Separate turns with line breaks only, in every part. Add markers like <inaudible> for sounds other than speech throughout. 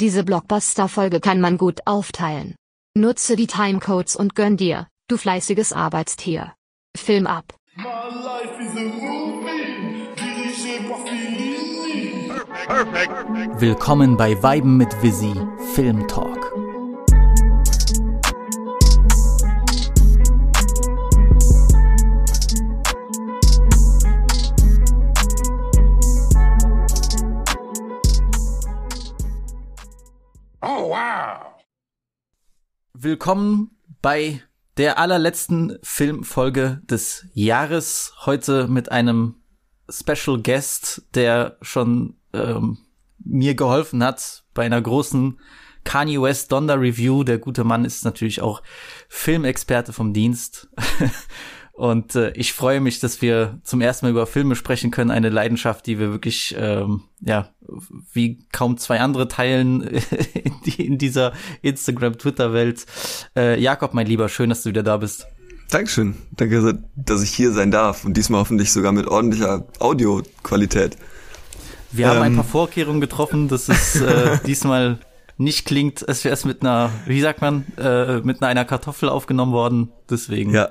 Diese Blockbuster-Folge kann man gut aufteilen. Nutze die Timecodes und gönn dir, du fleißiges Arbeitstier. Film ab.
My life is a movie, dirigé par Fellini.
Willkommen bei Weiben mit Visi Film Talk. Willkommen bei der allerletzten Filmfolge des Jahres. Heute mit einem Special Guest, der schon ähm, mir geholfen hat bei einer großen Kanye West Donda Review. Der gute Mann ist natürlich auch Filmexperte vom Dienst. <laughs> Und äh, ich freue mich, dass wir zum ersten Mal über Filme sprechen können. Eine Leidenschaft, die wir wirklich, ähm, ja, wie kaum zwei andere teilen <laughs> in, die, in dieser Instagram-Twitter-Welt. Äh, Jakob, mein Lieber, schön, dass du wieder da bist.
Dankeschön. Danke, dass ich hier sein darf und diesmal hoffentlich sogar mit ordentlicher Audioqualität.
Wir haben ein
Ähm.
paar Vorkehrungen getroffen, dass es äh, <laughs> diesmal nicht klingt, als wäre es mit einer, wie sagt man, äh, mit einer Kartoffel aufgenommen worden. Deswegen.
Ja.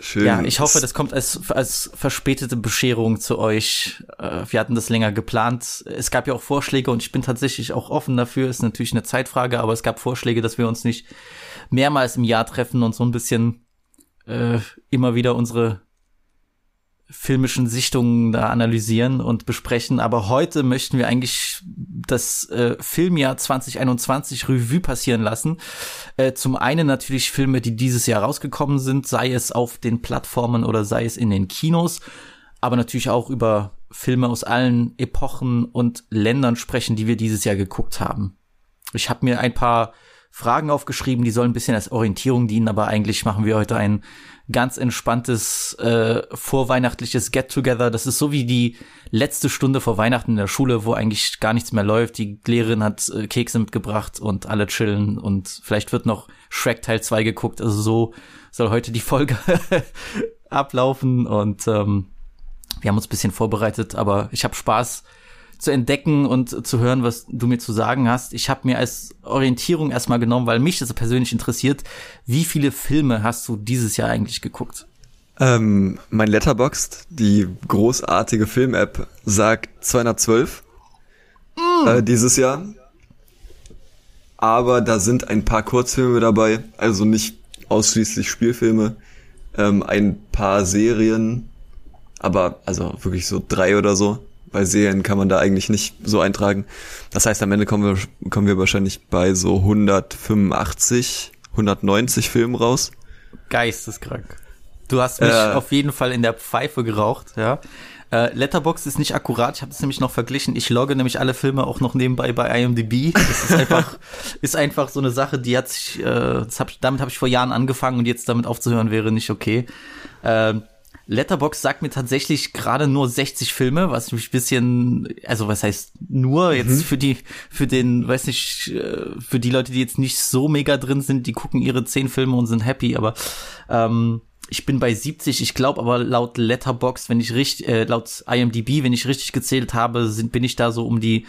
Schön.
Ja, ich hoffe, das kommt als, als verspätete Bescherung zu euch. Äh, Wir hatten das länger geplant. Es gab ja auch Vorschläge und ich bin tatsächlich auch offen dafür. Ist natürlich eine Zeitfrage, aber es gab Vorschläge, dass wir uns nicht mehrmals im Jahr treffen und so ein bisschen äh, immer wieder unsere filmischen Sichtungen da analysieren und besprechen. Aber heute möchten wir eigentlich das äh, Filmjahr 2021 Revue passieren lassen. Äh, zum einen natürlich Filme, die dieses Jahr rausgekommen sind, sei es auf den Plattformen oder sei es in den Kinos, aber natürlich auch über Filme aus allen Epochen und Ländern sprechen, die wir dieses Jahr geguckt haben. Ich habe mir ein paar Fragen aufgeschrieben, die sollen ein bisschen als Orientierung dienen, aber eigentlich machen wir heute ein ganz entspanntes äh, vorweihnachtliches Get-Together. Das ist so wie die letzte Stunde vor Weihnachten in der Schule, wo eigentlich gar nichts mehr läuft. Die Lehrerin hat äh, Kekse mitgebracht und alle chillen und vielleicht wird noch Shrek Teil 2 geguckt. Also so soll heute die Folge <laughs> ablaufen und ähm, wir haben uns ein bisschen vorbereitet, aber ich habe Spaß zu entdecken und zu hören, was du mir zu sagen hast. Ich habe mir als Orientierung erstmal genommen, weil mich das persönlich interessiert, wie viele Filme hast du dieses Jahr eigentlich geguckt?
Ähm, mein Letterboxd, die großartige Film-App, sagt 212 äh, dieses Jahr. Aber da sind ein paar Kurzfilme dabei, also nicht ausschließlich Spielfilme, ähm, ein paar Serien, aber also wirklich so drei oder so. Bei Serien kann man da eigentlich nicht so eintragen. Das heißt, am Ende kommen wir, kommen wir wahrscheinlich bei so 185, 190 Filmen raus.
Geisteskrank. Du hast mich
Äh.
auf jeden Fall in der Pfeife geraucht, ja. Äh, Letterbox ist nicht akkurat, ich habe das nämlich noch verglichen. Ich logge nämlich alle Filme auch noch nebenbei bei IMDb. Das ist einfach, <laughs> ist einfach so eine Sache, die hat sich, äh, das hab ich, damit habe ich vor Jahren angefangen und jetzt damit aufzuhören wäre nicht okay. Ähm, Letterbox sagt mir tatsächlich gerade nur 60 Filme, was mich ein bisschen, also was heißt nur jetzt für die, für den, weiß nicht, äh, für die Leute, die jetzt nicht so mega drin sind, die gucken ihre 10 Filme und sind happy, aber ähm, ich bin bei 70, ich glaube aber laut Letterbox, wenn ich richtig, äh, laut IMDb, wenn ich richtig gezählt habe, sind, bin ich da so um die,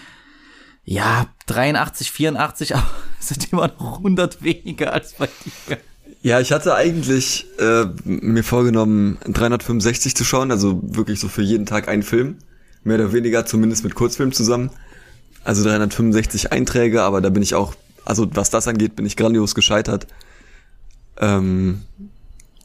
ja, 83, 84, <laughs> aber es sind immer noch 100 weniger als bei dir.
Ja, ich hatte eigentlich äh, mir vorgenommen, 365 zu schauen, also wirklich so für jeden Tag einen Film. Mehr oder weniger, zumindest mit Kurzfilm zusammen. Also 365 Einträge, aber da bin ich auch, also was das angeht, bin ich grandios gescheitert. Ähm,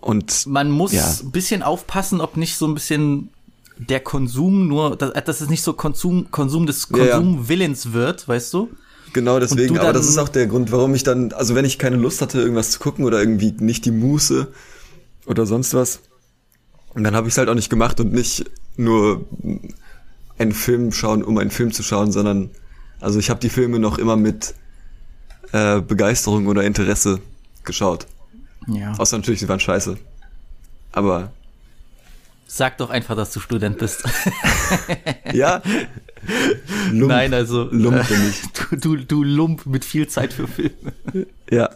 und
Man muss
Ja.
ein bisschen aufpassen, ob nicht so ein bisschen der Konsum nur, dass, dass es nicht so Konsum, Konsum des
Ja, ja.
Konsumwillens wird, weißt du?
Genau deswegen, aber das ist auch der Grund, warum ich dann, also wenn ich keine Lust hatte, irgendwas zu gucken oder irgendwie nicht die Muße oder sonst was, dann habe ich es halt auch nicht gemacht und nicht nur einen Film schauen, um einen Film zu schauen, sondern also ich habe die Filme noch immer mit äh, Begeisterung oder Interesse geschaut.
Ja.
Außer natürlich, sie waren scheiße. Aber
Sag doch einfach, dass du Student bist. <laughs>
ja, Lump,
Nein, also
Lump bin ich. <laughs>
du, du, du Lump mit viel Zeit für Filme.
Ja.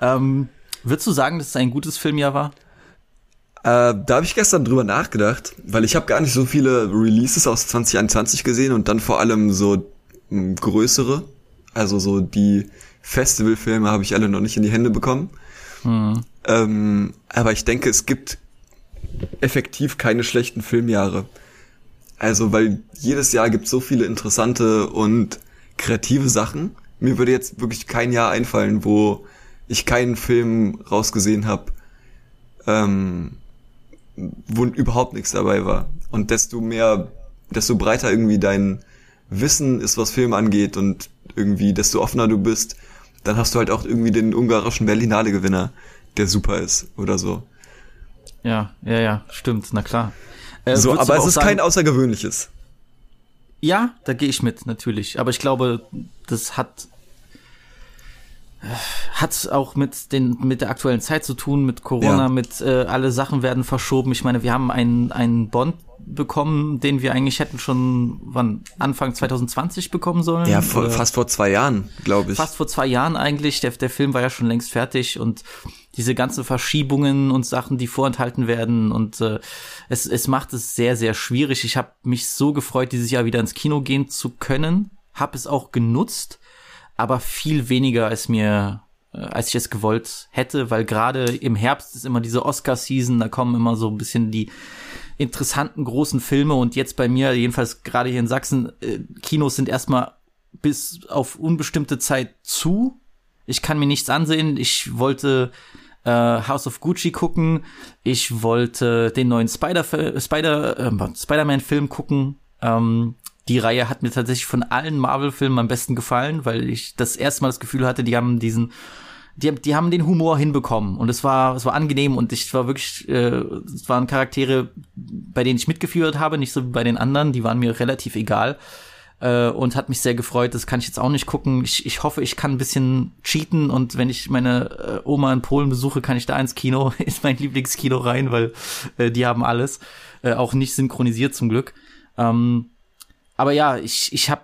Ähm, würdest du sagen, dass es ein gutes Filmjahr war?
Äh, da habe ich gestern drüber nachgedacht, weil ich habe gar nicht so viele Releases aus 2021 gesehen und dann vor allem so m, größere. Also so die Festivalfilme habe ich alle noch nicht in die Hände bekommen. Ähm, aber ich denke, es gibt effektiv keine schlechten Filmjahre. Also, weil jedes Jahr gibt so viele interessante und kreative Sachen. Mir würde jetzt wirklich kein Jahr einfallen, wo ich keinen Film rausgesehen habe, ähm, wo überhaupt nichts dabei war. Und desto mehr, desto breiter irgendwie dein Wissen ist, was Film angeht und irgendwie, desto offener du bist, dann hast du halt auch irgendwie den ungarischen Berlinale-Gewinner, der super ist oder so.
Ja, ja, ja, stimmt, na klar. Äh,
so, aber es ist
sagen-
kein außergewöhnliches.
Ja, da gehe ich mit, natürlich. Aber ich glaube, das hat hat auch mit den mit der aktuellen Zeit zu tun, mit Corona,
Ja.
mit äh, alle Sachen werden verschoben. Ich meine, wir haben einen einen Bond bekommen, den wir eigentlich hätten schon wann Anfang 2020 bekommen sollen.
Ja, vor, fast vor zwei Jahren, glaube ich.
fast vor zwei Jahren eigentlich. Der, der Film war ja schon längst fertig und diese ganzen Verschiebungen und Sachen, die vorenthalten werden und äh, es, es macht es sehr, sehr schwierig. Ich habe mich so gefreut, dieses Jahr wieder ins Kino gehen zu können, habe es auch genutzt, aber viel weniger als mir äh, als ich es gewollt hätte, weil gerade im Herbst ist immer diese Oscar-Season, da kommen immer so ein bisschen die interessanten großen Filme und jetzt bei mir, jedenfalls gerade hier in Sachsen, äh, Kinos sind erstmal bis auf unbestimmte Zeit zu. Ich kann mir nichts ansehen. Ich wollte äh, House of Gucci gucken. Ich wollte den neuen Spider Spider äh, Spider-Man-Film gucken. Ähm, die Reihe hat mir tatsächlich von allen Marvel-Filmen am besten gefallen, weil ich das erste Mal das Gefühl hatte, die haben diesen die, die haben den Humor hinbekommen und es war es war angenehm und ich war wirklich äh, es waren Charaktere bei denen ich mitgeführt habe nicht so wie bei den anderen die waren mir relativ egal äh, und hat mich sehr gefreut das kann ich jetzt auch nicht gucken ich, ich hoffe ich kann ein bisschen cheaten und wenn ich meine äh, Oma in Polen besuche kann ich da ins Kino <laughs> in mein Lieblingskino rein weil äh, die haben alles äh, auch nicht synchronisiert zum Glück ähm, aber ja ich ich habe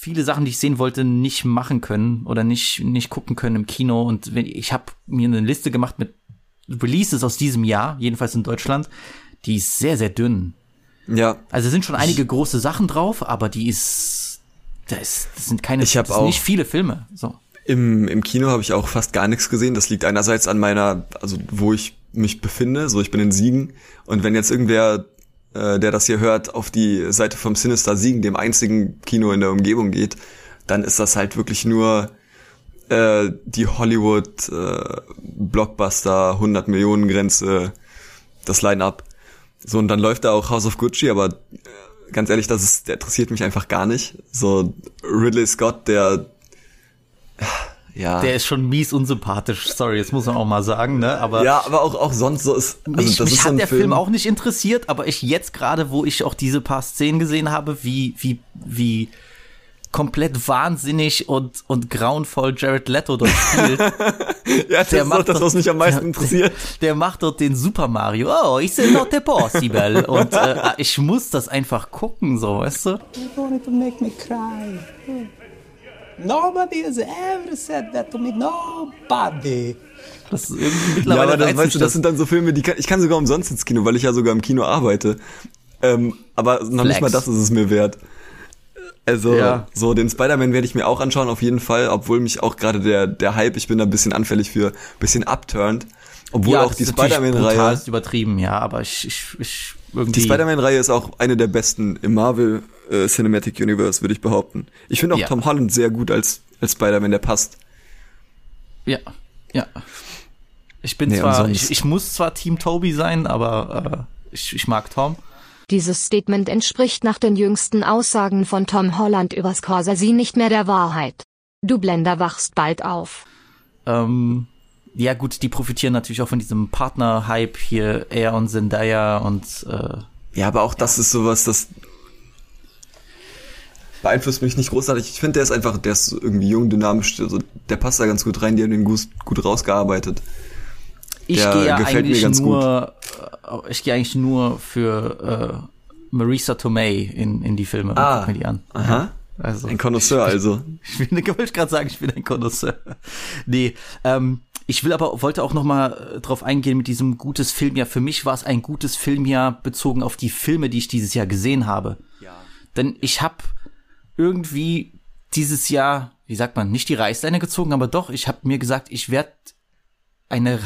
viele Sachen, die ich sehen wollte, nicht machen können oder nicht nicht gucken können im Kino. Und wenn, ich habe mir eine Liste gemacht mit Releases aus diesem Jahr, jedenfalls in Deutschland. Die ist sehr sehr dünn.
Ja,
Also es sind schon einige große Sachen drauf, aber die ist da ist das sind keine
Ich
das sind
auch-
nicht viele Filme. So
Im, im Kino habe ich auch fast gar nichts gesehen. Das liegt einerseits an meiner, also wo ich mich befinde, so ich bin in Siegen. Und wenn jetzt irgendwer, äh, der das hier hört, auf die Seite vom Sinister Siegen, dem einzigen Kino in der Umgebung geht, dann ist das halt wirklich nur äh, die Hollywood äh, Blockbuster 100 Millionen Grenze, das Line-up. So und dann läuft da auch House of Gucci, aber äh, ganz ehrlich, das ist, der interessiert mich einfach gar nicht. So Ridley Scott, der ja.
der ist schon mies unsympathisch. Sorry, das muss man auch mal sagen, ne? Aber
ja, aber auch, auch sonst so ist, also
mich,
das
mich
ist so
hat
ein
der Film,
Film
auch nicht interessiert, aber ich jetzt gerade, wo ich auch diese paar Szenen gesehen habe, wie, wie, wie komplett wahnsinnig und, und grauenvoll Jared Leto dort spielt. <laughs>
ja, das
der
ist
macht
doch das, was mich am meisten
der-
interessiert. <laughs>
Der macht dort den Super Mario. Oh, it's not possible. Und äh, ich muss das einfach gucken, so, weißt du?
You're going to make me cry. Nobody has ever said that to me. Nobody.
Das ist irgendwie
Ja,
mittlerweile
aber das, weißt du, das sind dann so Filme, die kann, ich kann sogar umsonst ins Kino, weil ich ja sogar im Kino arbeite. Ähm, aber noch nicht
Flex.
mal das ist es mir wert. Also,
Ja.
so den Spider-Man werde ich mir auch anschauen, auf jeden Fall, obwohl mich auch gerade der, der Hype, ich bin da ein bisschen anfällig für, ein bisschen upturned. Obwohl auch
das
die
ist natürlich
Spider-Man-Reihe.
brutalst übertrieben, ja, aber ich, ich, ich irgendwie.
Die Spider-Man-Reihe ist auch eine der besten im Marvel äh, Cinematic Universe, würde ich behaupten. Ich finde auch
Ja.
Tom Holland sehr gut als, als Spider-Man, der passt.
Ja, ja. Ich bin
Nee,
zwar, ich, ich muss zwar Team Toby sein, aber äh, ich, ich mag Tom.
Dieses Statement entspricht nach den jüngsten Aussagen von Tom Holland über Scorsese nicht mehr der Wahrheit. Du Blender wachst bald auf.
Ähm, ja gut, die profitieren natürlich auch von diesem Partner-Hype hier, er und Zendaya und äh,
Ja, aber auch das ist sowas, das beeinflusst mich nicht großartig. Ich finde, der ist einfach, der ist irgendwie jung, dynamisch, also der passt da ganz gut rein, die haben den gut, gut rausgearbeitet.
Ich gehe ja eigentlich nur, äh, ich gehe eigentlich nur für äh, Marisa Tomei in, in die Filme
Ah.
mir die an.
Aha.
Also
Ein Connoisseur also. <laughs>
Ich bin, ich wollte gerade sagen, ich bin ein Connoisseur. Nee, ähm, ich will aber, wollte auch noch mal äh, drauf eingehen mit diesem gutes Filmjahr. Für mich war es ein gutes Filmjahr bezogen auf die Filme, die ich dieses Jahr gesehen habe. Ja. Denn ich habe irgendwie dieses Jahr, wie sagt man, nicht die Reißleine gezogen, aber doch, ich habe mir gesagt, ich werde eine,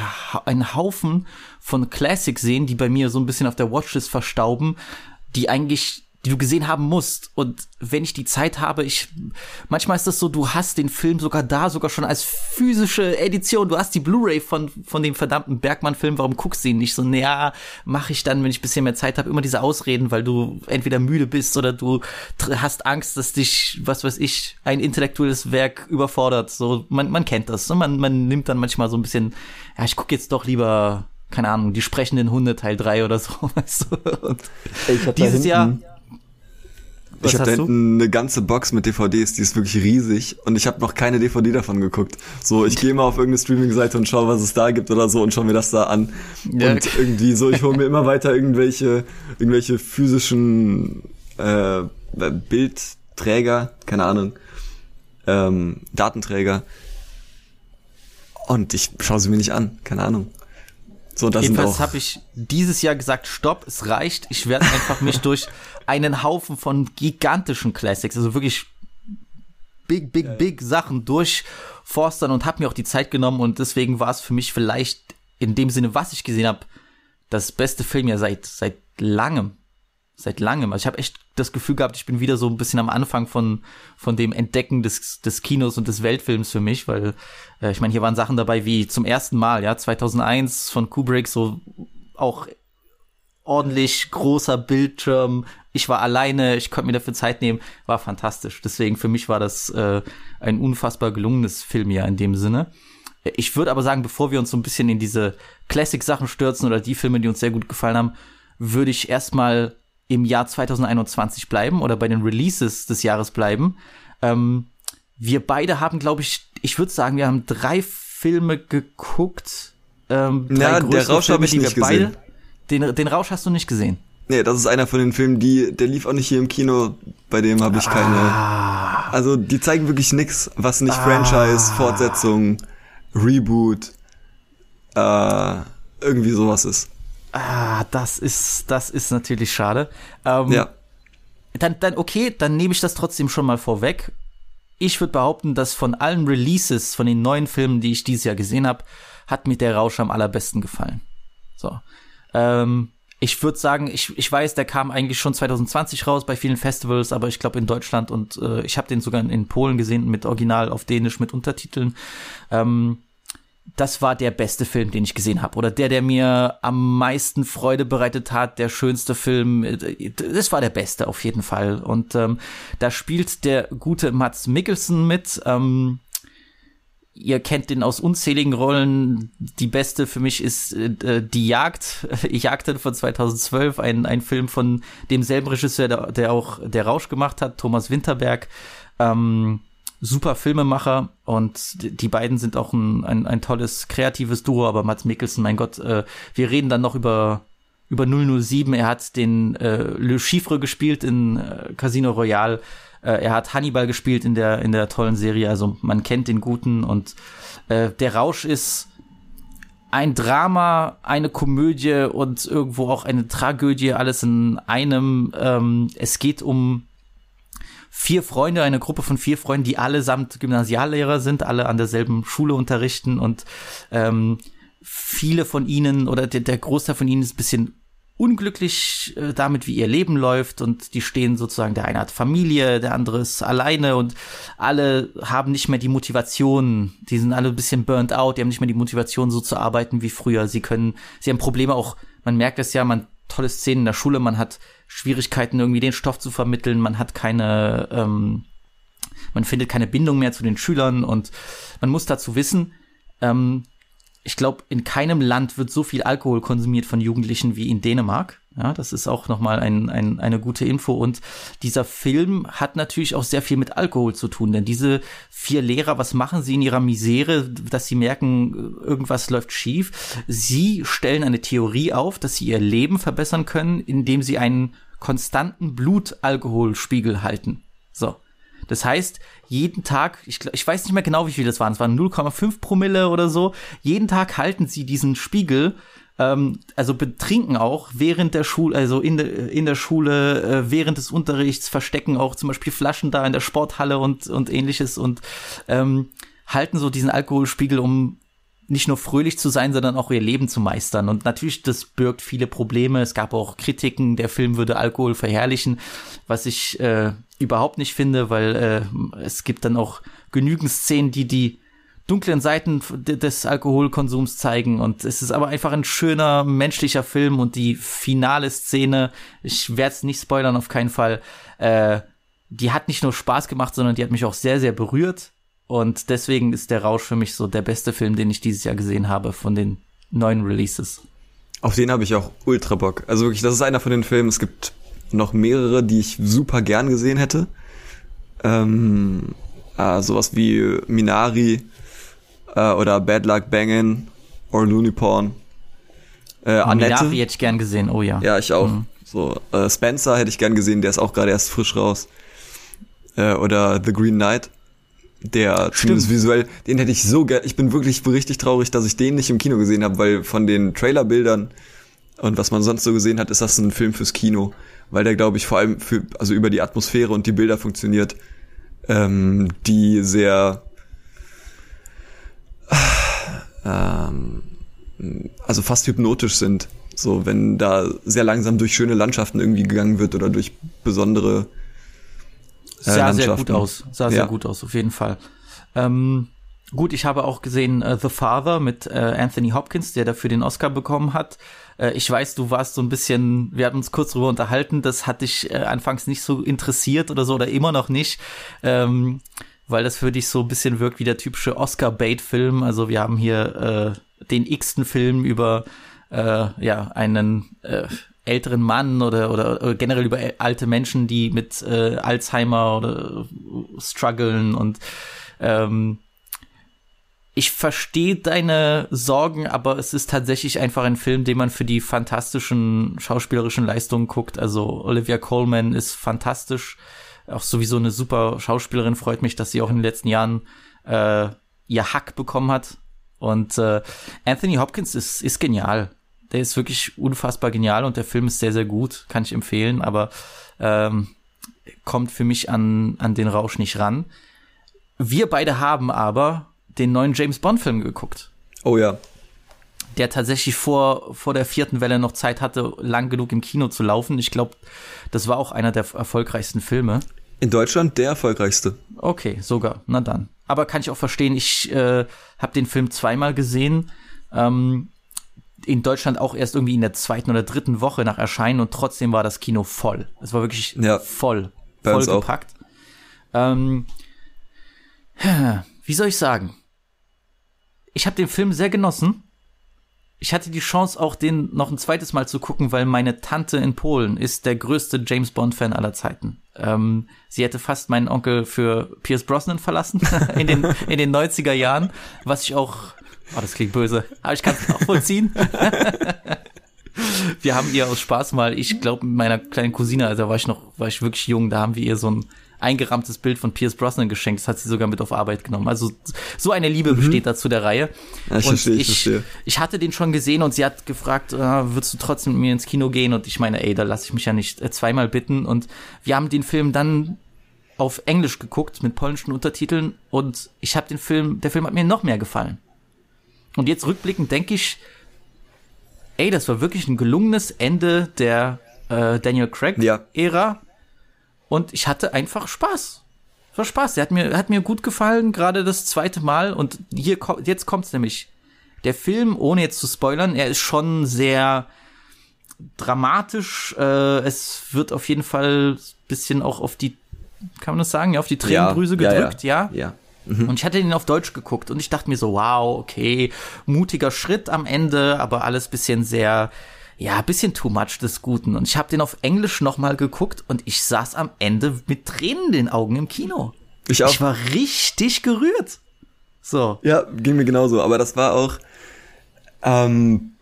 einen Haufen von Classics sehen, die bei mir so ein bisschen auf der Watchlist verstauben, die eigentlich die du gesehen haben musst. Und wenn ich die Zeit habe, ich, manchmal ist das so, du hast den Film sogar da, sogar schon als physische Edition. Du hast die Blu-ray von, von dem verdammten Bergmann-Film. Warum guckst du ihn nicht so? Naja, mache ich dann, wenn ich bisschen mehr Zeit habe, immer diese Ausreden, weil du entweder müde bist oder du hast Angst, dass dich, was weiß ich, ein intellektuelles Werk überfordert. So, man, man kennt das. Ne? Man, man nimmt dann manchmal so ein bisschen, ja, ich gucke jetzt doch lieber keine Ahnung, die sprechenden Hunde Teil 3 oder so, <laughs> weißt du. Dieses Jahr
was ich habe da hinten eine ganze Box mit DVDs, die ist wirklich riesig und ich habe noch keine DVD davon geguckt. So, ich gehe mal auf irgendeine Streaming-Seite und schaue, was es da gibt oder so und schaue mir das da an. Ja. Und irgendwie so, ich hole mir immer weiter irgendwelche, irgendwelche physischen äh, Bildträger, keine Ahnung, ähm, Datenträger. Und ich schaue sie mir nicht an, keine Ahnung.
So, das Jedenfalls habe ich dieses Jahr gesagt, stopp, es reicht. Ich werde einfach mich <laughs> durch einen Haufen von gigantischen Classics, also wirklich big, big, ja. big Sachen durchforstern und habe mir auch die Zeit genommen und deswegen war es für mich vielleicht in dem Sinne, was ich gesehen habe, das beste Film ja seit seit langem seit langem. Also ich habe echt das Gefühl gehabt, ich bin wieder so ein bisschen am Anfang von von dem Entdecken des des Kinos und des Weltfilms für mich, weil äh, ich meine, hier waren Sachen dabei wie zum ersten Mal, ja, 2001 von Kubrick so auch ordentlich großer Bildschirm. Ich war alleine, ich konnte mir dafür Zeit nehmen, war fantastisch. Deswegen für mich war das äh, ein unfassbar gelungenes Film ja in dem Sinne. Ich würde aber sagen, bevor wir uns so ein bisschen in diese Classic-Sachen stürzen oder die Filme, die uns sehr gut gefallen haben, würde ich erstmal im Jahr 2021 bleiben oder bei den Releases des Jahres bleiben. Ähm, wir beide haben, glaube ich, ich würde sagen, wir haben drei Filme geguckt.
Ähm, ja, der Rausch habe ich nicht gesehen. Beide,
den, den Rausch hast du nicht gesehen.
Nee, das ist einer von den Filmen, die, der lief auch nicht hier im Kino, bei dem habe ich keine. Ah. Also die zeigen wirklich nix, was nicht ah. Franchise, Fortsetzung, Reboot, äh, irgendwie sowas ist.
Ah, das ist, das ist natürlich schade. Ähm, ja. Dann, dann, okay, dann nehme ich das trotzdem schon mal vorweg. Ich würde behaupten, dass von allen Releases, von den neuen Filmen, die ich dieses Jahr gesehen habe, hat mir der Rausch am allerbesten gefallen. So. Ähm, ich würde sagen, ich, ich weiß, der kam eigentlich schon 2020 raus bei vielen Festivals, aber ich glaube in Deutschland und äh, ich habe den sogar in Polen gesehen mit Original auf Dänisch mit Untertiteln. Ähm, das war der beste Film, den ich gesehen habe. Oder der, der mir am meisten Freude bereitet hat, der schönste Film. Das war der beste auf jeden Fall. Und ähm, da spielt der gute Mats Mikkelsen mit. Ähm, ihr kennt den aus unzähligen Rollen. Die beste für mich ist äh, Die Jagd. Jagden von 2012, ein, ein Film von demselben Regisseur, der, der auch Der Rausch gemacht hat, Thomas Winterberg. Ähm, super Filmemacher und die beiden sind auch ein, ein, ein tolles kreatives Duo, aber Mats Mikkelsen, mein Gott, äh, wir reden dann noch über über 007, er hat den äh, Le Chiffre gespielt in äh, Casino Royale, äh, er hat Hannibal gespielt in der in der tollen Serie, also man kennt den guten und äh, der Rausch ist ein Drama, eine Komödie und irgendwo auch eine Tragödie, alles in einem. Ähm, es geht um vier Freunde, eine Gruppe von vier Freunden, die allesamt Gymnasiallehrer sind, alle an derselben Schule unterrichten und ähm, viele von ihnen oder der, der Großteil von ihnen ist ein bisschen unglücklich äh, damit, wie ihr Leben läuft und die stehen sozusagen, der eine hat Familie, der andere ist alleine und alle haben nicht mehr die Motivation, die sind alle ein bisschen burnt out, die haben nicht mehr die Motivation so zu arbeiten wie früher. Sie können, sie haben Probleme auch, man merkt es ja, man tolle Szenen in der Schule, man hat Schwierigkeiten, irgendwie den Stoff zu vermitteln, man hat keine, ähm, man findet keine Bindung mehr zu den Schülern. Und man muss dazu wissen, ähm, ich glaube, in keinem Land wird so viel Alkohol konsumiert von Jugendlichen wie in Dänemark. Ja, das ist auch nochmal ein, ein, eine gute Info. Und dieser Film hat natürlich auch sehr viel mit Alkohol zu tun, denn diese vier Lehrer, was machen sie in ihrer Misere, dass sie merken, irgendwas läuft schief? Sie stellen eine Theorie auf, dass sie ihr Leben verbessern können, indem sie einen konstanten Blutalkoholspiegel halten. So. Das heißt, jeden Tag, ich, ich weiß nicht mehr genau, wie viel das waren, es waren 0,5 Promille oder so, jeden Tag halten sie diesen Spiegel ähm, also betrinken auch während der Schule, also in, de, in der Schule, äh, während des Unterrichts, verstecken auch zum Beispiel Flaschen da in der Sporthalle und, und ähnliches und ähm, halten so diesen Alkoholspiegel, um nicht nur fröhlich zu sein, sondern auch ihr Leben zu meistern. Und natürlich, das birgt viele Probleme. Es gab auch Kritiken, der Film würde Alkohol verherrlichen, was ich äh, überhaupt nicht finde, weil äh, es gibt dann auch genügend Szenen, die die dunklen Seiten des Alkoholkonsums zeigen. Und es ist aber einfach ein schöner menschlicher Film und die finale Szene, ich werde es nicht spoilern auf keinen Fall, äh, die hat nicht nur Spaß gemacht, sondern die hat mich auch sehr, sehr berührt. Und deswegen ist der Rausch für mich so der beste Film, den ich dieses Jahr gesehen habe von den neuen Releases.
Auf den habe ich auch ultra Bock. Also wirklich, das ist einer von den Filmen. Es gibt noch mehrere, die ich super gern gesehen hätte. Ähm, äh, sowas wie Minari äh, oder Bad Luck Bangin' oder Looney Porn.
Äh, Annette. Hätte ich gern gesehen, oh ja.
Ja, ich auch. Mhm. So, äh, Spencer hätte ich gern gesehen, der ist auch gerade erst frisch raus. Äh, oder The Green Knight der zumindest visuell, den hätte ich so gern. Ich bin wirklich richtig traurig, dass ich den nicht im Kino gesehen habe, weil von den Trailerbildern und was man sonst so gesehen hat, ist das ein Film fürs Kino, weil der glaube ich vor allem für also über die Atmosphäre und die Bilder funktioniert, ähm, die sehr ähm, also fast hypnotisch sind. So, wenn da sehr langsam durch schöne Landschaften irgendwie gegangen wird oder durch besondere
sah sehr gut aus. Sah ja. sehr gut aus, auf jeden Fall. Ähm, gut, ich habe auch gesehen äh, The Father mit äh, Anthony Hopkins, der dafür den Oscar bekommen hat. Äh, ich weiß, du warst so ein bisschen, wir hatten uns kurz drüber unterhalten, das hat dich äh, anfangs nicht so interessiert oder so oder immer noch nicht. Ähm, weil das für dich so ein bisschen wirkt wie der typische Oscar-Bait-Film. Also wir haben hier äh, den x-ten Film über äh, ja einen äh, älteren Mann oder, oder, oder generell über alte Menschen, die mit äh, Alzheimer oder äh, strugglen und ähm, ich verstehe deine Sorgen, aber es ist tatsächlich einfach ein Film, den man für die fantastischen schauspielerischen Leistungen guckt. Also Olivia Coleman ist fantastisch, auch sowieso eine super Schauspielerin. Freut mich, dass sie auch in den letzten Jahren äh, ihr Hack bekommen hat. Und äh, Anthony Hopkins ist, ist genial der ist wirklich unfassbar genial und der Film ist sehr, sehr gut, kann ich empfehlen, aber ähm, kommt für mich an, an den Rausch nicht ran. Wir beide haben aber den neuen James Bond-Film geguckt.
Oh ja.
Der tatsächlich vor, vor der vierten Welle noch Zeit hatte, lang genug im Kino zu laufen. Ich glaube, das war auch einer der erfolgreichsten Filme.
In Deutschland der erfolgreichste.
Okay, sogar. Na dann. Aber kann ich auch verstehen, ich äh, habe den Film zweimal gesehen. Ähm, in Deutschland auch erst irgendwie in der zweiten oder dritten Woche nach Erscheinen und trotzdem war das Kino voll. Es war wirklich ja, voll, voll gepackt. Ähm, wie soll ich sagen? Ich habe den Film sehr genossen. Ich hatte die Chance, auch den noch ein zweites Mal zu gucken, weil meine Tante in Polen ist der größte James Bond-Fan aller Zeiten. Ähm, sie hätte fast meinen Onkel für Pierce Brosnan verlassen <laughs> in den, in den 90er Jahren, was ich auch Oh, das klingt böse. Aber ich kann es auch vollziehen. <laughs> wir haben ihr aus Spaß mal, ich glaube, mit meiner kleinen Cousine, also war ich noch, war ich wirklich jung, da haben wir ihr so ein eingerahmtes Bild von Pierce Brosnan geschenkt. Das hat sie sogar mit auf Arbeit genommen. Also so eine Liebe mhm. besteht da zu der Reihe.
Ja, ich und verstehe, ich,
ich, ich, hatte den schon gesehen und sie hat gefragt, äh, würdest du trotzdem mit mir ins Kino gehen? Und ich meine, ey, da lasse ich mich ja nicht äh, zweimal bitten. Und wir haben den Film dann auf Englisch geguckt mit polnischen Untertiteln und ich habe den Film, der Film hat mir noch mehr gefallen. Und jetzt rückblickend denke ich, ey, das war wirklich ein gelungenes Ende der äh, Daniel Craig-Ära. Ja. Und ich hatte einfach Spaß. Es war Spaß. Der hat mir, hat mir gut gefallen, gerade das zweite Mal. Und hier jetzt kommt's nämlich. Der Film, ohne jetzt zu spoilern, er ist schon sehr dramatisch. Äh, es wird auf jeden Fall bisschen auch auf die, kann man das sagen, ja, auf die Tränendrüse ja, gedrückt, ja.
ja. ja.
Mhm. Und ich hatte ihn auf Deutsch geguckt und ich dachte mir so, wow, okay, mutiger Schritt am Ende, aber alles bisschen sehr, ja, bisschen too much des Guten. Und ich habe den auf Englisch nochmal geguckt und ich saß am Ende mit Tränen in den Augen im Kino. Ich auch. Ich war richtig gerührt. So.
Ja, ging mir genauso. Aber das war auch, ähm,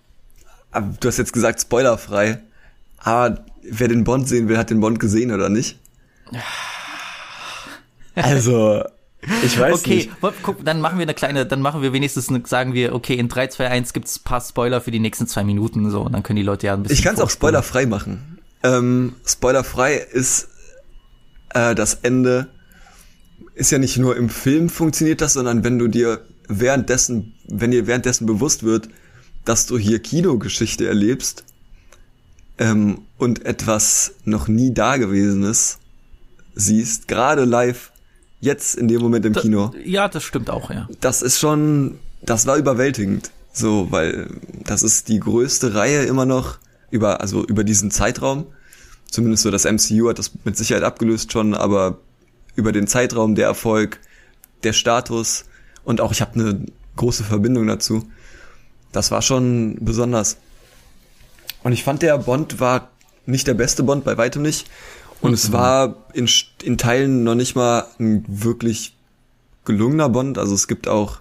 du hast jetzt gesagt spoilerfrei, aber wer den Bond sehen will, hat den Bond gesehen oder nicht? <laughs> Also, Ich weiß
okay,
nicht.
wo- guck, dann machen wir eine kleine, dann machen wir wenigstens, eine, sagen wir, okay, in 3, 2, 1 gibt's ein paar Spoiler für die nächsten zwei Minuten, so, und dann können die Leute ja ein bisschen.
Ich kann es auch spoilerfrei machen. Ähm, spoilerfrei ist äh, das Ende. Ist ja nicht nur im Film funktioniert das, sondern wenn du dir währenddessen, wenn dir währenddessen bewusst wird, dass du hier Kinogeschichte erlebst ähm, und etwas noch nie Dagewesenes siehst, gerade live, jetzt in dem Moment im Kino
Ja, das stimmt auch, ja.
das ist schon, das war überwältigend. So, weil das ist die größte Reihe immer noch über, also über diesen Zeitraum. Zumindest so das MCU hat das mit Sicherheit abgelöst schon, aber über den Zeitraum, der Erfolg, der Status und auch ich habe eine große Verbindung dazu. Das war schon besonders. Und ich fand der Bond war nicht der beste Bond, bei weitem nicht. Und es war in, in Teilen noch nicht mal ein wirklich gelungener Bond. Also es gibt auch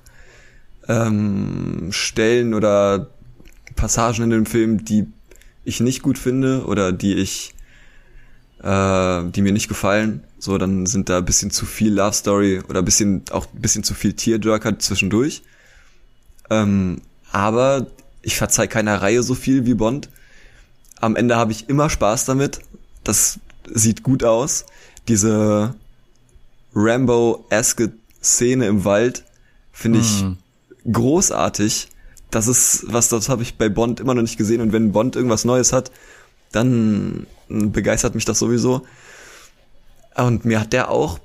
ähm, Stellen oder Passagen in dem Film, die ich nicht gut finde oder die ich, äh, die mir nicht gefallen. So, dann sind da ein bisschen zu viel Love Story oder ein bisschen auch ein bisschen zu viel Tearjerker zwischendurch. Ähm, aber ich verzeih keiner Reihe so viel wie Bond. Am Ende habe ich immer Spaß damit. Das sieht gut aus. Diese Rambo-eske Szene im Wald finde ich großartig. Das ist was, das habe ich bei Bond immer noch nicht gesehen. Und wenn Bond irgendwas Neues hat, dann begeistert mich das sowieso. Und mir hat der auch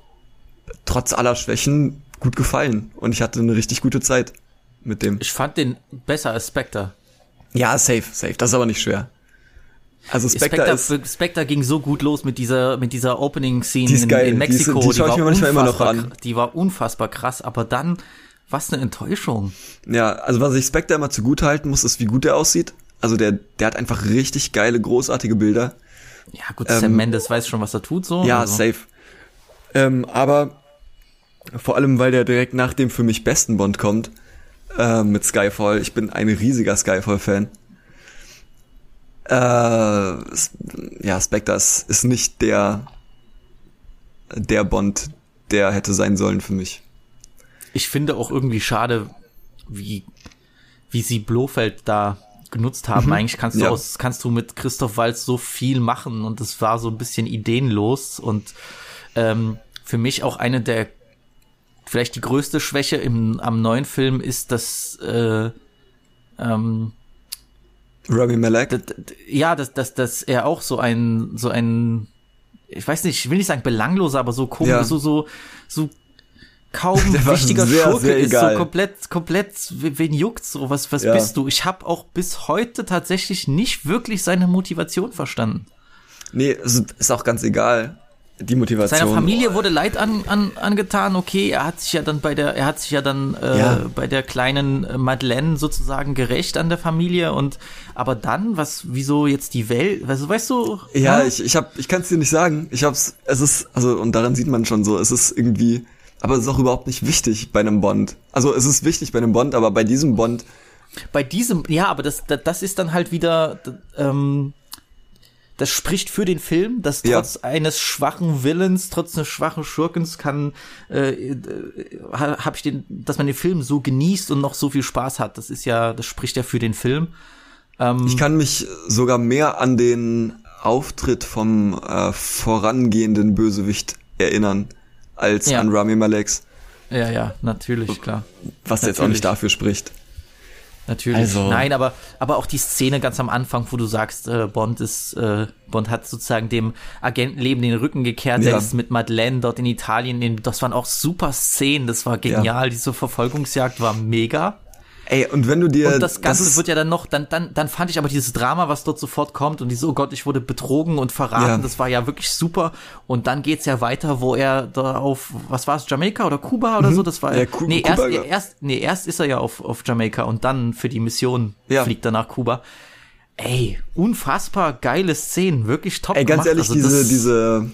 trotz aller Schwächen gut gefallen. Und ich hatte eine richtig gute Zeit mit dem.
Ich fand den besser als Spectre.
Ja, safe, safe. Das ist aber nicht schwer. Also Spectre,
Spectre,
ist,
Spectre ging so gut los mit dieser, mit dieser Opening-Scene
Die
in,
geil.
in
Die ist-
Mexiko.
die schaue ich
war
mir manchmal immer noch an.
Die war unfassbar krass, aber dann, was eine Enttäuschung.
ja, also was ich Spectre immer zugute halten muss, ist, wie gut der aussieht. Also der, der hat einfach richtig geile, großartige Bilder.
Ja, gut,
Ähm,
Sam Mendes weiß schon, was er tut, so.
Ja,
also.
safe. Ähm, aber vor allem, weil der direkt nach dem für mich besten Bond kommt, äh, mit Skyfall. Ich bin ein riesiger Skyfall-Fan. Äh, ja, Spectre ist, ist nicht der, der Bond, der hätte sein sollen für mich.
Ich finde auch irgendwie schade, wie, wie sie Blofeld da genutzt haben. Eigentlich kannst du
Mhm. Ja.
aus, kannst du mit Christoph Waltz so viel machen und es war so ein bisschen ideenlos und ähm, für mich auch eine der vielleicht die größte Schwäche im, am neuen Film ist, dass äh, ähm,
Rami Malek?
ja, dass, dass, dass er auch so ein, so ein, ich weiß nicht, ich will nicht sagen belangloser, aber so komisch,
Ja.
so, so, so kaum <laughs> wichtiger
sehr,
Schurke
sehr
ist,
egal.
so komplett, komplett, we- wen juckt's so, was, was
Ja.
bist du? Ich habe auch bis heute tatsächlich nicht wirklich seine Motivation verstanden.
Nee, ist auch ganz egal. Die Motivation.
Seiner Familie wurde Leid an, an, angetan, okay, er hat sich ja dann bei der, er hat sich ja dann äh,
Ja.
bei der kleinen äh, Madeleine sozusagen gerecht an der Familie und aber dann, was, wieso jetzt die Welt, also weißt du,
Ja,
hä?
ich, ich hab, ich kann es dir nicht sagen. Ich hab's, es ist, also, und daran sieht man schon so, es ist irgendwie, aber es ist auch überhaupt nicht wichtig bei einem Bond. Also, es ist wichtig bei einem Bond, aber bei diesem Bond,
bei diesem, ja, aber das, das, das ist dann halt wieder, ähm, das spricht für den Film, dass
Ja.
trotz eines schwachen Willens, trotz eines schwachen Schurkens kann, äh, äh, ha- hab ich den, dass man den Film so genießt und noch so viel Spaß hat. Das ist ja, das spricht ja für den Film. Ähm,
ich kann mich sogar mehr an den Auftritt vom äh, vorangehenden Bösewicht erinnern, als
Ja.
an Rami Maleks,
ja, ja, natürlich, klar.
was jetzt auch
Natürlich.
nicht dafür spricht.
Natürlich.
Also-
Nein, aber, aber auch die Szene ganz am Anfang, wo du sagst, äh, Bond ist, äh, Bond hat sozusagen dem Agentenleben den Rücken gekehrt,
Ja.
der ist mit Madeleine dort in Italien, in, das waren auch super Szenen, das war genial, diese Verfolgungsjagd war mega.
Ey, und wenn du dir,
Und das Ganze
ist,
wird ja dann noch, dann, dann, dann fand ich aber dieses Drama, was dort sofort kommt und diese, oh Gott, ich wurde betrogen und verraten,
Ja.
das war ja wirklich super. Und dann geht's ja weiter, wo er da auf, was war es, Jamaika oder Kuba oder so, das war
Mhm. Ja, Ku-
nee,
Kuba,
erst,
ja.
erst, nee, erst ist er ja auf, auf Jamaika und dann für die Mission
Ja.
fliegt er nach Kuba. Ey, unfassbar geile Szenen, wirklich top
ey, ganz
gemacht.
ehrlich,
Also
diese,
das-
diese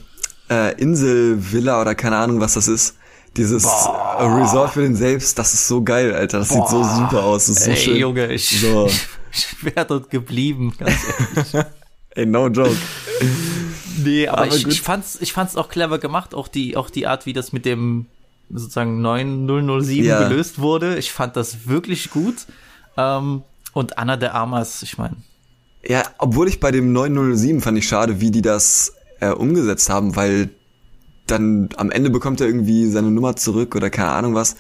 äh, Inselvilla oder keine Ahnung, was das ist. Dieses äh, Resort für den selbst, das ist so geil, Alter. Das sieht so super aus. Das ist so
Ey,
schön.
Junge, ich,
So. <laughs>
ich wäre dort geblieben, ganz ehrlich. <laughs>
Ey, no joke.
Nee, aber,
Aber
ich,
gut.
ich fand's, ich fand's auch clever gemacht, auch die, auch die Art, wie das mit dem, sozusagen 9007
Ja.
gelöst wurde. Ich fand das wirklich gut. Ähm, und Anna de Armas, ich meine,
Ja, obwohl ich bei dem 907 fand ich schade, wie die das äh, umgesetzt haben, weil dann am Ende bekommt er irgendwie seine Nummer zurück oder keine Ahnung was.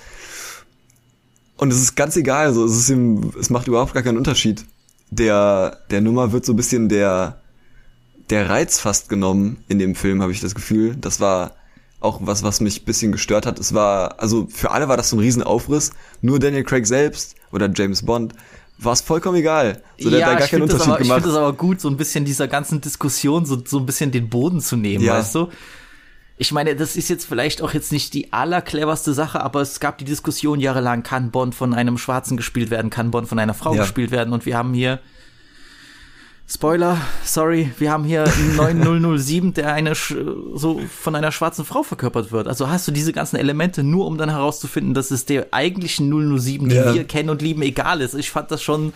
Und es ist ganz egal, also es ist ihm, es macht überhaupt gar keinen Unterschied. Der, der Nummer wird so ein bisschen der, der Reiz fast genommen in dem Film, habe ich das Gefühl. Das war auch was, was mich ein bisschen gestört hat. Es war, also für alle war das so ein Riesenaufriss. Nur Daniel Craig selbst oder James Bond war es vollkommen egal. So, der hat da gar
ich
keinen Unterschied
aber- ich
gemacht.
finde das aber gut, so ein bisschen dieser ganzen Diskussion so, so ein bisschen den Boden zu nehmen,
Ja.
weißt du? Ich meine, das ist jetzt vielleicht auch jetzt nicht die allercleverste Sache, aber es gab die Diskussion jahrelang, kann Bond von einem Schwarzen gespielt werden, kann Bond von einer Frau
Ja.
gespielt werden und wir haben hier Spoiler, sorry, wir haben hier einen <laughs> 9007, der eine so von einer schwarzen Frau verkörpert wird. Also hast du diese ganzen Elemente nur, um dann herauszufinden, dass es der eigentlichen 007, die
Ja.
wir kennen und lieben, egal ist. Ich fand das schon,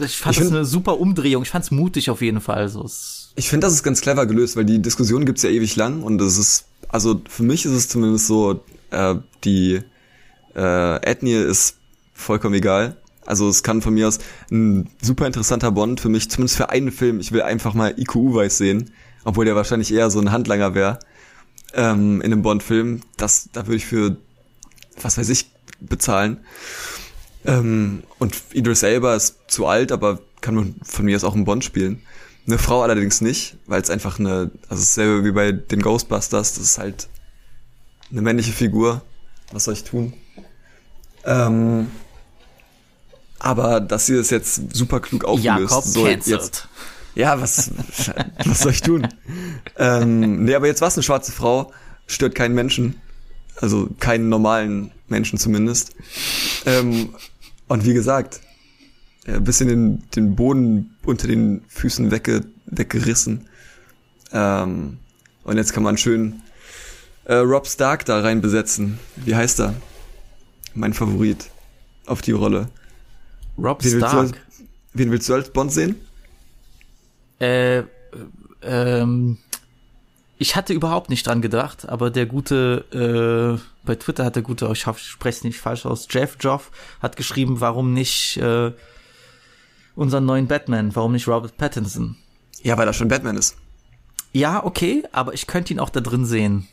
ich fand
Ich
das eine super Umdrehung. Ich fand's mutig auf jeden Fall. So, es,
Ich finde, das ist ganz clever gelöst, weil die Diskussion gibt's ja ewig lang und es ist, also für mich ist es zumindest so, äh, die äh, Ethnie ist vollkommen egal. Also es kann von mir aus ein super interessanter Bond für mich, zumindest für einen Film. Ich will einfach mal IQ Uweis sehen, obwohl der wahrscheinlich eher so ein Handlanger wäre ähm, in einem Bond-Film. Das, da würde ich für, was weiß ich, bezahlen. Ähm, und Idris Elba ist zu alt, aber kann man von mir aus auch einen Bond spielen. Eine Frau allerdings nicht, weil es einfach eine, also dasselbe wie bei den Ghostbusters, das ist halt eine männliche Figur. Was soll ich tun? Ähm, aber dass sie das jetzt super klug aufgelöst.
Jakob
so jetzt, ja, was, <laughs> was soll ich tun? ähm, nee, aber jetzt war es eine schwarze Frau, stört keinen Menschen. Also keinen normalen Menschen zumindest. Ähm, und wie gesagt, ja, ein bisschen den, den Boden unter den Füßen wegge, weggerissen. Ähm, und jetzt kann man schön äh, Rob Stark da rein besetzen. Wie heißt er? Mein Favorit auf die Rolle.
Rob
Wen willst, du als,
Stark.
wen willst du als Bond sehen?
Äh, äh, ähm, ich hatte überhaupt nicht dran gedacht, aber der gute, äh, bei Twitter hat der gute, ich hoffe, ich spreche es nicht falsch aus, Jeff Joff hat geschrieben, warum nicht äh, unseren neuen Batman, warum nicht Robert Pattinson?
Ja, weil er schon Batman ist.
Ja, okay, aber ich könnte ihn auch da drin sehen,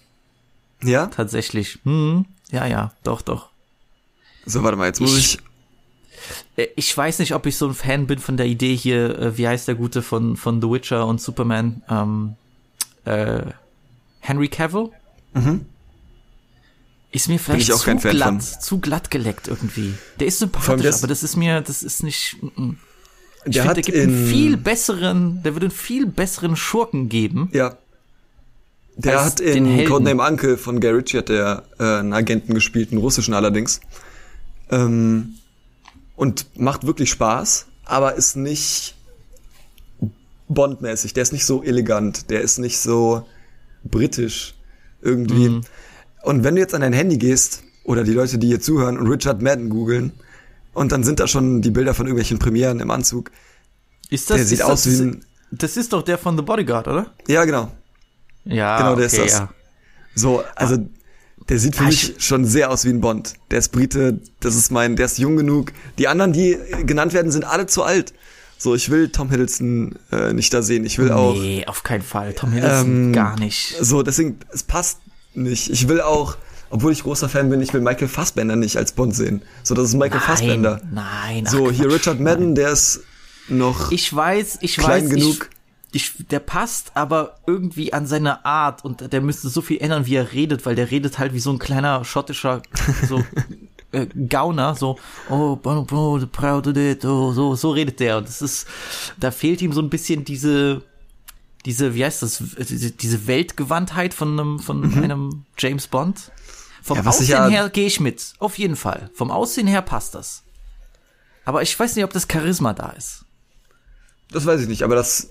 Ja?
tatsächlich. Hm, ja, ja, doch, doch.
So, warte mal, jetzt muss
Ich-
ich.
Äh, Ich weiß nicht, ob ich so ein Fan bin von der Idee hier, äh, wie heißt der Gute von, von The Witcher und Superman? Ähm, äh, Henry Cavill?
Mhm.
Ist mir vielleicht zu
kein Fan
glatt, zu glatt geleckt irgendwie. Der ist sympathisch, aber das ist mir, das ist nicht. mm, mm. Ich
Der
finde,
hat
der gibt einen
in-
viel besseren, der würde einen viel besseren Schurken geben.
Ja. Der hat
den
in. Codename Uncle von Guy Ritchie hat der äh, einen Agenten gespielt, einen russischen allerdings. Ähm, und macht wirklich Spaß, aber ist nicht Bondmäßig. Der ist nicht so elegant, der ist nicht so britisch irgendwie.
Mhm.
Und wenn du jetzt an dein Handy gehst oder die Leute, die hier zuhören und Richard Madden googeln und dann sind da schon die Bilder von irgendwelchen Premieren im Anzug.
Ist das,
Der sieht
ist
aus
das,
wie ein,
Das ist doch der von The Bodyguard, oder?
ja genau,
Ja,
Genau, der ist
okay,
das.
Ja.
So, also der sieht für
Ah,
mich schon sehr aus wie ein Bond. Der ist Brite, das ist mein, der ist jung genug. Die anderen, die äh, genannt werden, sind alle zu alt. So, ich will Tom Hiddleston äh, nicht da sehen. Ich will auch
Nee, auf keinen Fall. Tom Hiddleston
Ähm,
gar nicht.
so, deswegen es passt nicht. Ich will auch, obwohl ich großer Fan bin, ich will Michael Fassbender nicht als Bond sehen. So, das ist Michael Fassbender.
Nein, ach,
So, hier
Quatsch.
Richard Madden, der ist noch
Ich weiß, ich
klein
weiß,
genug.
Ich, ich, der passt aber irgendwie an seine Art und der müsste so viel ändern, wie er redet, weil der redet halt wie so ein kleiner schottischer so <laughs> äh, Gauner, so oh, so so redet der und das ist, da fehlt ihm so ein bisschen diese diese, wie heißt das, diese, diese Weltgewandtheit von einem, von einem James Bond. Vom.
Ja,
Aussehen
ja-
her gehe ich mit, auf jeden Fall. Vom Aussehen her passt das. Aber ich weiß nicht, ob das Charisma da ist.
Das weiß ich nicht, aber das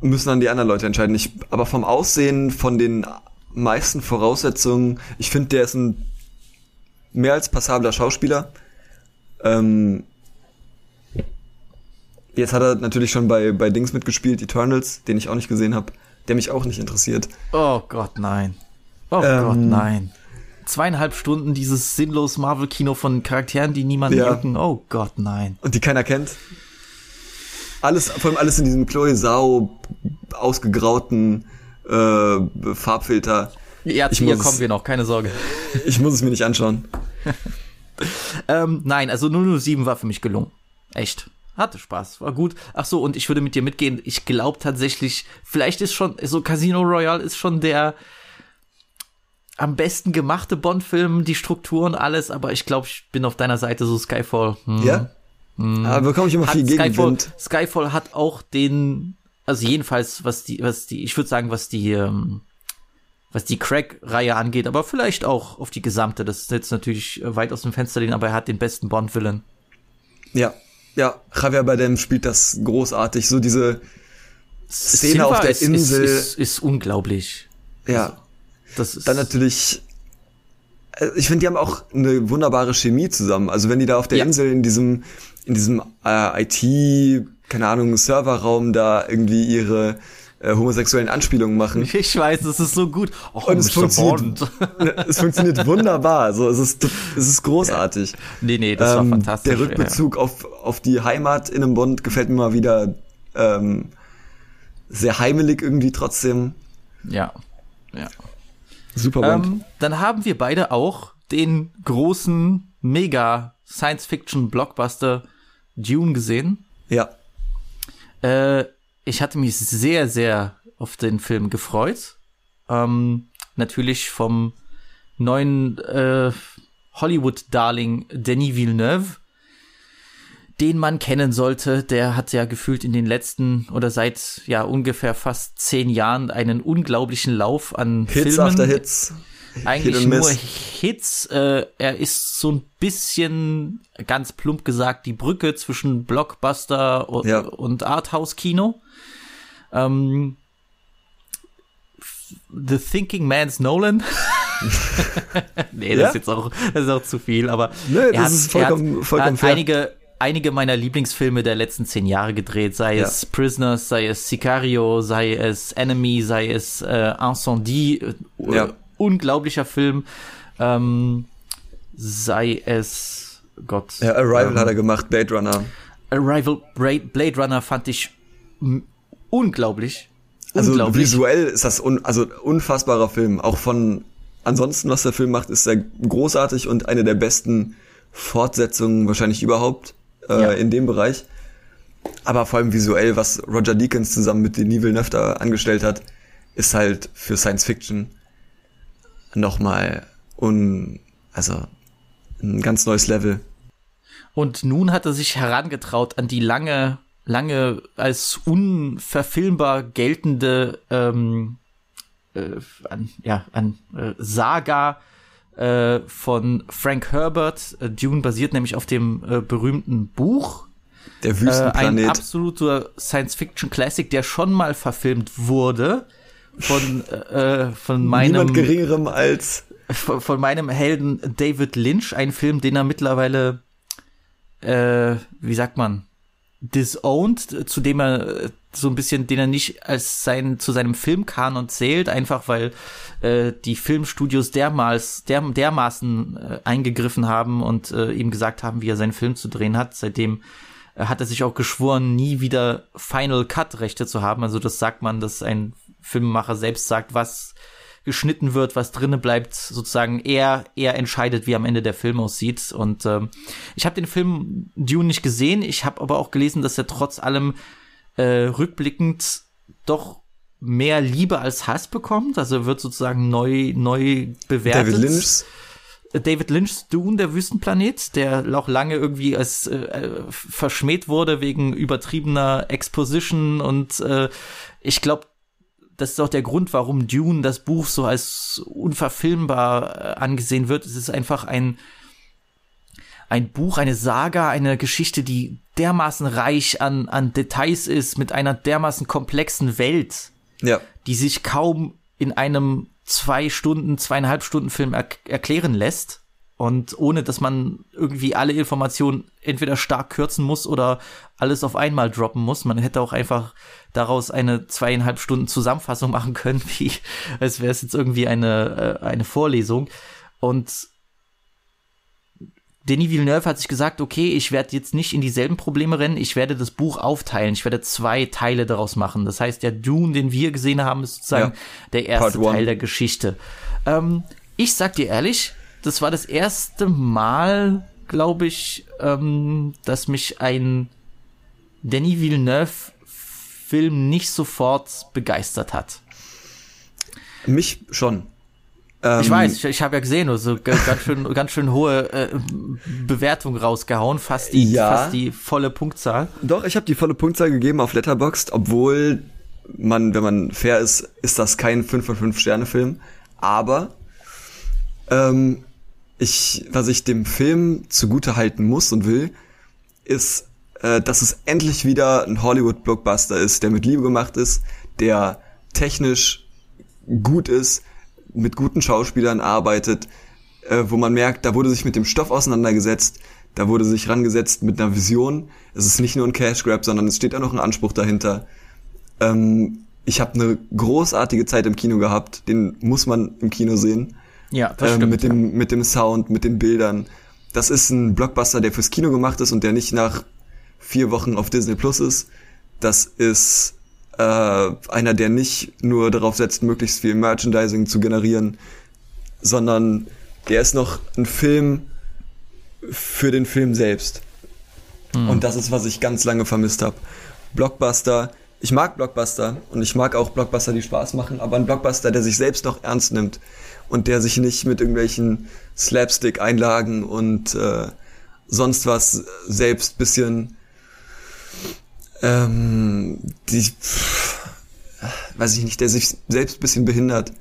müssen dann die anderen Leute entscheiden. Ich, aber vom Aussehen, von den meisten Voraussetzungen, ich finde, der ist ein mehr als passabler Schauspieler. Ähm, jetzt hat er natürlich schon bei, bei Dings mitgespielt, Eternals, den ich auch nicht gesehen habe, der mich auch nicht interessiert.
Oh Gott, nein. Oh
Ähm,
Gott, nein. Zweieinhalb Stunden dieses sinnlos Marvel-Kino von Charakteren, die niemanden
Ja.
jucken. Oh Gott, nein.
Und die keiner kennt. Alles, vor allem alles in diesem Chloe Sau ausgegrauten äh, Farbfilter.
Ja,
Ich
zu
muss-
kommen wir noch, keine Sorge. <laughs>
Ich muss es mir nicht anschauen. <laughs>
Ähm, nein, also 007 war für mich gelungen. Echt. Hatte Spaß, war gut. Ach so, und ich würde mit dir mitgehen. Ich glaube tatsächlich, vielleicht ist schon, so Casino Royale ist schon der am besten gemachte Bond-Film, die Strukturen, alles, aber ich glaube, ich bin auf deiner Seite, so Skyfall. Hm.
Ja? Aber bekomme ich immer
Hat
viel
Skyfall,
Gegenwind.
Skyfall hat auch den, also jedenfalls, was die, was die, ich würde sagen, was die, ähm, was die Craig-Reihe angeht, aber vielleicht auch auf die gesamte. Das ist jetzt natürlich äh, weit aus dem Fenster lehnen, aber er hat den besten Bond-Villain.
Ja. Ja, Javier Bardem spielt das großartig. So diese Szene auf der
ist,
Insel.
Ist, ist, ist unglaublich.
Ja.
Das ist
Dann natürlich, äh, ich finde, die haben auch eine wunderbare Chemie zusammen. Also wenn die da auf der
Ja.
Insel in diesem, in diesem äh, IT, keine Ahnung, Serverraum da irgendwie ihre äh, homosexuellen Anspielungen machen.
ich weiß, das ist so gut. Och,
Und es funktioniert,
Bond. <laughs>
es funktioniert wunderbar. Also es ist, es ist großartig.
Nee, nee, das war
Ähm,
fantastisch.
Der Rückbezug auf, auf die Heimat in einem Bond gefällt mir mal wieder ähm, sehr heimelig irgendwie trotzdem.
Ja. ja.
Super.
Ähm, dann haben wir beide auch den großen Mega Science-Fiction-Blockbuster Dune gesehen.
ja.
Äh, ich hatte mich sehr, sehr auf den Film gefreut. Ähm, natürlich vom neuen äh, Hollywood-Darling Denis Villeneuve, den man kennen sollte. Der hat ja gefühlt in den letzten oder seit ja ungefähr fast zehn Jahren einen unglaublichen Lauf an
Hits
Filmen
after Hits.
eigentlich nur. Hits. Äh, er ist so ein bisschen, ganz plump gesagt, die Brücke zwischen Blockbuster und,
Ja.
und Arthouse-Kino. Ähm, The Thinking Man's Nolan. <laughs> nee, das
Ja?
ist jetzt auch, das ist auch zu viel, aber
Nee,
er
das
hat,
ist vollkommen- vollkommen
hat
fair.
einige einige meiner Lieblingsfilme der letzten zehn Jahre gedreht, sei
Ja.
es Prisoners, sei es Sicario, sei es Enemy, sei es äh, Incendie, äh,
Ja.
unglaublicher Film, ähm, sei es Gott.
Ja, Arrival
ähm,
hat er gemacht, Blade Runner.
Arrival Blade Runner fand ich unglaublich.
Also
unglaublich.
visuell ist das un, also unfassbarer Film. Auch von ansonsten, was der Film macht, ist er großartig und eine der besten Fortsetzungen wahrscheinlich überhaupt äh,
Ja.
in dem Bereich. Aber vor allem visuell, was Roger Deakins zusammen mit Denis Villeneuve da angestellt hat, ist halt für Science Fiction nochmal un, also ein ganz neues Level.
Und nun hat er sich herangetraut an die lange, lange als unverfilmbar geltende ähm, äh, an, ja, an äh, Saga äh, von Frank Herbert. Äh, Dune basiert nämlich auf dem äh, berühmten Buch.
Der
Äh, ein
Wüstenplanet.
absoluter Science-Fiction-Classic, der schon mal verfilmt wurde von, äh, von meinem
Niemand geringerem als
von, von meinem Helden David Lynch, ein Film, den er mittlerweile, äh, wie sagt man, disowned, zu dem er so ein bisschen, den er nicht als sein, zu seinem Filmkanon zählt, einfach weil äh, die Filmstudios dermals, der, dermaßen äh, eingegriffen haben und äh, ihm gesagt haben, wie er seinen Film zu drehen hat. Seitdem äh, hat er sich auch geschworen, nie wieder Final Cut Rechte zu haben. Also das sagt man, dass ein Filmemacher selbst sagt, was geschnitten wird, was drinnen bleibt, sozusagen er er entscheidet, wie am Ende der Film aussieht. Und ähm, ich habe den Film Dune nicht gesehen. Ich habe aber auch gelesen, dass er trotz allem äh, rückblickend doch mehr Liebe als Hass bekommt. Also wird sozusagen neu neu bewertet.
David Lynch.
David Lynch's Dune, der Wüstenplanet, der auch lange irgendwie als äh, äh, verschmäht wurde wegen übertriebener Exposition und äh, ich glaube, das ist auch der Grund, warum Dune, das Buch, so als unverfilmbar äh, angesehen wird. Es ist einfach ein, ein Buch, eine Saga, eine Geschichte, die dermaßen reich an, an Details ist, mit einer dermaßen komplexen Welt,
Ja.
die sich kaum in einem zwei Stunden, zweieinhalb Stunden Film er erklären lässt. Und ohne, dass man irgendwie alle Informationen entweder stark kürzen muss oder alles auf einmal droppen muss. Man hätte auch einfach daraus eine zweieinhalb Stunden Zusammenfassung machen können, <laughs> wie als wäre es jetzt irgendwie eine, äh, eine Vorlesung. Und Denis Villeneuve hat sich gesagt, okay, ich werde jetzt nicht in dieselben Probleme rennen, ich werde das Buch aufteilen, ich werde zwei Teile daraus machen. Das heißt, der Dune, den wir gesehen haben, ist sozusagen
Ja.
der erste. Teil der Geschichte. Ähm, ich sag dir ehrlich, das war das erste Mal, glaube ich, ähm, dass mich ein Denis Villeneuve-Film nicht sofort begeistert hat.
Mich schon. Ähm,
Ich weiß, ich, ich habe ja gesehen, also ganz schön, <laughs> ganz schön hohe äh, Bewertung rausgehauen, fast die,
Ja.
fast die volle Punktzahl.
Doch, ich habe die volle Punktzahl gegeben auf Letterboxd, obwohl man, wenn man fair ist, ist das kein 5 von 5 Sterne Film. Aber ähm, ich, was ich dem Film zugute halten muss und will, ist, äh, dass es endlich wieder ein Hollywood-Blockbuster ist, der mit Liebe gemacht ist, der technisch gut ist, mit guten Schauspielern arbeitet, äh, wo man merkt, da wurde sich mit dem Stoff auseinandergesetzt, da wurde sich rangesetzt mit einer Vision. Es ist nicht nur ein Cash Grab, sondern es steht auch noch ein Anspruch dahinter. Ähm, ich habe eine großartige Zeit im Kino gehabt, den muss man im Kino sehen.
Ja, das
Ähm,
stimmt.
mit dem mit dem Sound, mit den Bildern. Das ist ein Blockbuster, der fürs Kino gemacht ist und der nicht nach vier Wochen auf Disney Plus ist. Das ist äh, einer, der nicht nur darauf setzt, möglichst viel Merchandising zu generieren, sondern der ist noch ein Film für den Film selbst. Und das ist, was ich ganz lange vermisst habe. Blockbuster, ich mag Blockbuster und ich mag auch Blockbuster, die Spaß machen, aber ein Blockbuster, der sich selbst noch ernst nimmt und der sich nicht mit irgendwelchen Slapstick-Einlagen und äh, sonst was selbst bisschen ähm, die, pff, weiß ich nicht, der sich selbst bisschen behindert,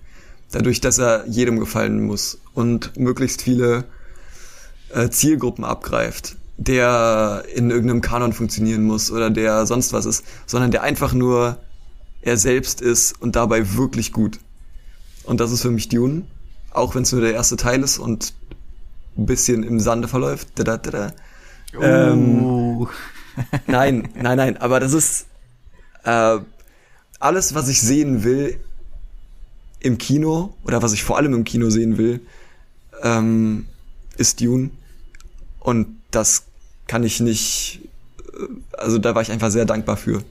dadurch, dass er jedem gefallen muss und möglichst viele äh, Zielgruppen abgreift, der in irgendeinem Kanon funktionieren muss oder der sonst was ist, sondern der einfach nur er selbst ist und dabei wirklich gut. Und das ist für mich Dune, auch wenn es nur der erste Teil ist und ein bisschen im Sande verläuft. Da, da, da, da. Ähm,
Uh, <laughs>
Nein, nein, nein, aber das ist äh, alles, was ich sehen will im Kino oder was ich vor allem im Kino sehen will, ähm, ist Dune. Und das kann ich nicht, äh, also da war ich einfach sehr dankbar für.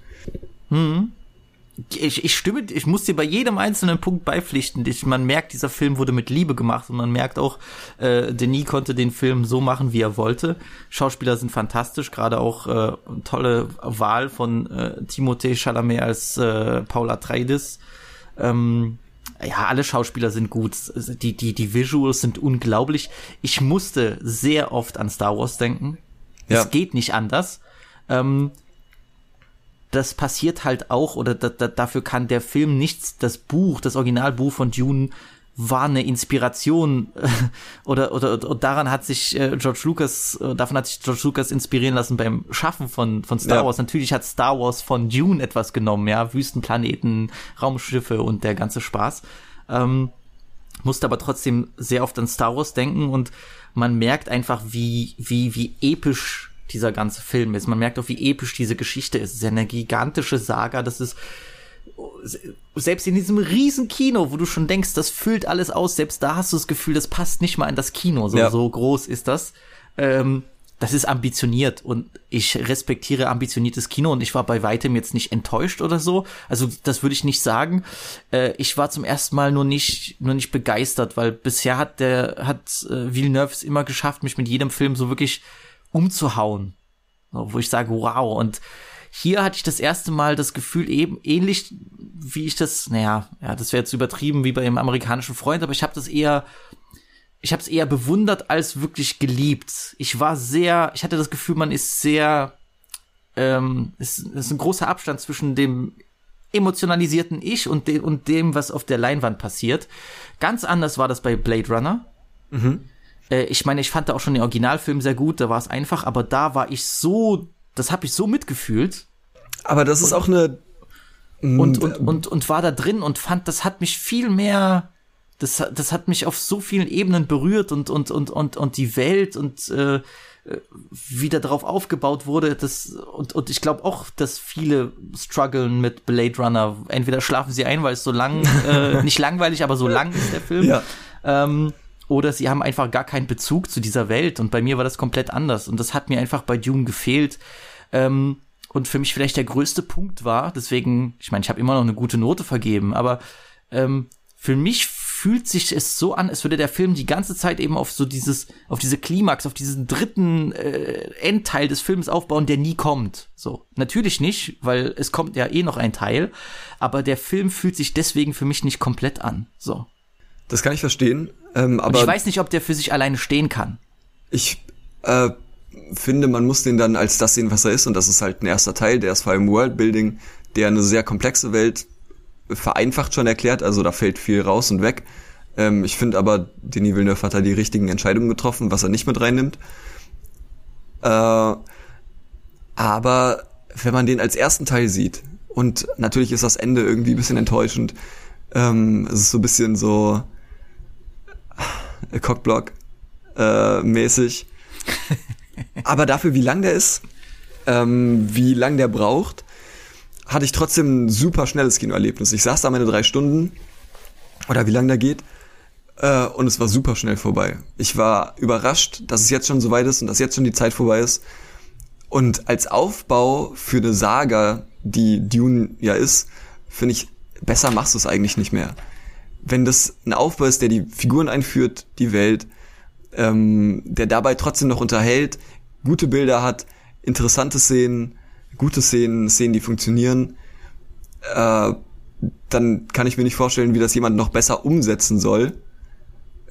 Ich, ich stimme, ich muss dir bei jedem einzelnen Punkt beipflichten. Ich, man merkt, dieser Film wurde mit Liebe gemacht und man merkt auch, äh, Denis konnte den Film so machen, wie er wollte. Schauspieler sind fantastisch, gerade auch äh, tolle Wahl von äh, Timothée Chalamet als äh, Paula Atreides. Ähm, ja, alle Schauspieler sind gut. Die, die, die Visuals sind unglaublich. Ich musste sehr oft an Star Wars denken.
Ja.
Es geht nicht anders. Ähm, das passiert halt auch, oder da, da, dafür kann der Film nichts, das Buch, das Originalbuch von Dune war eine Inspiration <laughs> oder, oder, oder daran hat sich äh, George Lucas, äh, davon hat sich George Lucas inspirieren lassen beim Schaffen von, von Star
Ja.
Wars. Natürlich hat Star Wars von Dune etwas genommen, ja, Wüstenplaneten, Raumschiffe und der ganze Spaß. Ähm, musste aber trotzdem sehr oft an Star Wars denken und man merkt einfach, wie, wie, wie episch dieser ganze Film ist. Man merkt auch, wie episch diese Geschichte ist. Es ist ja eine gigantische Saga. Das ist selbst in diesem riesen Kino, wo du schon denkst, das füllt alles aus, selbst da hast du das Gefühl, das passt nicht mal in das Kino. So,
Ja.
so groß ist das. Ähm, das ist ambitioniert und ich respektiere ambitioniertes Kino und ich war bei weitem jetzt nicht enttäuscht oder so. Also das würde ich nicht sagen. Äh, ich war zum ersten Mal nur nicht nur nicht begeistert, weil bisher hat der hat äh, Villeneuve es immer geschafft, mich mit jedem Film so wirklich umzuhauen, so, wo ich sage, wow. Und hier hatte ich das erste Mal das Gefühl eben ähnlich wie ich das, naja, ja, das wäre jetzt übertrieben wie bei dem amerikanischen Freund, aber ich habe das eher ich habe es eher bewundert als wirklich geliebt. Ich war sehr, ich hatte das Gefühl, man ist sehr, ähm, es, es ist ein großer Abstand zwischen dem emotionalisierten Ich und, de und dem, was auf der Leinwand passiert. Ganz anders war das bei Blade Runner. Äh, ich meine, ich fand da auch schon den Originalfilm sehr gut, da war es einfach, aber da war ich so, das habe ich so mitgefühlt
Aber das ist auch eine
und, und, und, und war da drin und fand, das hat mich viel mehr, das, das hat mich auf so vielen Ebenen berührt und, und, und, und, und die Welt und äh, wie da drauf aufgebaut wurde, das, und, und ich glaube auch, dass viele strugglen mit Blade Runner. Entweder schlafen sie ein, weil es so lang, äh, <laughs> nicht langweilig, aber so lang ist der Film.
Ja.
Ähm, oder sie haben einfach gar keinen Bezug zu dieser Welt und bei mir war das komplett anders und das hat mir einfach bei Dune gefehlt. Ähm, und für mich vielleicht der größte Punkt war, deswegen, ich meine, ich habe immer noch eine gute Note vergeben, aber ähm, für mich fühlt sich es so an, als würde der Film die ganze Zeit eben auf so dieses, auf diese Klimax, auf diesen dritten äh, Endteil des Films aufbauen, der nie kommt. So. Natürlich nicht, weil es kommt ja eh noch ein Teil, aber der Film fühlt sich deswegen für mich nicht komplett an. So.
Das kann ich verstehen. Ähm, aber
Und ich weiß nicht, ob der für sich alleine stehen kann.
Ich äh, finde, man muss den dann als das sehen, was er ist. Und das ist halt ein erster Teil, der ist vor allem Worldbuilding, der eine sehr komplexe Welt vereinfacht schon erklärt. Also da fällt viel raus und weg. Ähm, ich finde aber, Denis Villeneuve hat da die richtigen Entscheidungen getroffen, was er nicht mit reinnimmt. Äh, aber wenn man den als ersten Teil sieht, und natürlich ist das Ende irgendwie ein bisschen enttäuschend, ähm, es ist so ein bisschen so <sighs> Cockblock äh, mäßig. Aber dafür, wie lang der ist, ähm, wie lang der braucht, hatte ich trotzdem ein super schnelles Kinoerlebnis. Ich saß da meine drei Stunden oder wie lang der geht äh, und es war super schnell vorbei. Ich war überrascht, dass es jetzt schon so weit ist und dass jetzt schon die Zeit vorbei ist. Und als Aufbau für eine Saga, die Dune ja ist, finde ich, besser machst du es eigentlich nicht mehr. Wenn das ein Aufbau ist, der die Figuren einführt, die Welt, ähm, der dabei trotzdem noch unterhält, gute Bilder hat, interessante Szenen, gute Szenen, Szenen, die funktionieren, äh, dann kann ich mir nicht vorstellen, wie das jemand noch besser umsetzen soll.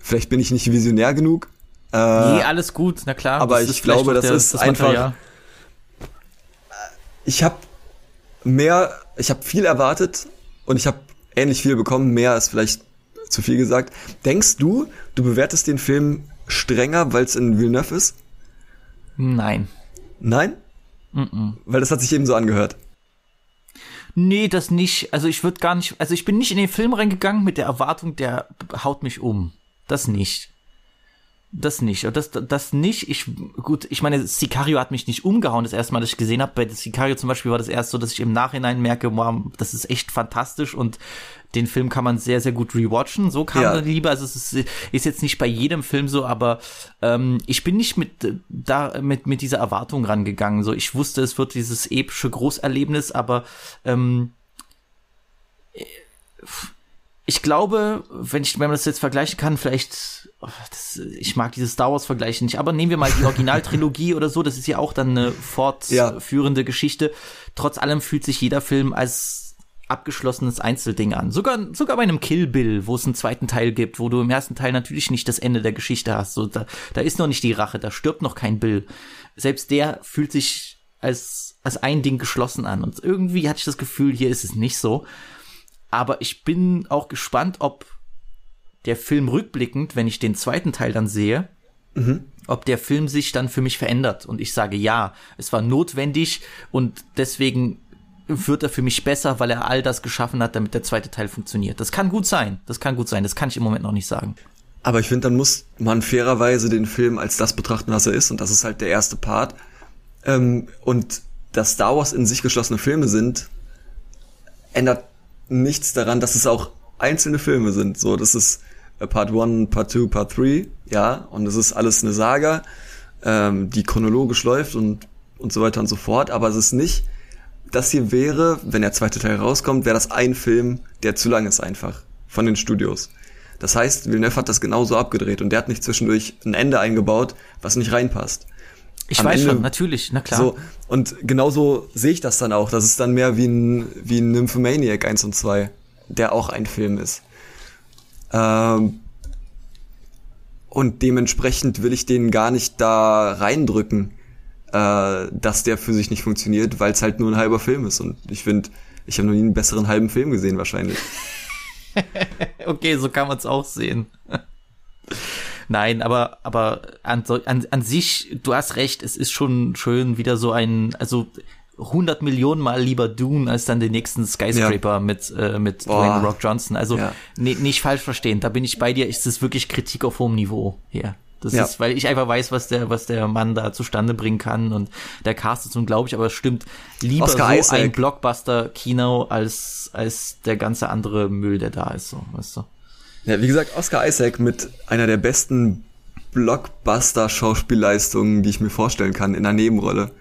Vielleicht bin ich nicht visionär genug. Äh,
Nee, alles gut, na klar.
aber
das
ich glaube, das
der-
ist einfach-
Material.
ich habe mehr, ich habe viel erwartet und ich habe ähnlich viel bekommen. Mehr ist vielleicht zu viel gesagt. Denkst du, du bewertest den Film strenger, weil es in Villeneuve ist?
Nein.
Nein? Weil das hat sich eben so angehört.
Nee, das nicht. Also ich würde gar nicht, also ich bin nicht in den Film reingegangen mit der Erwartung, der haut mich um. Das nicht. Das nicht. Und das, das nicht. Ich, gut, ich meine, Sicario hat mich nicht umgehauen, das erste Mal, dass ich gesehen habe. Bei Sicario zum Beispiel war das erst so, dass ich im Nachhinein merke, wow, das ist echt fantastisch und den Film kann man sehr, sehr gut rewatchen. So kam
Ja.
dann lieber. Also es ist, ist jetzt nicht bei jedem Film so, aber ähm, ich bin nicht mit da mit mit dieser Erwartung rangegangen. So, ich wusste, es wird dieses epische Großerlebnis, aber ähm, ich glaube, wenn ich, wenn man das jetzt vergleichen kann, vielleicht, das, ich mag dieses Star Wars Vergleich nicht, aber nehmen wir mal die Originaltrilogie oder so, das ist ja auch dann eine fortführende Geschichte. Trotz allem fühlt sich jeder Film als abgeschlossenes Einzelding an. Sogar, sogar bei einem Kill Bill, wo es einen zweiten Teil gibt, wo du im ersten Teil natürlich nicht das Ende der Geschichte hast. So, da, da ist noch nicht die Rache, da stirbt noch kein Bill. Selbst der fühlt sich als, als ein Ding geschlossen an. Und irgendwie hatte ich das Gefühl, hier ist es nicht so. Aber ich bin auch gespannt, ob der Film rückblickend, wenn ich den zweiten Teil dann sehe, ob der Film sich dann für mich verändert. Und ich sage ja, es war notwendig und deswegen wird er für mich besser, weil er all das geschaffen hat, damit der zweite Teil funktioniert. Das kann gut sein. Das kann gut sein. Das kann ich im Moment noch nicht sagen.
Aber ich finde, dann muss man fairerweise den Film als das betrachten, was er ist. Und das ist halt der erste Part. Ähm, und dass Star Wars in sich geschlossene Filme sind, ändert nichts daran, dass es auch einzelne Filme sind. So, das ist äh, Part 1, Part 2, Part 3, ja. Und das ist alles eine Saga, ähm, die chronologisch läuft und, und so weiter und so fort. Aber es ist nicht, das hier wäre, wenn der zweite Teil rauskommt, wäre das ein Film, der zu lang ist einfach. Von den Studios. Das heißt, Villeneuve hat das genauso abgedreht und der hat nicht zwischendurch ein Ende eingebaut, was nicht reinpasst.
Ich
Am
weiß
Ende-
schon, natürlich, na klar.
So, und genauso sehe ich das dann auch. Das ist dann mehr wie ein, wie ein Nymphomaniac 1 und 2, der auch ein Film ist. Ähm, und dementsprechend will ich den gar nicht da reindrücken, äh, dass der für sich nicht funktioniert, weil es halt nur ein halber Film ist. Und ich finde, ich habe noch nie einen besseren halben Film gesehen wahrscheinlich. <laughs>
Okay, so kann man es auch sehen. <laughs> Nein, aber, aber an, an, an sich, du hast recht, es ist schon schön, wieder so ein, also 100 Millionen Mal lieber Dune als dann den nächsten Skyscraper mit, äh, mit
Boah.
Dwayne Rock Johnson. Also
Ja.
nee, nicht falsch verstehen, da bin ich bei dir, ist es wirklich Kritik auf hohem Niveau hier. Das
Ja.
ist, weil ich einfach weiß, was der, was der Mann da zustande bringen kann und der Cast ist unglaublich, aber es stimmt lieber
Oscar
so
Isaac.
ein Blockbuster-Kino als, als der ganze andere Müll, der da ist, so, weißt du.
Ja, wie gesagt, Oscar Isaac mit einer der besten Blockbuster-Schauspielleistungen, die ich mir vorstellen kann, in einer Nebenrolle.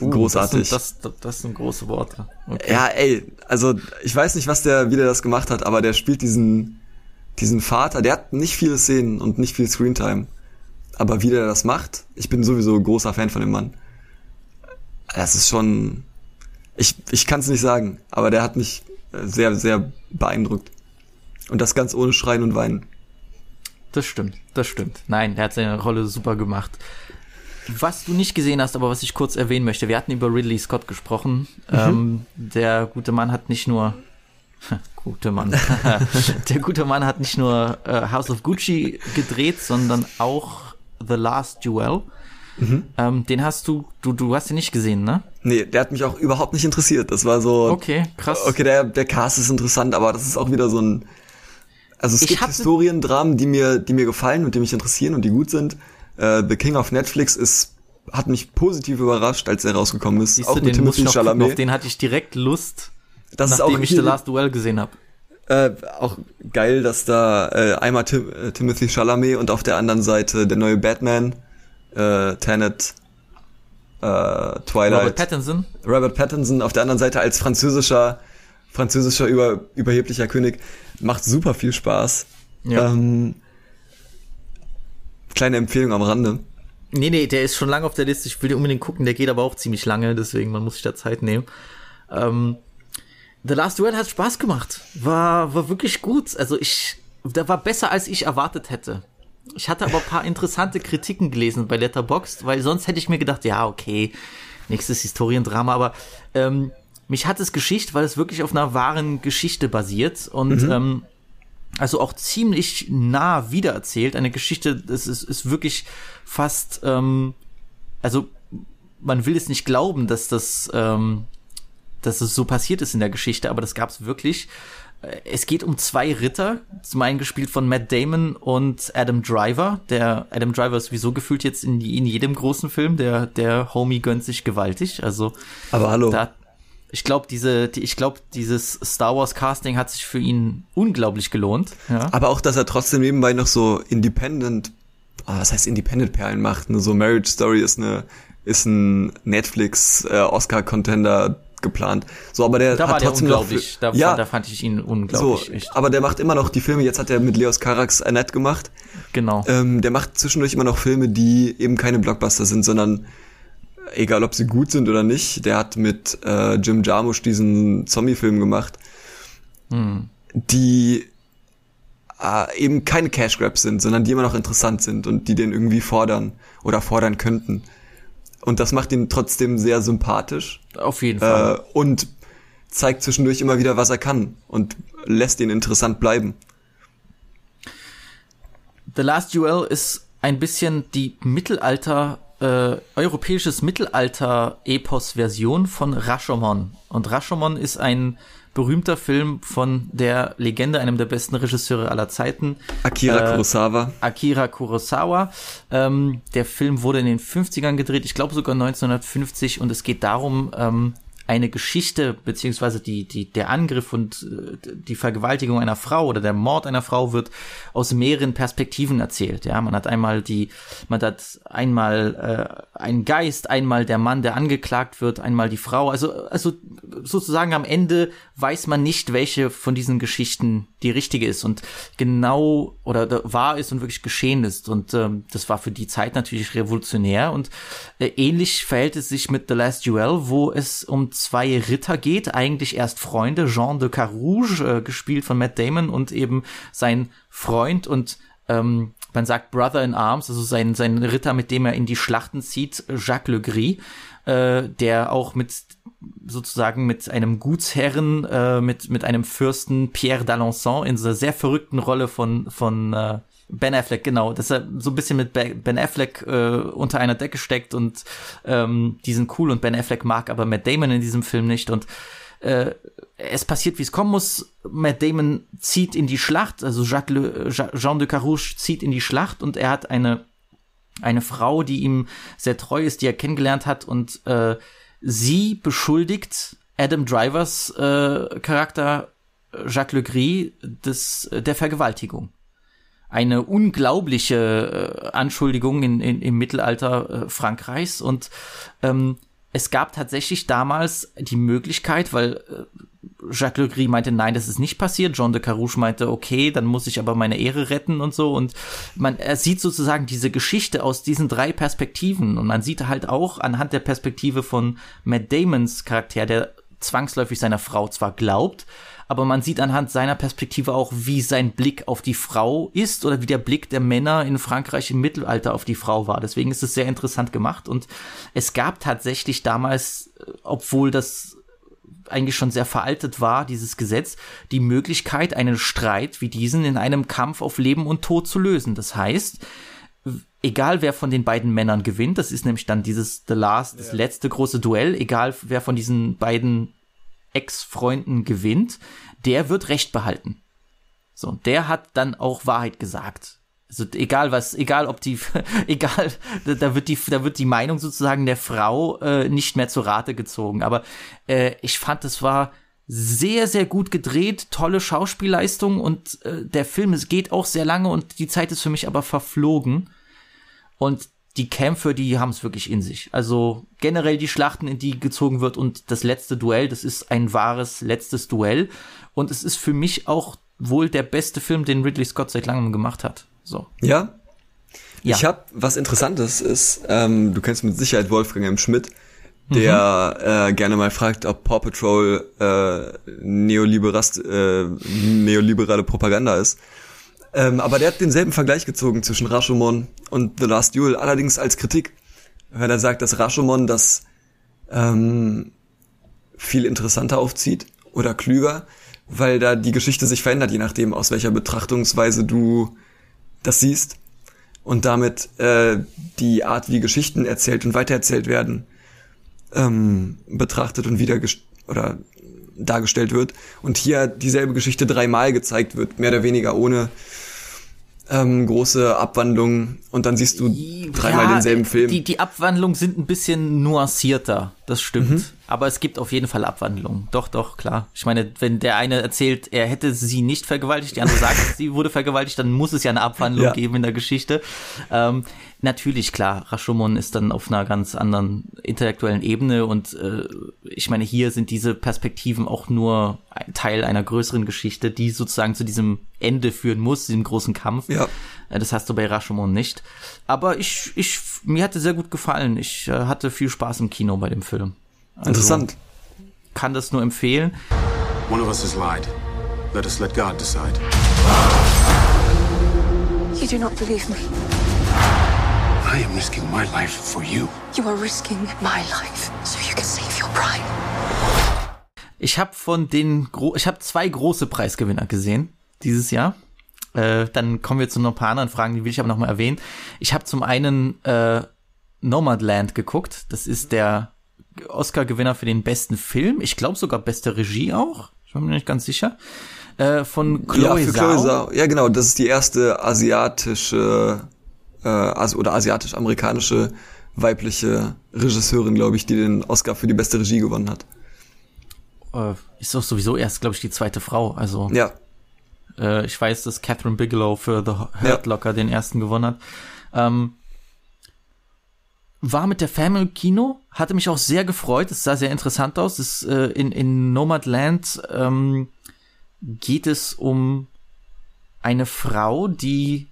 Uh,
Großartig.
Das sind, das, das sind große Worte. Okay.
Ja, ey, also ich weiß nicht, was der, wie der das gemacht hat, aber der spielt diesen, diesen Vater, der hat nicht viele Szenen und nicht viel Screentime. Aber wie der das macht, ich bin sowieso großer Fan von dem Mann. Das ist schon, ich, ich kann es nicht sagen, aber der hat mich sehr, sehr beeindruckt. Und das ganz ohne Schreien und Weinen.
Das stimmt, das stimmt. Nein, der hat seine Rolle super gemacht. Was du nicht gesehen hast, aber was ich kurz erwähnen möchte, wir hatten über Ridley Scott gesprochen. Mhm. Ähm, der gute Mann hat nicht nur <laughs> gute Mann. <laughs> der gute Mann hat nicht nur äh, House of Gucci gedreht, sondern auch The Last Duel. Mhm. Ähm, den hast du, du, du hast ihn nicht gesehen, ne?
Nee, der hat mich auch überhaupt nicht interessiert. Das war so.
Okay, krass.
Okay, der, der Cast ist interessant, aber das ist auch wieder so ein. Also es ich gibt Historiendramen, die mir, die mir gefallen und die mich interessieren und die gut sind. Uh, The King of Netflix ist hat mich positiv überrascht, als er rausgekommen ist.
Siehst auch du, mit Timothy Chalamet. Gucken, auf den hatte ich direkt Lust,
das
nachdem
ist auch
ich The Last Duel gesehen habe.
Äh, auch geil, dass da äh, einmal Tim, äh, Timothy Chalamet und auf der anderen Seite der neue Batman, äh, Tenet, äh, Twilight.
Robert Pattinson.
Robert Pattinson auf der anderen Seite als französischer, französischer über, überheblicher König. Macht super viel Spaß. Ja. Ähm, kleine Empfehlung am Rande.
Nee, nee, der ist schon lange auf der Liste. Ich will den unbedingt gucken. Der geht aber auch ziemlich lange, deswegen man muss sich da Zeit nehmen. Ähm, The Last Duel hat Spaß gemacht. War, war wirklich gut. Also ich, der war besser, als ich erwartet hätte. Ich hatte aber ein paar interessante Kritiken gelesen bei Letterboxd, weil sonst hätte ich mir gedacht, ja, okay, nächstes Historiendrama, aber ähm, mich hat es Geschichte, weil es wirklich auf einer wahren Geschichte basiert und mhm. ähm, also auch ziemlich nah wiedererzählt. Eine Geschichte, das ist, ist wirklich fast, ähm, also man will es nicht glauben, dass das, ähm, dass es so passiert ist in der Geschichte, aber das gab es wirklich. Äh, es geht um zwei Ritter, zum einen gespielt von Matt Damon und Adam Driver. Der Adam Driver ist sowieso gefühlt jetzt in, in jedem großen Film. Der, der Homie gönnt sich gewaltig. Also,
aber hallo.
Da, ich glaube, diese, die, ich glaube, dieses Star Wars Casting hat sich für ihn unglaublich gelohnt. Ja.
Aber auch, dass er trotzdem nebenbei noch so Independent, oh, was heißt Independent Perlen macht. Ne? So Marriage Story ist eine, ist ein Netflix äh, Oscar Contender geplant. So, aber der
da
hat trotzdem
noch da, ja, da fand ich ihn unglaublich.
So, aber der macht immer noch die Filme. Jetzt hat er mit Leos Carax Annette gemacht.
Genau.
Ähm, der macht zwischendurch immer noch Filme, die eben keine Blockbuster sind, sondern egal ob sie gut sind oder nicht. Der hat mit äh, Jim Jarmusch diesen Zombie-Film gemacht, hm. die äh, eben keine Cash Grabs sind, sondern die immer noch interessant sind und die den irgendwie fordern oder fordern könnten. Und das macht ihn trotzdem sehr sympathisch.
Auf jeden Fall.
Äh, und zeigt zwischendurch immer wieder, was er kann und lässt ihn interessant bleiben.
The Last Duel ist ein bisschen die Mittelalter, äh, europäisches Mittelalter-Epos-Version von Rashomon. Und Rashomon ist ein berühmter Film von der Legende, einem der besten Regisseure aller Zeiten.
Akira äh, Kurosawa.
Akira Kurosawa. Ähm, der Film wurde in den 50ern gedreht, ich glaube sogar 1950 und es geht darum, ähm, eine Geschichte beziehungsweise die die der Angriff und äh, die Vergewaltigung einer Frau oder der Mord einer Frau wird aus mehreren Perspektiven erzählt. Ja, man hat einmal die man hat einmal äh, einen Geist, einmal der Mann, der angeklagt wird, einmal die Frau. Also also sozusagen am Ende weiß man nicht, welche von diesen Geschichten die richtige ist und genau oder wahr ist und wirklich geschehen ist. Und ähm, das war für die Zeit natürlich revolutionär. Und äh, ähnlich verhält es sich mit The Last Duel, wo es um zwei Ritter geht, eigentlich erst Freunde, Jean de Carouge, äh, gespielt von Matt Damon und eben sein Freund und ähm, man sagt Brother in Arms, also sein, sein Ritter, mit dem er in die Schlachten zieht, Jacques Le Gris, äh, der auch mit sozusagen mit einem Gutsherren, äh, mit, mit einem Fürsten Pierre d'Alençon in dieser sehr verrückten Rolle von, von äh, Ben Affleck, genau, dass er so ein bisschen mit Ben Affleck äh, unter einer Decke steckt und ähm, die sind cool und Ben Affleck mag aber Matt Damon in diesem Film nicht und äh, es passiert, wie es kommen muss. Matt Damon zieht in die Schlacht, also Jacques Le, Jean de Carouche zieht in die Schlacht und er hat eine eine Frau, die ihm sehr treu ist, die er kennengelernt hat und äh, sie beschuldigt Adam Drivers äh, Charakter äh, Jacques Le Gris des, der Vergewaltigung. Eine unglaubliche äh, Anschuldigung in, in, im Mittelalter äh, Frankreichs und ähm, es gab tatsächlich damals die Möglichkeit, weil äh, Jacques Le Gris meinte, nein, das ist nicht passiert. John de Carouche meinte, okay, dann muss ich aber meine Ehre retten und so. Und man, er sieht sozusagen diese Geschichte aus diesen drei Perspektiven. Und man sieht halt auch anhand der Perspektive von Matt Damons Charakter, der zwangsläufig seiner Frau zwar glaubt, aber man sieht anhand seiner Perspektive auch, wie sein Blick auf die Frau ist oder wie der Blick der Männer in Frankreich im Mittelalter auf die Frau war. Deswegen ist es sehr interessant gemacht und es gab tatsächlich damals, äh, obwohl das eigentlich schon sehr veraltet war, dieses Gesetz, die Möglichkeit, einen Streit wie diesen in einem Kampf auf Leben und Tod zu lösen. Das heißt, egal wer von den beiden Männern gewinnt, das ist nämlich dann dieses The Last, das letzte große Duell, egal wer von diesen beiden Ex-Freunden gewinnt, der wird Recht behalten. So, der hat dann auch Wahrheit gesagt. Also egal was, egal ob die, <laughs> egal, da wird die, da wird die Meinung sozusagen der Frau äh, nicht mehr zur Rate gezogen. Aber äh, ich fand, es war sehr, sehr gut gedreht, tolle Schauspielleistung und äh, der Film, es geht auch sehr lange und die Zeit ist für mich aber verflogen. Und die Kämpfe, die haben es wirklich in sich. Also generell die Schlachten, in die gezogen wird und das letzte Duell, das ist ein wahres letztes Duell. Und es ist für mich auch wohl der beste Film, den Ridley Scott seit langem gemacht hat. So.
Ja?
Ja.
Ich habe was Interessantes ist, ähm, du kennst mit Sicherheit Wolfgang M. Schmidt, der
Mhm.
äh, gerne mal fragt, ob Paw Patrol äh, Neoliberast, äh, neoliberale Propaganda ist. Ähm, aber der hat denselben Vergleich gezogen zwischen Rashomon und The Last Duel, allerdings als Kritik, weil er sagt, dass Rashomon das ähm, viel interessanter aufzieht oder klüger, weil da die Geschichte sich verändert, je nachdem, aus welcher Betrachtungsweise du das siehst. Und damit äh, die Art, wie Geschichten erzählt und weitererzählt werden, ähm, betrachtet und wieder oder dargestellt wird und hier dieselbe Geschichte dreimal gezeigt wird, mehr oder weniger ohne ähm, große Abwandlung und dann siehst du dreimal
Ja,
denselben Film.
Die, die Abwandlungen sind ein bisschen nuancierter, das stimmt.
Mhm.
Aber es gibt auf jeden Fall Abwandlungen. Doch, doch, klar. Ich meine, wenn der eine erzählt, er hätte sie nicht vergewaltigt, die andere sagt, <laughs> sie wurde vergewaltigt, dann muss es ja eine Abwandlung
Ja.
geben in der Geschichte. Ähm, natürlich, klar, Rashomon ist dann auf einer ganz anderen intellektuellen Ebene und äh, ich meine, hier sind diese Perspektiven auch nur ein Teil einer größeren Geschichte, die sozusagen zu diesem Ende führen muss, diesem großen Kampf.
Ja.
Äh, Das hast du bei Rashomon nicht. Aber ich, ich, mir hatte sehr gut gefallen. Ich äh, hatte viel Spaß im Kino bei dem Film. Also,
Interessant.
Kann das nur empfehlen.
One of us has lied. Let us let God decide.
You do not believe me.
I am risking my life for you.
You are risking my life so you can save your pride.
Ich habe von den, gro ich habe zwei große Preisgewinner gesehen dieses Jahr. Äh, dann kommen wir zu noch ein paar anderen Fragen, die will ich aber noch mal erwähnen. Ich habe zum einen äh, Nomadland geguckt. Das ist der Oscar-Gewinner für den besten Film. Ich glaube sogar beste Regie auch. Ich bin mir nicht ganz sicher. Äh, von
ja,
Chloe
für
Zhao.
Chloe Zhao. Ja, genau, das ist die erste asiatische äh, oder asiatisch-amerikanische weibliche Regisseurin, glaube ich, die den Oscar für die beste Regie gewonnen hat.
Äh, ist doch sowieso erst, glaube ich, die zweite Frau. Also
Ja,
Äh, ich weiß, dass Catherine Bigelow für The Hurt Locker den ersten gewonnen hat. Ähm, war mit der Family Kino, hatte mich auch sehr gefreut. Es sah sehr interessant aus. Es, äh, in, in Nomadland ähm, geht es um eine Frau, die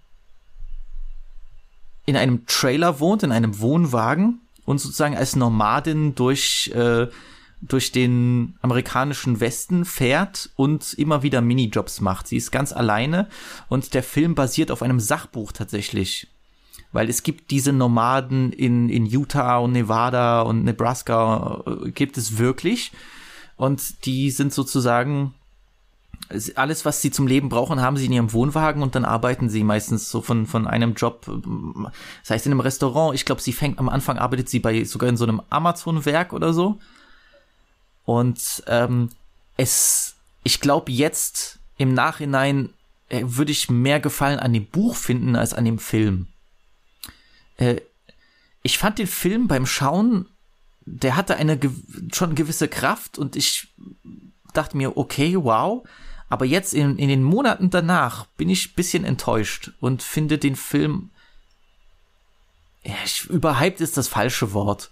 in einem Trailer wohnt, in einem Wohnwagen und sozusagen als Nomadin durch äh, durch den amerikanischen Westen fährt und immer wieder Minijobs macht. Sie ist ganz alleine und der Film basiert auf einem Sachbuch tatsächlich. Weil es gibt diese Nomaden in, in Utah und Nevada und Nebraska, äh, gibt es wirklich. Und die sind sozusagen es- alles, was sie zum Leben brauchen, haben sie in ihrem Wohnwagen und dann arbeiten sie meistens so von, von einem Job, ähm, das heißt in einem Restaurant. Ich glaube, sie fängt am Anfang, arbeitet sie bei sogar in so einem Amazon-Werk oder so. Und ähm, es, ich glaube, jetzt im Nachhinein äh, würde ich mehr Gefallen an dem Buch finden als an dem Film. Äh, ich fand den Film beim Schauen, der hatte eine schon gewisse Kraft und ich dachte mir, okay, wow. Aber jetzt in, in den Monaten danach bin ich bisschen enttäuscht und finde den Film, ja, ich, überhyped ist das falsche Wort.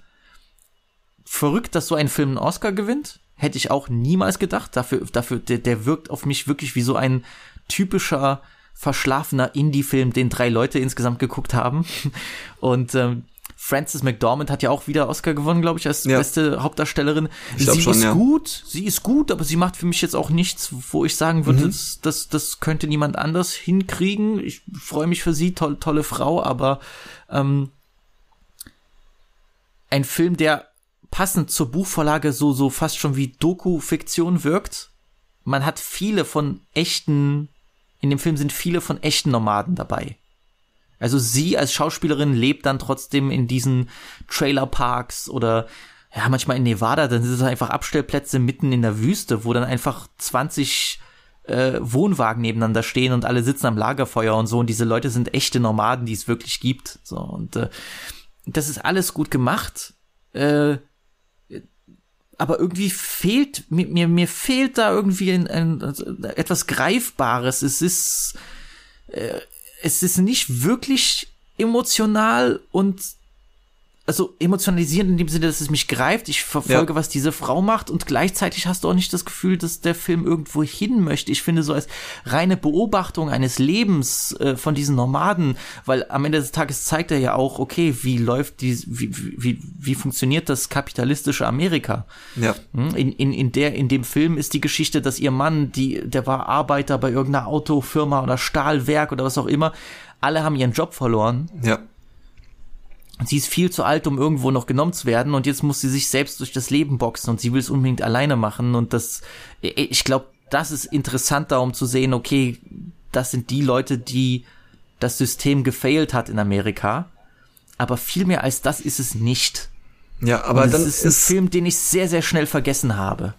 Verrückt, dass so ein Film einen Oscar gewinnt, hätte ich auch niemals gedacht. Dafür, dafür, der, der wirkt auf mich wirklich wie so ein typischer verschlafener Indie-Film, den drei Leute insgesamt geguckt haben. <laughs> Und ähm, Frances McDormand hat ja auch wieder Oscar gewonnen, glaube ich, als
Ja.
beste Hauptdarstellerin.
Ich
sie
schon,
ist
ja.
gut, sie ist gut, aber sie macht für mich jetzt auch nichts, wo ich sagen
Mhm.
würde, das, das, das könnte niemand anders hinkriegen. Ich freue mich für sie, toll, tolle Frau, aber ähm, ein Film, der passend zur Buchvorlage so, so fast schon wie Doku-Fiktion wirkt. Man hat viele von echten, in dem Film sind viele von echten Nomaden dabei. Also sie als Schauspielerin lebt dann trotzdem in diesen Trailerparks oder ja, manchmal in Nevada, dann sind es einfach Abstellplätze mitten in der Wüste, wo dann einfach 20 äh, Wohnwagen nebeneinander stehen und alle sitzen am Lagerfeuer und so und diese Leute sind echte Nomaden, die es wirklich gibt. So und äh, das ist alles gut gemacht. Äh, aber irgendwie fehlt mir, mir, mir fehlt da irgendwie ein, ein, etwas Greifbares. Es ist, äh, es ist nicht wirklich emotional und also emotionalisierend in dem Sinne, dass es mich greift. Ich verfolge,
Ja.
was diese Frau macht und gleichzeitig hast du auch nicht das Gefühl, dass der Film irgendwo hin möchte. Ich finde so als reine Beobachtung eines Lebens äh, von diesen Nomaden, weil am Ende des Tages zeigt er ja auch, okay, wie läuft die, wie, wie, wie funktioniert das kapitalistische Amerika?
Ja.
Hm, In, in, in, der, in dem Film ist die Geschichte, dass ihr Mann, die, der war Arbeiter bei irgendeiner Autofirma oder Stahlwerk oder was auch immer. Alle haben ihren Job verloren.
Ja.
Sie ist viel zu alt, um irgendwo noch genommen zu werden. Und jetzt muss sie sich selbst durch das Leben boxen und sie will es unbedingt alleine machen. Und das, ich glaube, das ist interessanter, um zu sehen, okay, das sind die Leute, die das System gefailt hat in Amerika. Aber viel mehr als das ist es nicht.
Ja, aber dann
es ist ein Film, den ich sehr, sehr schnell vergessen habe.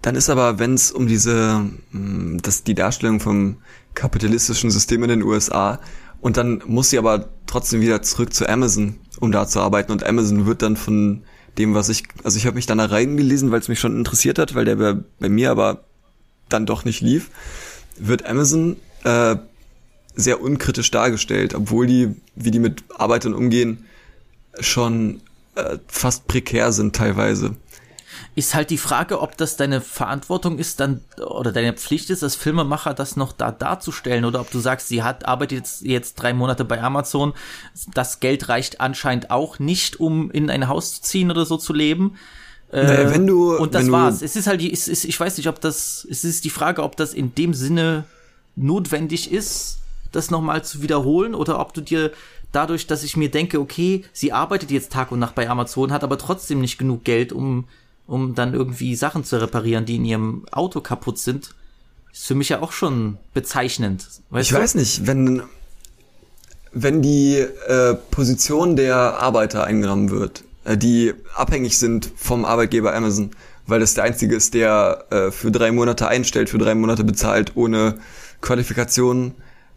Dann ist aber, wenn es um diese, mh, das, die Darstellung vom kapitalistischen System in den USA und dann muss sie aber trotzdem wieder zurück zu Amazon, um da zu arbeiten und Amazon wird dann von dem, was ich, also ich habe mich dann da reingelesen, weil es mich schon interessiert hat, weil der bei, bei mir aber dann doch nicht lief, wird Amazon äh, sehr unkritisch dargestellt, obwohl die, wie die mit Arbeitern umgehen, schon äh, fast prekär sind teilweise.
Ist halt die Frage, ob das deine Verantwortung ist, dann oder deine Pflicht ist, als Filmemacher das noch da darzustellen oder ob du sagst, sie hat arbeitet jetzt, jetzt drei Monate bei Amazon, das Geld reicht anscheinend auch nicht, um in ein Haus zu ziehen oder so zu leben.
Naja, wenn du,
Und das
wenn du,
war's. Es ist halt, die, es ist, ich weiß nicht, ob das, es ist die Frage, ob das in dem Sinne notwendig ist, das nochmal zu wiederholen oder ob du dir dadurch, dass ich mir denke, okay, sie arbeitet jetzt Tag und Nacht bei Amazon, hat aber trotzdem nicht genug Geld, um, um dann irgendwie Sachen zu reparieren, die in ihrem Auto kaputt sind, ist für mich ja auch schon bezeichnend. Weißt
Ich
du?
weiß nicht, wenn, wenn die äh, Position der Arbeiter eingenommen wird, äh, die abhängig sind vom Arbeitgeber Amazon, weil das der einzige ist, der äh, für drei Monate einstellt, für drei Monate bezahlt, ohne Qualifikation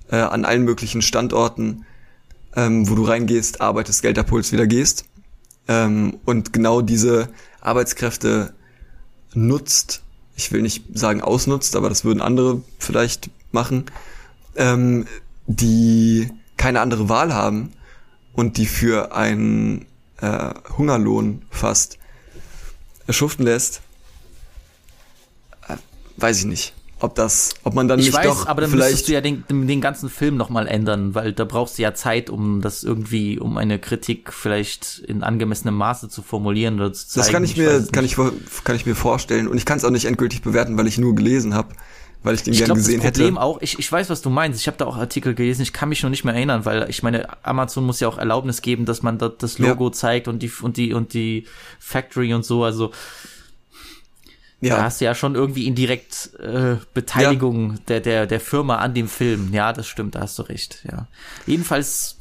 äh, an allen möglichen Standorten, ähm, wo du reingehst, arbeitest, Geld abholst, wieder gehst. Ähm, und genau diese Arbeitskräfte nutzt, ich will nicht sagen ausnutzt, aber das würden andere vielleicht machen, ähm, die keine andere Wahl haben und die für einen äh, Hungerlohn fast schuften lässt, äh, weiß ich nicht. Ob das, ob man dann
Ich
nicht
weiß,
doch
aber dann
vielleicht
müsstest du ja den, den ganzen Film nochmal ändern, weil da brauchst du ja Zeit, um das irgendwie, um eine Kritik vielleicht in angemessenem Maße zu formulieren oder zu zeigen.
Das kann ich,
weiß
mir, kann ich, kann ich mir vorstellen. Und ich kann es auch nicht endgültig bewerten, weil ich nur gelesen habe, weil ich den
Ich
gern
glaube, das
gesehen
Problem
hätte.
auch, ich, ich weiß, was du meinst. Ich habe da auch Artikel gelesen, ich kann mich noch nicht mehr erinnern, weil ich meine, Amazon muss ja auch Erlaubnis geben, dass man dort das Logo
Ja.
zeigt und die und die und die Factory und so. Also da
Ja,
hast du ja schon irgendwie indirekt äh, Beteiligung der, der, der Firma an dem Film. Ja, das stimmt, da hast du recht. Ja. Jedenfalls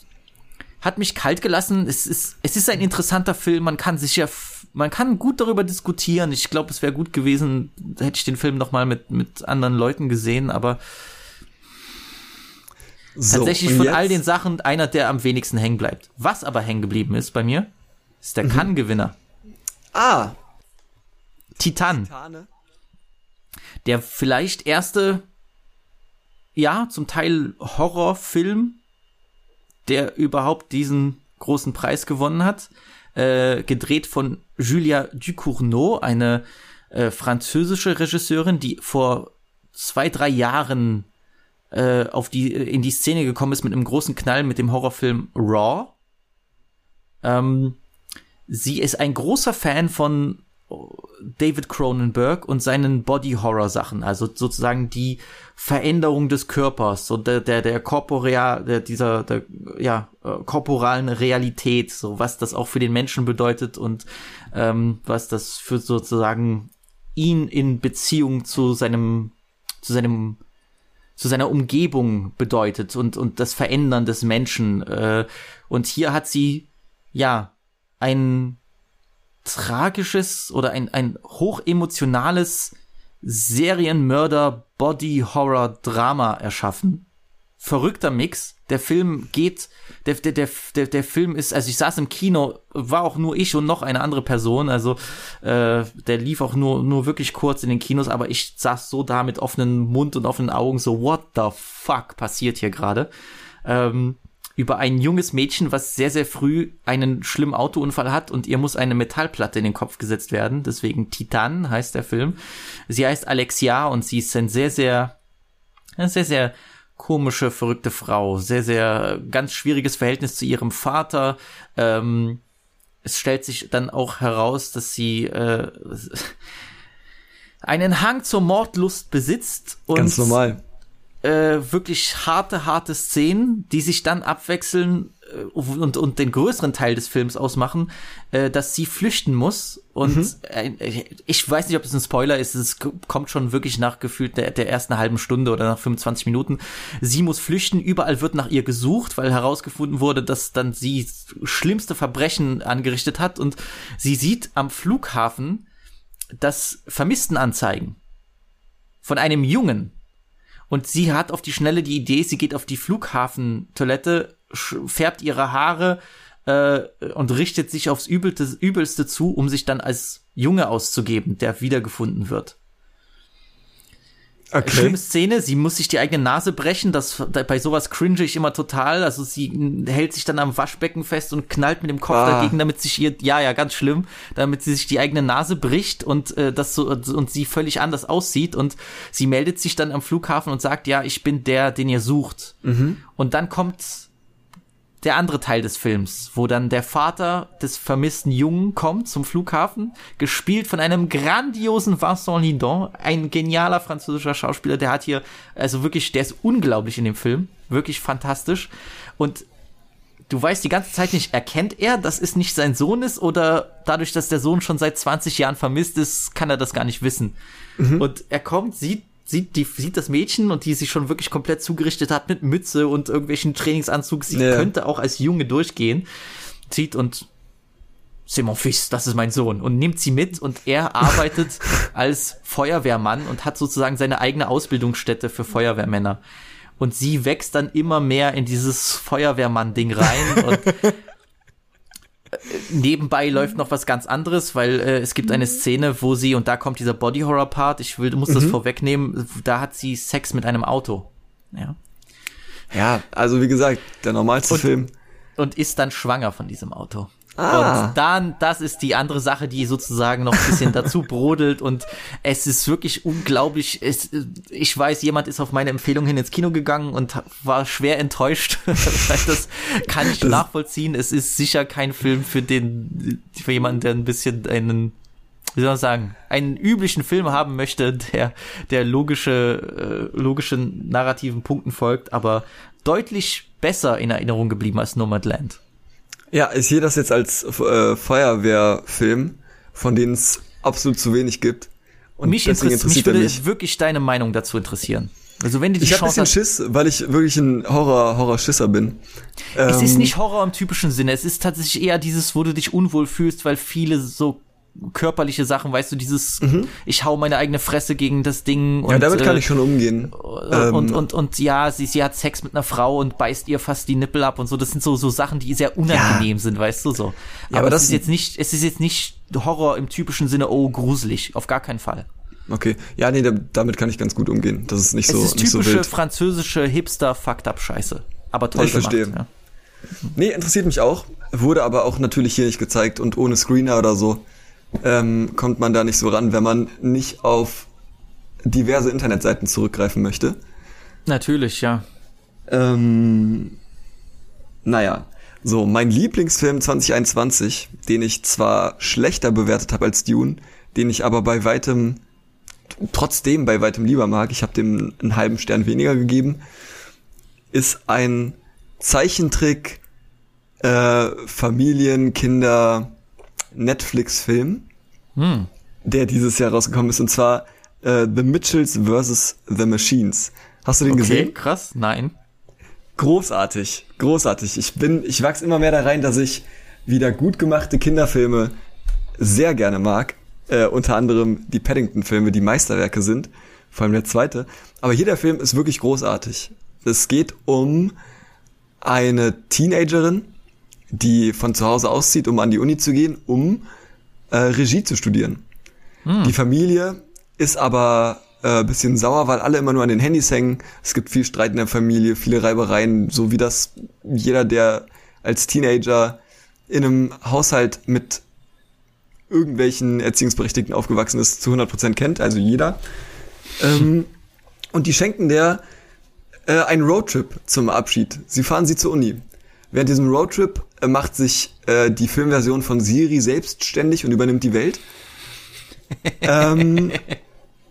hat mich kalt gelassen. Es ist, es ist ein interessanter Film. Man kann sich ja, man kann gut darüber diskutieren. Ich glaube, es wäre gut gewesen, hätte ich den Film noch mal mit, mit anderen Leuten gesehen, aber
so,
tatsächlich von
jetzt-
all den Sachen einer, der am wenigsten hängen bleibt. Was aber hängen geblieben ist bei mir, ist der Cannes-Gewinner.
Ah,
Titan.
Tane.
der vielleicht erste, ja, zum Teil Horrorfilm, der überhaupt diesen großen Preis gewonnen hat. Äh, gedreht von Julia Ducournau, eine äh, französische Regisseurin, die vor zwei, drei Jahren äh, auf die, in die Szene gekommen ist mit einem großen Knall mit dem Horrorfilm Raw. Ähm, sie ist ein großer Fan von David Cronenberg und seinen Body-Horror-Sachen, also sozusagen die Veränderung des Körpers, so der, der, der korporeal, der, dieser, der, ja, äh, korporalen Realität, so was das auch für den Menschen bedeutet und ähm, was das für sozusagen ihn in Beziehung zu seinem, zu seinem, zu seiner Umgebung bedeutet und, und das Verändern des Menschen. Äh, und hier hat sie, ja, ein tragisches oder ein, ein hochemotionales Serienmörder-Body-Horror-Drama erschaffen. Verrückter Mix. Der Film geht, der, der, der, der, Film ist, also ich saß im Kino, war auch nur ich und noch eine andere Person, also äh, der lief auch nur, nur wirklich kurz in den Kinos, aber ich saß so da mit offenen Mund und offenen Augen, so what the fuck passiert hier gerade. Ähm, über ein junges Mädchen, was sehr, sehr früh einen schlimmen Autounfall hat und ihr muss eine Metallplatte in den Kopf gesetzt werden. Deswegen Titan heißt der Film. Sie heißt Alexia und sie ist ein sehr, sehr, sehr, sehr komische, verrückte Frau. Sehr, sehr ganz schwieriges Verhältnis zu ihrem Vater. Ähm, es stellt sich dann auch heraus, dass sie äh, <laughs> einen Hang zur Mordlust besitzt und
Ganz normal
äh, wirklich harte, harte Szenen, die sich dann abwechseln äh, und, und den größeren Teil des Films ausmachen, äh, dass sie flüchten muss. Und mhm. äh, ich weiß nicht, ob es ein Spoiler ist, es kommt schon wirklich nach gefühlt der, der ersten halben Stunde oder nach 25 Minuten. Sie muss flüchten, überall wird nach ihr gesucht, weil herausgefunden wurde, dass dann sie schlimmste Verbrechen angerichtet hat und sie sieht am Flughafen das Vermisstenanzeigen von einem Jungen, und sie hat auf die Schnelle die Idee, sie geht auf die Flughafentoilette, färbt ihre Haare äh, und richtet sich aufs Übelste, Übelste zu, um sich dann als Junge auszugeben, der wiedergefunden wird. Okay. Schlimme Szene, sie muss sich die eigene Nase brechen, das, bei sowas cringe ich immer total, also sie hält sich dann am Waschbecken fest und knallt mit dem Kopf ah. dagegen, damit sich ihr, ja, ja, ganz schlimm, damit sie sich die eigene Nase bricht und äh, das so, und sie völlig anders aussieht und sie meldet sich dann am Flughafen und sagt, ja, ich bin der, den ihr sucht. Mhm. Und dann kommt der andere Teil des Films, wo dann der Vater des vermissten Jungen kommt zum Flughafen, gespielt von einem grandiosen Vincent Lindon, ein genialer französischer Schauspieler, der hat hier, also wirklich, der ist unglaublich in dem Film, wirklich fantastisch und du weißt die ganze Zeit nicht, erkennt er, dass es nicht sein Sohn ist oder dadurch, dass der Sohn schon seit 20 Jahren vermisst ist, kann er das gar nicht wissen. Mhm. Und er kommt, sieht sieht, die, sieht das Mädchen und die sich schon wirklich komplett zugerichtet hat mit Mütze und irgendwelchen Trainingsanzug. Sie ja. könnte auch als Junge durchgehen. Sieht und c'est mon fils, das ist mein Sohn und nimmt sie mit und er arbeitet <laughs> als Feuerwehrmann und hat sozusagen seine eigene Ausbildungsstätte für Feuerwehrmänner. Und sie wächst dann immer mehr in dieses Feuerwehrmann-Ding rein <laughs> und nebenbei läuft noch was ganz anderes, weil äh, es gibt eine Szene, wo sie, und da kommt dieser Body-Horror-Part, ich will, muss das mhm. vorwegnehmen, da hat sie Sex mit einem Auto. Ja.
Ja, also wie gesagt, der normalste
und,
Film.
Und ist dann schwanger von diesem Auto. Ah. Und dann, das ist die andere Sache, die sozusagen noch ein bisschen <laughs> dazu brodelt und es ist wirklich unglaublich. Es, ich weiß, jemand ist auf meine Empfehlung hin ins Kino gegangen und war schwer enttäuscht. <laughs> das kann ich das nachvollziehen. Es ist sicher kein Film für den, für jemanden, der ein bisschen einen wie soll man sagen, einen üblichen Film haben möchte, der, der logische, äh, logischen narrativen Punkten folgt, aber deutlich besser in Erinnerung geblieben als Nomadland.
Ja, ich sehe das jetzt als äh, Feuerwehrfilm, von denen es absolut zu wenig gibt.
Und mich, interessiert, interessiert mich würde mich. wirklich deine Meinung dazu interessieren. Also wenn du die
ich Chance ein bisschen hast, Schiss, weil ich wirklich ein Horror Horror-Schisser bin.
Es ähm, ist nicht Horror im typischen Sinne. Es ist tatsächlich eher dieses, wo du dich unwohl fühlst, weil viele so körperliche Sachen, weißt du, dieses, mhm. ich hau meine eigene Fresse gegen das Ding.
Und, ja, damit kann äh, ich schon umgehen.
Und, ähm. und, und, und, ja, sie, sie hat Sex mit einer Frau und beißt ihr fast die Nippel ab und so. Das sind so, so Sachen, die sehr unangenehm ja. sind, weißt du, so. Ja, aber, aber das ist jetzt nicht, es ist jetzt nicht Horror im typischen Sinne, oh, gruselig. Auf gar keinen Fall.
Okay. Ja, nee, da, damit kann ich ganz gut umgehen. Das ist nicht
Es
so,
ist
nicht so
typische
wild.
französische Hipster-Fucked-up-Scheiße. Aber toll
Ich
gemacht.
verstehe.
Ja.
Nee, interessiert mich auch. Wurde aber auch natürlich hier nicht gezeigt und ohne Screener oder so ähm, kommt man da nicht so ran, wenn man nicht auf diverse Internetseiten zurückgreifen möchte.
Natürlich, ja.
Ähm, naja, so, mein Lieblingsfilm 2021, den ich zwar schlechter bewertet habe als Dune, den ich aber bei weitem, trotzdem bei weitem lieber mag, ich habe dem einen halben Stern weniger gegeben, ist ein Zeichentrick, äh, Familien, Kinder, Netflix-Film,
Hm.
der dieses Jahr rausgekommen ist, und zwar äh, The Mitchells vs. The Machines. Hast du den
Okay,
gesehen?
krass. Nein.
Großartig, großartig. Ich bin, ich wachs immer mehr da rein, dass ich wieder gut gemachte Kinderfilme sehr gerne mag. Äh, unter anderem die Paddington-Filme, die Meisterwerke sind. Vor allem der zweite. Aber hier der Film ist wirklich großartig. Es geht um eine Teenagerin, die von zu Hause auszieht, um an die Uni zu gehen, um äh, Regie zu studieren. Die Familie ist aber äh, bisschen sauer, weil alle immer nur an den Handys hängen. Es gibt viel Streit in der Familie, viele Reibereien, so wie das jeder, der als Teenager in einem Haushalt mit irgendwelchen Erziehungsberechtigten aufgewachsen ist, zu 100% kennt, also jeder. Ähm, und die schenken der äh, einen Roadtrip zum Abschied. Sie fahren sie zur Uni. Während diesem Roadtrip äh, macht sich äh, die Filmversion von Siri selbstständig und übernimmt die Welt. <laughs> ähm,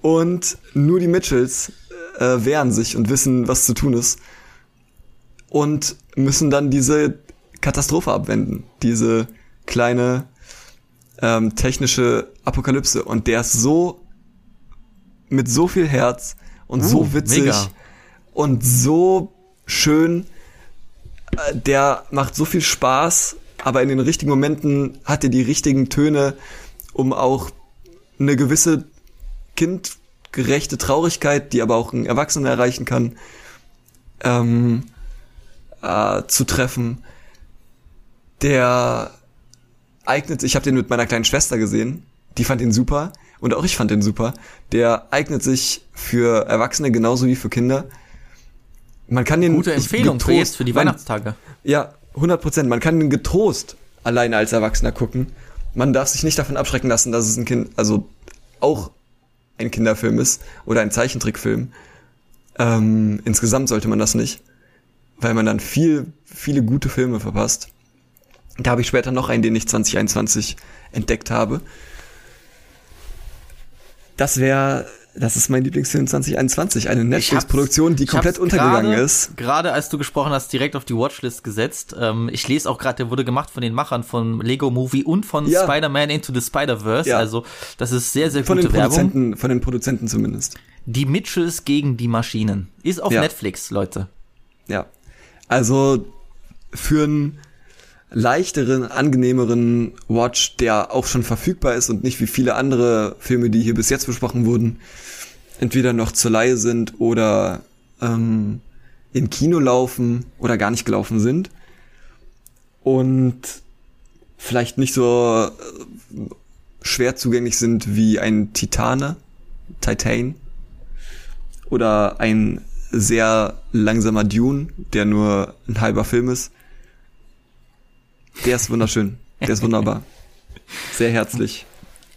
und nur die Mitchells äh, wehren sich und wissen, was zu tun ist. Und müssen dann diese Katastrophe abwenden. Diese kleine ähm, technische Apokalypse. Und der ist so mit so viel Herz und
Uh,
so witzig
mega.
und so schön. Der macht so viel Spaß, aber in den richtigen Momenten hat er die richtigen Töne, um auch eine gewisse kindgerechte Traurigkeit, die aber auch ein Erwachsener erreichen kann, ähm, äh, zu treffen. Der eignet sich, ich habe den mit meiner kleinen Schwester gesehen, die fand ihn super und auch ich fand den super. Der eignet sich für Erwachsene genauso wie für Kinder. Man kann den
Gute Empfehlung für
getrost-
jetzt, für die
man-
Weihnachtstage.
ja, 100 Prozent. Man kann den getrost alleine als Erwachsener gucken. Man darf sich nicht davon abschrecken lassen, dass es ein Kind, also auch ein Kinderfilm ist oder ein Zeichentrickfilm. Ähm, insgesamt sollte man das nicht, weil man dann viel, viele gute Filme verpasst. Da habe ich später noch einen, den ich 2021 entdeckt habe. Das wäre, das ist mein Lieblingsfilm 2021, eine Netflix-Produktion, die komplett untergegangen
gerade-
ist.
Gerade als du gesprochen hast, direkt auf die Watchlist gesetzt. Ähm, ich lese auch gerade, der wurde gemacht von den Machern von Lego Movie und von
Ja.
Spider-Man Into the Spider-Verse.
Ja.
Also das ist sehr, sehr
Von
gute
den
Werbung.
Produzenten, von den Produzenten zumindest.
Die Mitchells gegen die Maschinen. Ist auf
Ja.
Netflix, Leute.
Ja. Also für einen leichteren, angenehmeren Watch, der auch schon verfügbar ist und nicht wie viele andere Filme, die hier bis jetzt besprochen wurden, entweder noch zur Leihe sind oder ähm, im Kino laufen oder gar nicht gelaufen sind. Und vielleicht nicht so äh, schwer zugänglich sind wie ein Titane, Titan oder ein sehr langsamer Dune, der nur ein halber Film ist. Der ist wunderschön. Der ist wunderbar. Sehr herzlich.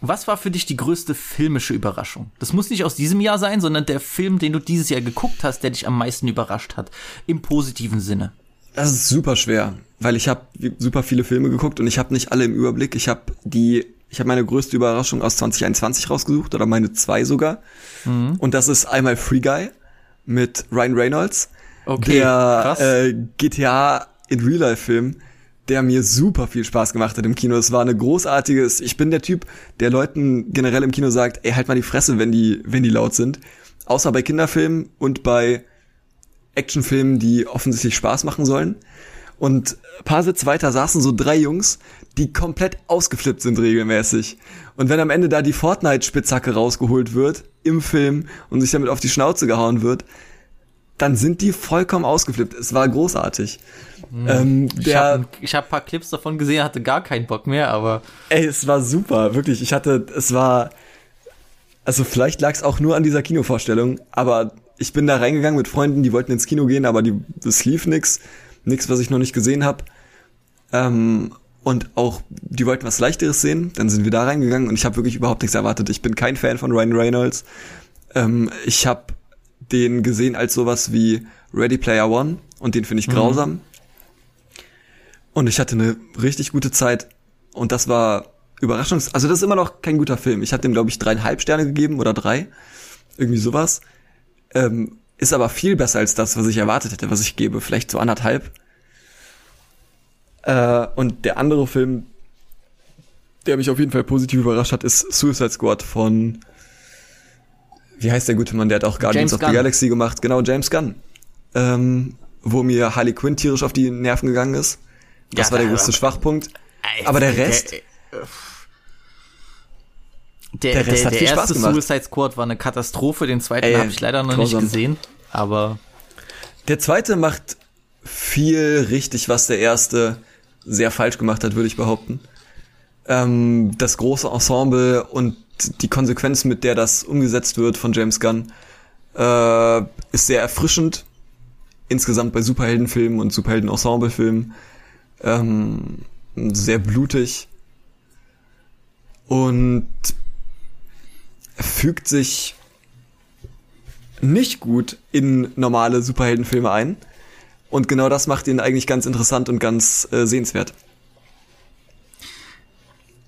Was war für dich die größte filmische Überraschung? Das muss nicht aus diesem Jahr sein, sondern der Film, den du dieses Jahr geguckt hast, der dich am meisten überrascht hat. Im positiven Sinne.
Das ist super schwer, weil ich habe super viele Filme geguckt und ich habe nicht alle im Überblick. Ich habe die, ich habe meine größte Überraschung aus 2021 rausgesucht oder meine zwei sogar. Und das ist einmal Free Guy mit Ryan Reynolds,
Okay,
der äh, GTA in Real Life Film, der mir super viel Spaß gemacht hat im Kino. Es war eine großartige, ich bin der Typ, der Leuten generell im Kino sagt, ey, halt mal die Fresse, wenn die, wenn die laut sind. Außer bei Kinderfilmen und bei Actionfilmen, die offensichtlich Spaß machen sollen. Und ein paar Sitze weiter saßen so drei Jungs, die komplett ausgeflippt sind regelmäßig. Und wenn am Ende da die Fortnite-Spitzhacke rausgeholt wird im Film und sich damit auf die Schnauze gehauen wird, dann sind die vollkommen ausgeflippt. Es war großartig. Ähm,
Ich
der,
habe ich hab ein paar Clips davon gesehen, hatte gar keinen Bock mehr, aber
ey, es war super, wirklich. Ich hatte, es war, Also vielleicht lag es auch nur an dieser Kinovorstellung, aber ich bin da reingegangen mit Freunden, die wollten ins Kino gehen, aber die, es lief nix, nix, was ich noch nicht gesehen habe. Ähm, und auch, die wollten was Leichteres sehen, dann sind wir da reingegangen und ich habe wirklich überhaupt nichts erwartet. Ich bin kein Fan von Ryan Reynolds. Ähm, ich habe den gesehen als sowas wie Ready Player One und den finde ich grausam. Und ich hatte eine richtig gute Zeit und das war Überraschungs... Also das ist immer noch kein guter Film. Ich hatte dem, glaube ich, dreieinhalb Sterne gegeben oder drei. Irgendwie sowas. Ähm, ist aber viel besser als das, was ich erwartet hätte, was ich gebe. Vielleicht so anderthalb. Äh, und der andere Film, der mich auf jeden Fall positiv überrascht hat, ist Suicide Squad von... Wie heißt der gute Mann? Der hat auch Guardians
James
of the
Gunn.
Galaxy gemacht. Genau, James Gunn. Ähm, wo mir Harley Quinn tierisch auf die Nerven gegangen ist. Das
Ja,
war der
aber-
größte Schwachpunkt. Aber der Rest...
Der,
Der
der,
Rest
der,
hat viel Spaß
erste
gemacht.
Suicide Squad war eine Katastrophe, den zweiten habe ich leider noch
grausam.
nicht gesehen. Aber
Der zweite macht viel richtig, was der erste sehr falsch gemacht hat, würde ich behaupten. Ähm, das große Ensemble und die Konsequenz, mit der das umgesetzt wird von James Gunn, äh, ist sehr erfrischend. Insgesamt bei Superheldenfilmen und Superhelden-Ensemble-Filmen. Ähm, sehr blutig. Und fügt sich nicht gut in normale Superheldenfilme ein. Und genau das macht ihn eigentlich ganz interessant und ganz äh, sehenswert.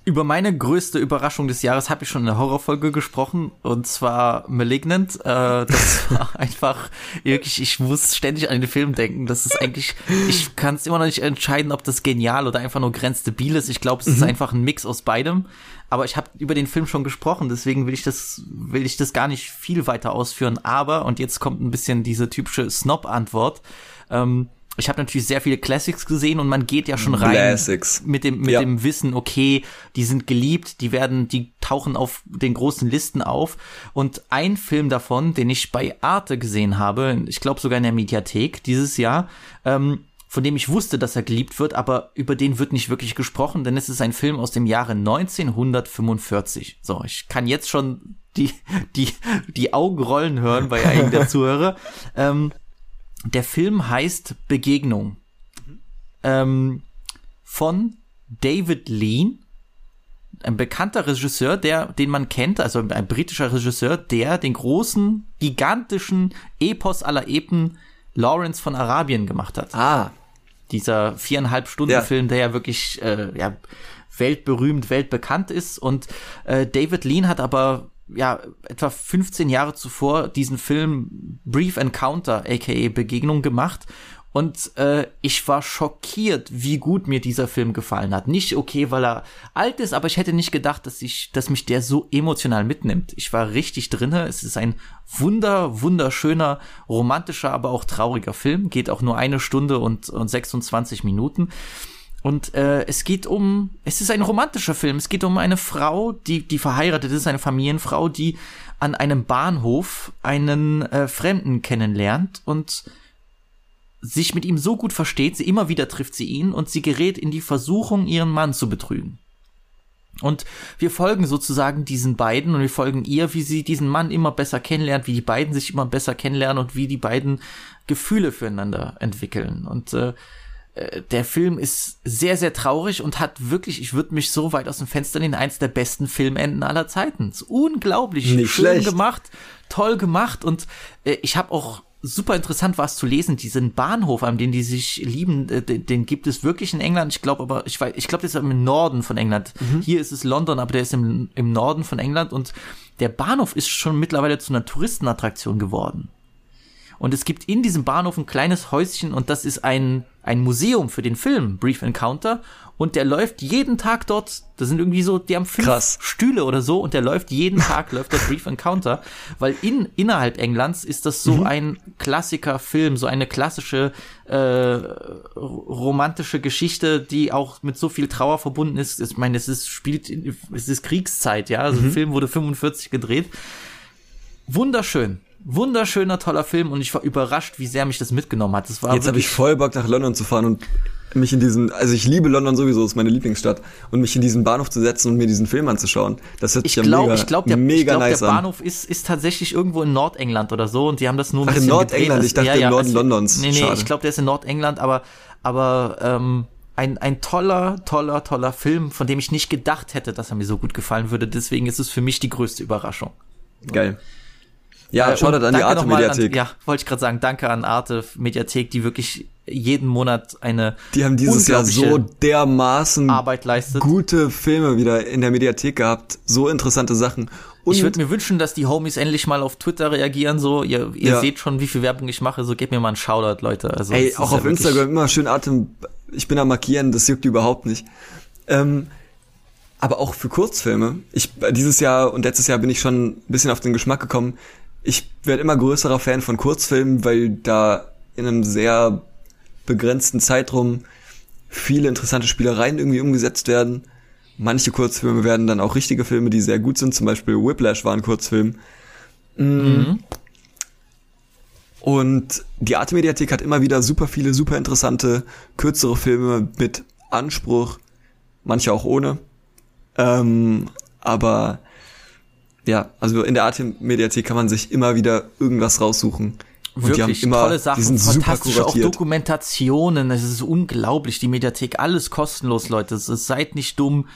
Über meine größte Überraschung des Jahres habe ich schon in der Horrorfolge gesprochen und zwar Malignant. Äh, das <laughs> war einfach wirklich, ich muss ständig an den Film denken. Das ist eigentlich, ich kann es immer noch nicht entscheiden, ob das genial oder einfach nur grenzdebil ist. Ich glaube, es ist einfach ein Mix aus beidem. Aber ich habe über den Film schon gesprochen, deswegen will ich das, will ich das gar nicht viel weiter ausführen. Aber und jetzt kommt ein bisschen diese typische Snob-Antwort. Ähm, ich habe natürlich sehr viele Classics gesehen und man geht ja schon rein
Classics.
mit dem mit
Ja.
dem Wissen, okay, die sind geliebt, die werden, die tauchen auf den großen Listen auf. Und ein Film davon, den ich bei Arte gesehen habe, ich glaube sogar in der Mediathek dieses Jahr, ähm, von dem ich wusste, dass er geliebt wird, aber über den wird nicht wirklich gesprochen, denn es ist ein Film aus dem Jahre 1945. So, ich kann jetzt schon die, die, die Augen rollen hören bei einigen der <laughs> Zuhörer. Ähm, der Film heißt Begegnung. Ähm, von David Lean, ein bekannter Regisseur, der, den man kennt, also ein britischer Regisseur, der den großen, gigantischen Epos aller Epen Lawrence von Arabien gemacht hat.
Ah,
Dieser viereinhalb Stunden
Ja.
Film, der ja wirklich äh, ja, weltberühmt, weltbekannt ist. Und äh, David Lean hat aber ja etwa 15 Jahre zuvor diesen Film Brief Encounter, aka Begegnung gemacht. Und äh, ich war schockiert, wie gut mir dieser Film gefallen hat. Nicht okay, weil er alt ist, aber ich hätte nicht gedacht, dass ich, dass mich der so emotional mitnimmt. Ich war richtig drinne. Es ist ein wunder, wunderschöner, romantischer, aber auch trauriger Film. Geht auch nur eine Stunde und, und 26 Minuten. Und äh, es geht um, es ist ein romantischer Film. Es geht um eine Frau, die, die verheiratet ist, eine Familienfrau, die an einem Bahnhof einen äh, Fremden kennenlernt und sich mit ihm so gut versteht, sie immer wieder trifft sie ihn und sie gerät in die Versuchung, ihren Mann zu betrügen. Und wir folgen sozusagen diesen beiden und wir folgen ihr, wie sie diesen Mann immer besser kennenlernt, wie die beiden sich immer besser kennenlernen und wie die beiden Gefühle füreinander entwickeln. Und äh, äh, der Film ist sehr, sehr traurig und hat wirklich, ich würde mich so weit aus dem Fenster lehnen, eins der besten Filmenden aller Zeiten. Ist unglaublich
Nicht
schön
schlecht.
gemacht, toll gemacht und äh, ich habe auch super interessant war es zu lesen, diesen Bahnhof, an dem die sich lieben, äh, den, den gibt es wirklich in England. Ich glaube aber, ich weiß, ich glaube, das ist im Norden von England. Hier ist es London, aber der ist im, im Norden von England und der Bahnhof ist schon mittlerweile zu einer Touristenattraktion geworden. Und es gibt in diesem Bahnhof ein kleines Häuschen und das ist ein, ein Museum für den Film Brief Encounter. Und der läuft jeden Tag dort. Das sind irgendwie so, die haben fünf
Krass.
Stühle oder so und der läuft jeden <laughs> Tag, läuft der Brief Encounter. Weil in, innerhalb Englands ist das so ein Klassiker-Film, so eine klassische äh, romantische Geschichte, die auch mit so viel Trauer verbunden ist. Ich meine, es ist, spielt, es ist Kriegszeit, ja. Also der Film wurde 45 gedreht wunderschön. Wunderschöner, toller Film und ich war überrascht, wie sehr mich das mitgenommen hat. Das war
jetzt habe ich voll Bock nach London zu fahren und mich in diesen, also ich liebe London sowieso, ist meine Lieblingsstadt, und mich in diesen Bahnhof zu setzen und mir diesen Film anzuschauen, das hört sich
Ich
ja
glaube,
mega,
ich glaube, der,
mega
ich glaub,
nice
der
an.
Bahnhof ist, ist tatsächlich irgendwo in Nordengland oder so und die haben das nur ein
Ach, in
bisschen
Nordengland?
gedreht.
Ich dachte im Norden Londons.
Nee, nee,
Schade.
ich glaube, der ist in Nordengland, aber, aber ähm, ein, ein toller, toller, toller Film, von dem ich nicht gedacht hätte, dass er mir so gut gefallen würde. Deswegen ist es für mich die größte Überraschung.
Geil. Ja,
Äh,
schaut
und
an die Arte Mediathek.
An, ja, wollte ich gerade sagen, danke an Arte Mediathek, die wirklich jeden Monat eine
Die haben dieses Jahr so dermaßen
Arbeit leistet.
gute Filme wieder in der Mediathek gehabt, so interessante Sachen. Und
ich würde mir wünschen, dass die Homies endlich mal auf Twitter reagieren, so, ihr, ihr
Ja.
seht schon, wie viel Werbung ich mache, so gebt mir mal einen Shoutout, Leute. Also,
Ey, auch
ja
auf
wirklich-
Instagram immer schön Atem. Ich bin am Markieren, das juckt überhaupt nicht. Ähm, aber auch für Kurzfilme. Ich dieses Jahr und letztes Jahr bin ich schon ein bisschen auf den Geschmack gekommen. Ich werde immer größerer Fan von Kurzfilmen, weil da in einem sehr begrenzten Zeitraum viele interessante Spielereien irgendwie umgesetzt werden. Manche Kurzfilme werden dann auch richtige Filme, die sehr gut sind. Zum Beispiel Whiplash war ein Kurzfilm.
Mhm.
Und die Arte Mediathek hat immer wieder super viele, super interessante, kürzere Filme mit Anspruch, manche auch ohne. Ähm, aber ja, also in der Arte Mediathek kann man sich immer wieder irgendwas raussuchen. Und
Wirklich
immer,
tolle Sachen,
die
fantastische auch. Dokumentationen, es ist unglaublich, die Mediathek, alles kostenlos, Leute, es ist, seid nicht dumm,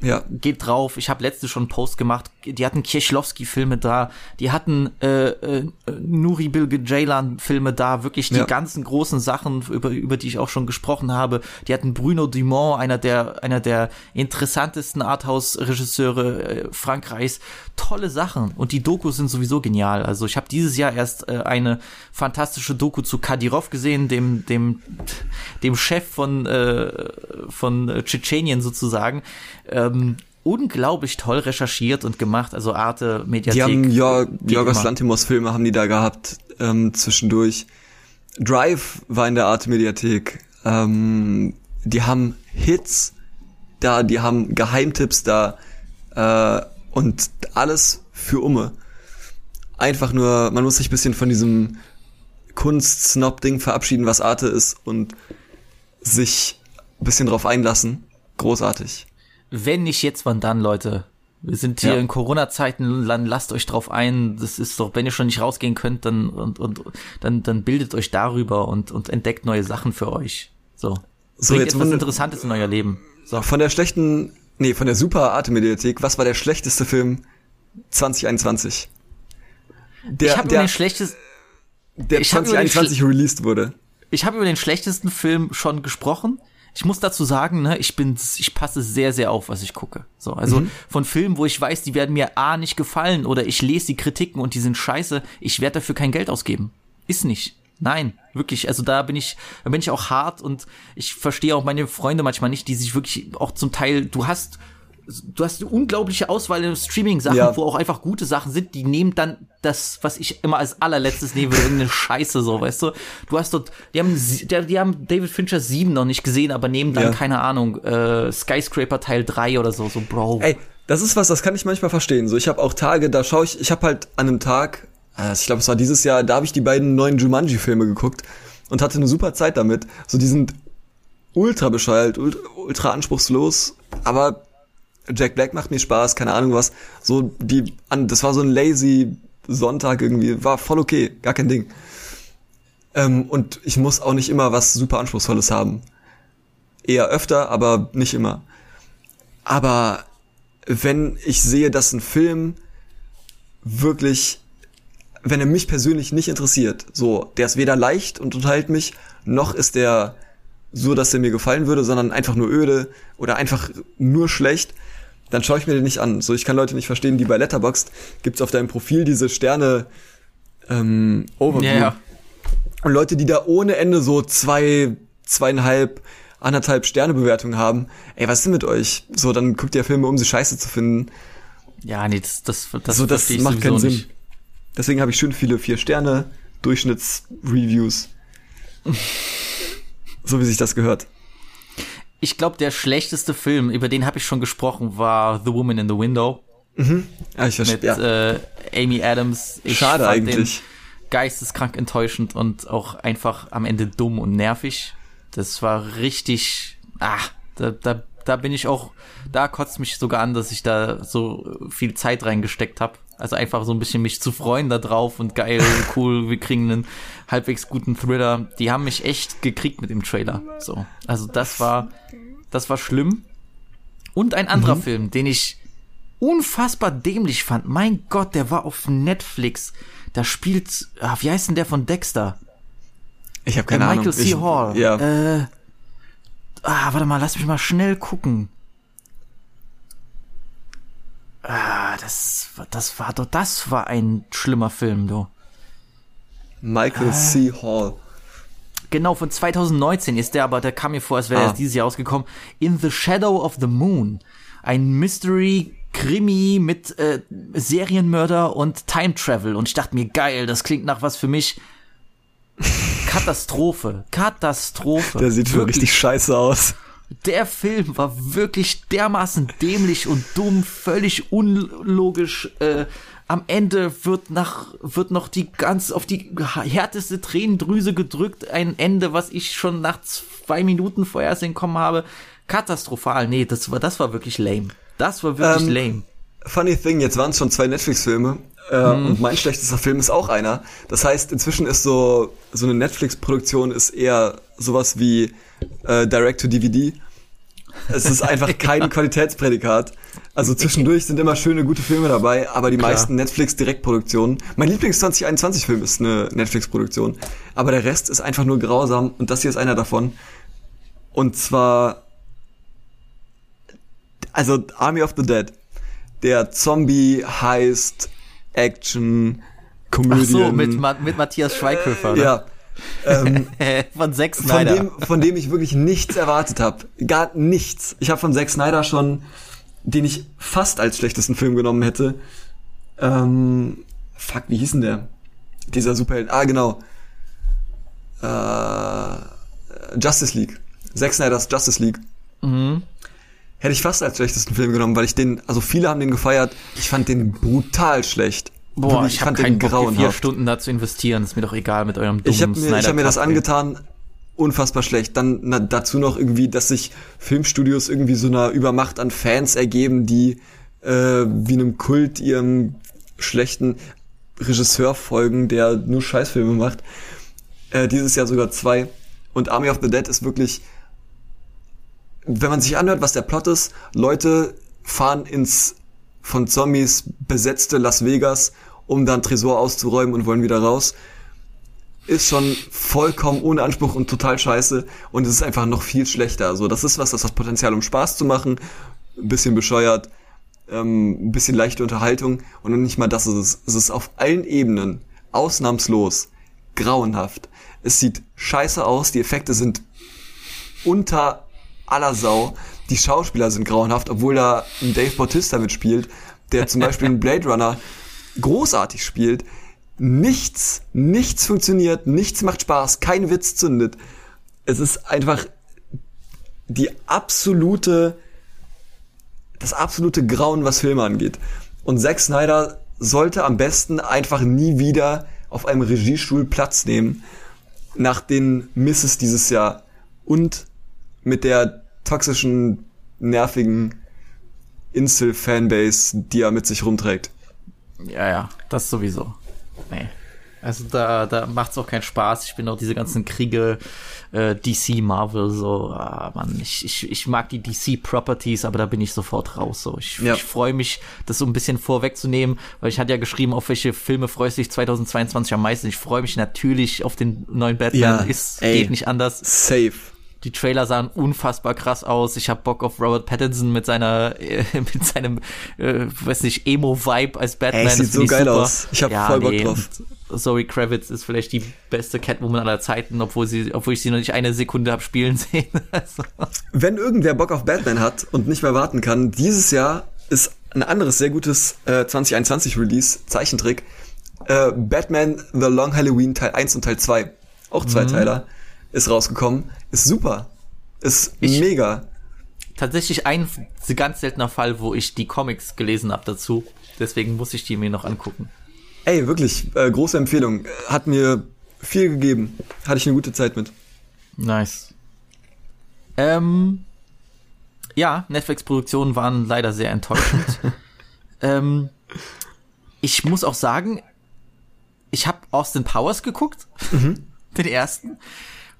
Ja,
geht drauf. Ich habe letzte schon einen Post gemacht. Die hatten Kieślowski-Filme da, die hatten äh, äh, Nuri Bilge Ceylan-Filme da, wirklich die
Ja.
ganzen großen Sachen, über, über die ich auch schon gesprochen habe. Die hatten Bruno Dumont, einer der einer der interessantesten Arthouse-Regisseure äh, Frankreichs. Tolle Sachen und die Dokus sind sowieso genial. Also ich habe dieses Jahr erst äh, eine fantastische Doku zu Kadyrov gesehen, dem dem dem Chef von äh, von Tschetschenien sozusagen. Ähm, unglaublich toll recherchiert und gemacht, also Arte Mediathek.
die haben Jor Jorgos. Lantimos Filme haben die da gehabt, ähm, zwischendurch. Drive war in der Arte Mediathek. Ähm, die haben Hits da, die haben Geheimtipps da äh, und alles für Umme. Einfach nur, man muss sich ein bisschen von diesem Kunst-Snob-Ding verabschieden, was Arte ist und sich ein bisschen drauf einlassen. Großartig.
Wenn nicht jetzt, wann dann, Leute? Wir sind hier
Ja.
in Corona-Zeiten, dann lasst euch drauf ein. Das ist doch, wenn ihr schon nicht rausgehen könnt, dann und, und dann, dann bildet euch darüber und, und entdeckt neue Sachen für euch. So.
So,
Bringt
jetzt
etwas Interessantes in euer Leben. So.
Von der schlechten, nee, von der super Arte Mediathek, was war der schlechteste Film 2021? Der,
ich habe über
der,
den schlechtesten,
der
ich hab über den
2021 released wurde.
ich habe über den schlechtesten Film schon gesprochen. Ich muss dazu sagen, ne, ich bin, ich passe sehr, sehr auf, was ich gucke. So, also
Mhm.
von Filmen, wo ich weiß, die werden mir A nicht gefallen oder ich lese die Kritiken und die sind scheiße, ich werde dafür kein Geld ausgeben. Ist nicht. Nein, wirklich. Also da bin ich, da bin ich auch hart und ich verstehe auch meine Freunde manchmal nicht, die sich wirklich auch zum Teil, du hast, du hast eine unglaubliche Auswahl in Streaming-Sachen,
Ja.
wo auch einfach gute Sachen sind, die nehmen dann das, was ich immer als allerletztes nehme, irgendeine Scheiße, so, weißt du? Du hast dort, die haben, die, haben David Fincher 7 noch nicht gesehen, aber nehmen dann,
Ja.
keine Ahnung, äh, Skyscraper Teil 3 oder so, so, Bro.
Ey, das ist was, das kann ich manchmal verstehen. So, ich habe auch Tage, da schaue ich, ich habe halt an einem Tag, äh, ich glaube, es war dieses Jahr, da habe ich die beiden neuen Jumanji-Filme geguckt und hatte eine super Zeit damit. So, die sind ultra bescheuert, ultra, ultra anspruchslos, aber Jack Black macht mir Spaß, keine Ahnung was. So, die, das war so ein lazy Sonntag irgendwie, war voll okay, gar kein Ding. Ähm, und ich muss auch nicht immer was super anspruchsvolles haben. Eher öfter, aber nicht immer. Aber wenn ich sehe, dass ein Film wirklich, wenn er mich persönlich nicht interessiert, so, der ist weder leicht und unterhält mich, noch ist der so, dass er mir gefallen würde, sondern einfach nur öde oder einfach nur schlecht, dann schaue ich mir den nicht an. So, ich kann Leute nicht verstehen, die bei Letterboxd gibt's auf deinem Profil diese Sterne ähm, Overview.
ja.
Und Leute, die da ohne Ende so zwei, zweieinhalb, anderthalb Sterne Bewertung haben, ey, was ist denn mit euch? So, dann guckt ihr Filme, um sie scheiße zu finden.
Ja, nee, das, das, das,
so, das macht keinen Sinn.
nicht.
Deswegen habe ich schön viele vier Sterne Durchschnittsreviews. <laughs> so wie sich das gehört.
Ich glaube, der schlechteste Film, über den habe ich schon gesprochen, war The Woman in the Window
Ja, ich verstehe.
mit
Ja.
äh, Amy Adams. Ich
Schade eigentlich.
Geisteskrank enttäuschend und auch einfach am Ende dumm und nervig. Das war richtig, ah, da, da, da bin ich auch, da kotzt mich sogar an, dass ich da so viel Zeit reingesteckt habe. Also einfach so ein bisschen mich zu freuen da drauf und geil, cool, wir kriegen einen halbwegs guten Thriller. Die haben mich echt gekriegt mit dem Trailer. So. Also das war, das war schlimm. Und ein anderer Film, den ich unfassbar dämlich fand. Mein Gott, der war auf Netflix. Da spielt, ah, wie heißt denn der von Dexter?
Ich habe keine Ahnung.
Michael C.
Ich,
Hall.
Ja.
Äh, ah, warte mal, lass mich mal schnell gucken. Ah, das, war- das war doch, das war ein schlimmer Film, du.
Michael C. Hall.
Genau, von 2019 ist der, aber der kam mir vor, als wäre er
Ah.
erst dieses Jahr rausgekommen. In the Shadow of the Moon. Ein Mystery-Krimi mit äh, Serienmörder und Time Travel. Und ich dachte mir, geil, das klingt nach was für mich. <laughs> Katastrophe. Katastrophe.
Der sieht
Wirklich.
richtig scheiße aus.
Der Film war wirklich dermaßen dämlich und dumm, völlig unlogisch. Äh, am Ende wird nach wird noch die ganz auf die härteste Tränendrüse gedrückt. Ein Ende, was ich schon nach zwei Minuten vorher erst entkommen habe. Katastrophal. Nee, das war das war wirklich lame. Das war wirklich
Ähm,
lame.
Funny thing, jetzt waren es schon zwei Netflix-Filme äh, und mein schlechtester Film ist auch einer. Das heißt, inzwischen ist so so eine Netflix-Produktion ist eher sowas wie äh, Direct-to-DVD. Es ist einfach <laughs> kein Qualitätsprädikat. Also zwischendurch sind immer schöne, gute Filme dabei, aber die
Klar.
meisten Netflix-Direktproduktionen. Mein Lieblings-2021-Film ist eine Netflix-Produktion, aber der Rest ist einfach nur grausam und das hier ist einer davon. Und zwar also Army of the Dead, der Zombie heißt Action
Ach
Komödien.
so, mit, Ma mit Matthias Schweighöfer. ne?
ja. Ähm, <laughs>
Von Zack
von
Snyder.
dem, von dem ich wirklich nichts erwartet habe. Gar nichts. Ich habe von Zack Snyder schon, den ich fast als schlechtesten Film genommen hätte. Ähm, fuck, wie hieß denn der? Dieser Superheld. Ah, genau. Äh, Justice League. Zack Snyders Justice League.
Mhm.
Hätte ich fast als schlechtesten Film genommen, weil ich den, also viele haben den gefeiert. Ich fand den brutal schlecht.
Boah,
Wirklich,
ich habe keinen Bock, hier vier Stunden da zu investieren. Ist mir doch egal mit eurem dummen
Ich habe mir, ich hab mir das angetan, unfassbar schlecht. Dann na, dazu noch irgendwie, dass sich Filmstudios irgendwie so einer Übermacht an Fans ergeben, die äh, wie einem Kult ihrem schlechten Regisseur folgen, der nur Scheißfilme macht. Äh, dieses Jahr sogar zwei. Und Army of the Dead ist wirklich, wenn man sich anhört, was der Plot ist, Leute fahren ins von Zombies besetzte Las Vegas, um dann Tresor auszuräumen und wollen wieder raus ist schon vollkommen ohne Anspruch und total scheiße und es ist einfach noch viel schlechter. Also das ist was, das hat Potenzial, um Spaß zu machen, ein bisschen bescheuert, ähm, ein bisschen leichte Unterhaltung und nicht mal das ist es. Es ist auf allen Ebenen ausnahmslos grauenhaft. Es sieht scheiße aus, die Effekte sind unter aller Sau. Die Schauspieler sind grauenhaft, obwohl da ein Dave Bautista mitspielt, der zum Beispiel in Blade Runner großartig spielt. Nichts, nichts funktioniert, nichts macht Spaß, kein Witz zündet. Es ist einfach die absolute, das absolute Grauen, was Filme angeht. Und Zack Snyder sollte am besten einfach nie wieder auf einem Regiestuhl Platz nehmen nach den Misses dieses Jahr und mit der toxischen, nervigen Insel-Fanbase, die er mit sich rumträgt.
Ja, ja, das sowieso. Nee. Also da, da macht's auch keinen Spaß. Ich bin auch diese ganzen Kriege, äh, DC, Marvel, so, ah, Mann, ich, ich, ich mag die DC-Properties, aber da bin ich sofort raus. So. Ich,
Ja.
ich freue mich, das so ein bisschen vorwegzunehmen, weil ich hatte ja geschrieben, auf welche Filme freust du dich 2022 am meisten. Ich freue mich natürlich auf den neuen Batman.
Ja,
Ist,
ey.
geht nicht anders.
Safe.
Die Trailer sahen unfassbar krass aus. Ich habe Bock auf Robert Pattinson mit seiner, äh, <laughs> mit seinem, äh, weiß nicht, Emo-Vibe als Batman.
Ey, sieht so geil
super.
aus. Ich hab voll Bock drauf.
und Zoe Kravitz ist vielleicht die beste Catwoman aller Zeiten, obwohl sie, obwohl ich sie noch nicht eine Sekunde hab spielen <laughs> sehen. also,
Wenn irgendwer Bock auf Batman hat und nicht mehr warten kann, dieses Jahr ist ein anderes sehr gutes äh, 2021 Release, Zeichentrick, äh, Batman The Long Halloween Teil 1 und Teil 2, auch zwei Teiler, ist rausgekommen. Ist super. Ist
Ich-
mega.
tatsächlich ein ganz seltener Fall, wo ich die Comics gelesen habe dazu. Deswegen muss ich die mir noch angucken.
Ey, wirklich, äh, große Empfehlung. Hat mir viel gegeben. Hatte ich eine gute Zeit mit.
Nice. Ähm, ja, Netflix-Produktionen waren leider sehr enttäuschend. <laughs> ähm, ich muss auch sagen, ich habe Austin Powers geguckt, <laughs> den ersten,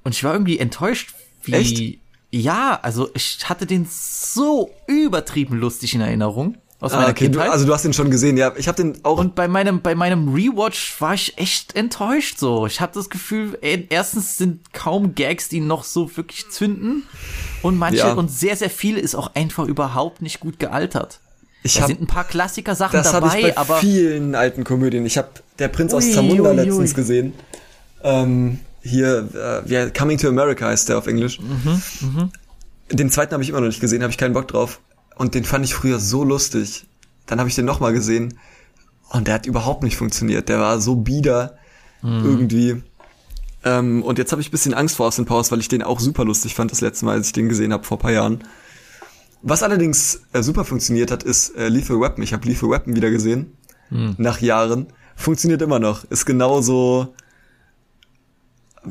und ich war irgendwie enttäuscht, wie.
Echt?
Ja, also ich hatte den so übertrieben lustig in Erinnerung aus meiner
Ah, okay, du,
Kindheit.
also du hast den schon gesehen, ja. Ich habe den auch.
Und bei meinem, bei meinem Rewatch war ich echt enttäuscht so. Ich habe das Gefühl, ey, erstens sind kaum Gags, die noch so wirklich zünden. Und manche,
Ja.
und sehr, sehr viel ist auch einfach überhaupt nicht gut gealtert.
ich
Da
hab,
sind ein paar Klassiker-Sachen
das habe
dabei,
ich bei
aber
vielen alten Komödien. Ich habe Der Prinz aus
Ui,
Zamunda
ui, ui.
letztens gesehen. Ähm, hier, äh, wie, Coming to America heißt der auf Englisch.
Mhm,
Den zweiten habe ich immer noch nicht gesehen, habe ich keinen Bock drauf. Und den fand ich früher so lustig. Dann habe ich den nochmal gesehen und der hat überhaupt nicht funktioniert. Der war so bieder
Mhm.
irgendwie. Ähm, und jetzt habe ich ein bisschen Angst vor Austin Powers, weil ich den auch super lustig fand das letzte Mal, als ich den gesehen habe vor ein paar Jahren. Was allerdings äh, super funktioniert hat, ist äh, Lethal Weapon. Ich habe Lethal Weapon wieder gesehen nach Jahren. Funktioniert immer noch. Ist genauso.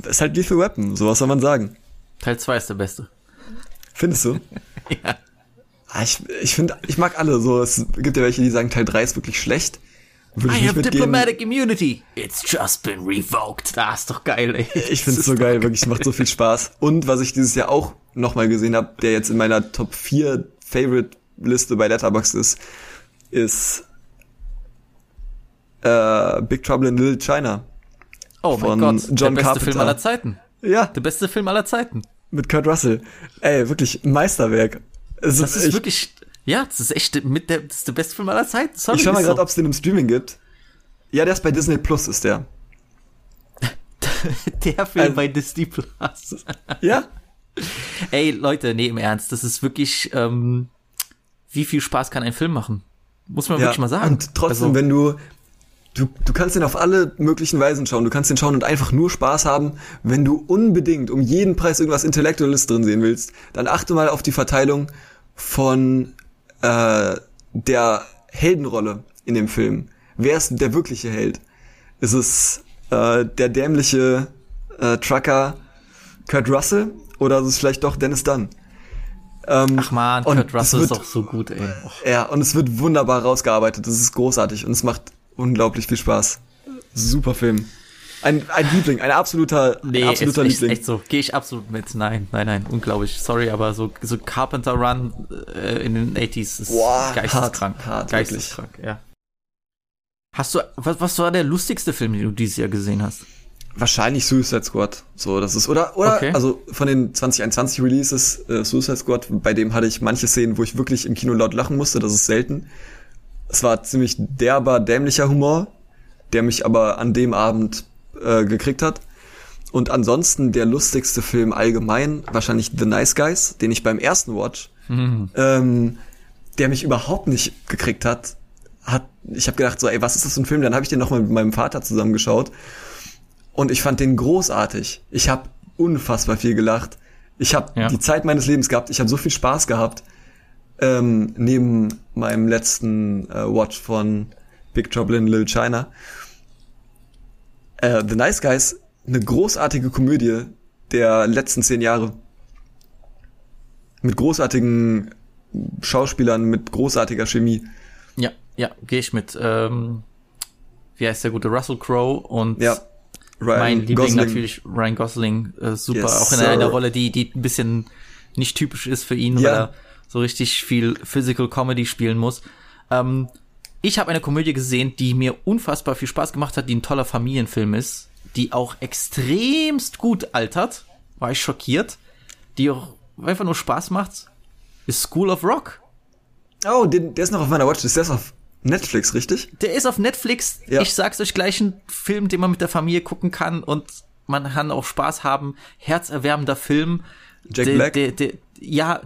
Ist halt Lethal Weapon. So was soll man sagen.
Teil 2 ist der beste.
Findest du? <laughs> ja. Ich, ich finde, ich mag alle so. Es gibt ja welche, die sagen, Teil 3 ist wirklich schlecht. Würde ich
I have
mitgehen.
diplomatic immunity. It's just been revoked. Das ist doch geil, ey.
Ich finde es <laughs> so geil, wirklich, macht so viel Spaß. Und was ich dieses Jahr auch nochmal gesehen habe, der jetzt in meiner Top 4 Favorite Liste bei Letterboxd ist, ist äh, Big Trouble in Little China.
Oh
von
mein Gott,
John
der beste
Carpenter.
Film aller Zeiten.
Ja,
Der beste Film aller Zeiten.
mit Kurt Russell. Ey, wirklich Meisterwerk. Es
Das ist
ich,
wirklich, ja, das ist echt mit der, das ist der beste Film aller Zeiten. Sorry,
Ich schau mal
ist
gerade,
so.
ob es den im Streaming gibt. Ja, der ist bei Disney Plus, ist der. <laughs>
der Film
Also-
bei Disney Plus.
Ja? <laughs>
Ey, Leute, nee, im Ernst, das ist wirklich, ähm, wie viel Spaß kann ein Film machen? Muss man
ja.
wirklich mal sagen.
Und trotzdem,
Also,
wenn du, du, du kannst den auf alle möglichen Weisen schauen. Du kannst den schauen und einfach nur Spaß haben. Wenn du unbedingt um jeden Preis irgendwas Intellektuelles drin sehen willst, dann achte mal auf die Verteilung von äh, der Heldenrolle in dem Film. Wer ist der wirkliche Held? Ist es äh, der dämliche äh, Trucker Kurt Russell oder ist es vielleicht doch Dennis Dunn? Ähm,
Ach man, Kurt Russell ist
wird-
auch so gut, ey.
Ja, und es wird wunderbar rausgearbeitet. Das ist großartig und es macht unglaublich viel Spaß. Super Film. Ein, ein Liebling, ein absoluter,
Nee,
ein
ist
absoluter
echt,
Liebling.
echt so. Gehe ich absolut mit. Nein, nein, nein, unglaublich. Sorry, aber so, so Carpenter Run äh, in den 80s ist
Boah,
geisteskrank.
hart, hart,
geisteskrank, ja. Hast du, was, was war der lustigste Film, den du dieses Jahr gesehen hast?
Wahrscheinlich Suicide Squad. So, das ist, oder, oder,
Okay.
also von den 2021 Releases, äh, Suicide Squad, bei dem hatte ich manche Szenen, wo ich wirklich im Kino laut lachen musste, das ist selten. Es war ziemlich derber, dämlicher Humor, der mich aber an dem Abend äh, gekriegt hat. Und ansonsten der lustigste Film allgemein, wahrscheinlich The Nice Guys, den ich beim ersten Watch, ähm, der mich überhaupt nicht gekriegt hat, hat, ich habe gedacht so, ey, was ist das für ein Film? Dann habe ich den nochmal mit meinem Vater zusammengeschaut und ich fand den großartig. Ich habe unfassbar viel gelacht. Ich habe
Ja.
die Zeit meines Lebens gehabt. Ich habe so viel Spaß gehabt. Ähm, neben meinem letzten äh, Watch von Big Trouble in Little China. Äh, The Nice Guys, eine großartige Komödie der letzten zehn Jahre. Mit großartigen Schauspielern, mit großartiger Chemie.
Ja, ja, gehe ich mit. Ähm, wie heißt der gute Russell Crowe und
Ja. Ryan
mein Liebling
Gosling.
natürlich Ryan Gosling. Äh, super,
Yes,
auch in
sir.
einer Rolle, die, die ein bisschen nicht typisch ist für ihn,
Ja.
weil er so richtig viel Physical Comedy spielen muss. Ähm, ich habe eine Komödie gesehen, die mir unfassbar viel Spaß gemacht hat, die ein toller Familienfilm ist, die auch extremst gut altert. War ich schockiert. Die auch einfach nur Spaß macht. Ist School of Rock.
Oh, den, der ist noch auf meiner Watchlist. Der ist auf Netflix, richtig?
Der ist auf Netflix.
Ja.
Ich sag's euch gleich, ein Film, den man mit der Familie gucken kann und man kann auch Spaß haben. Herzerwärmender Film.
Jack
Der-
Black?
Der, der, ja,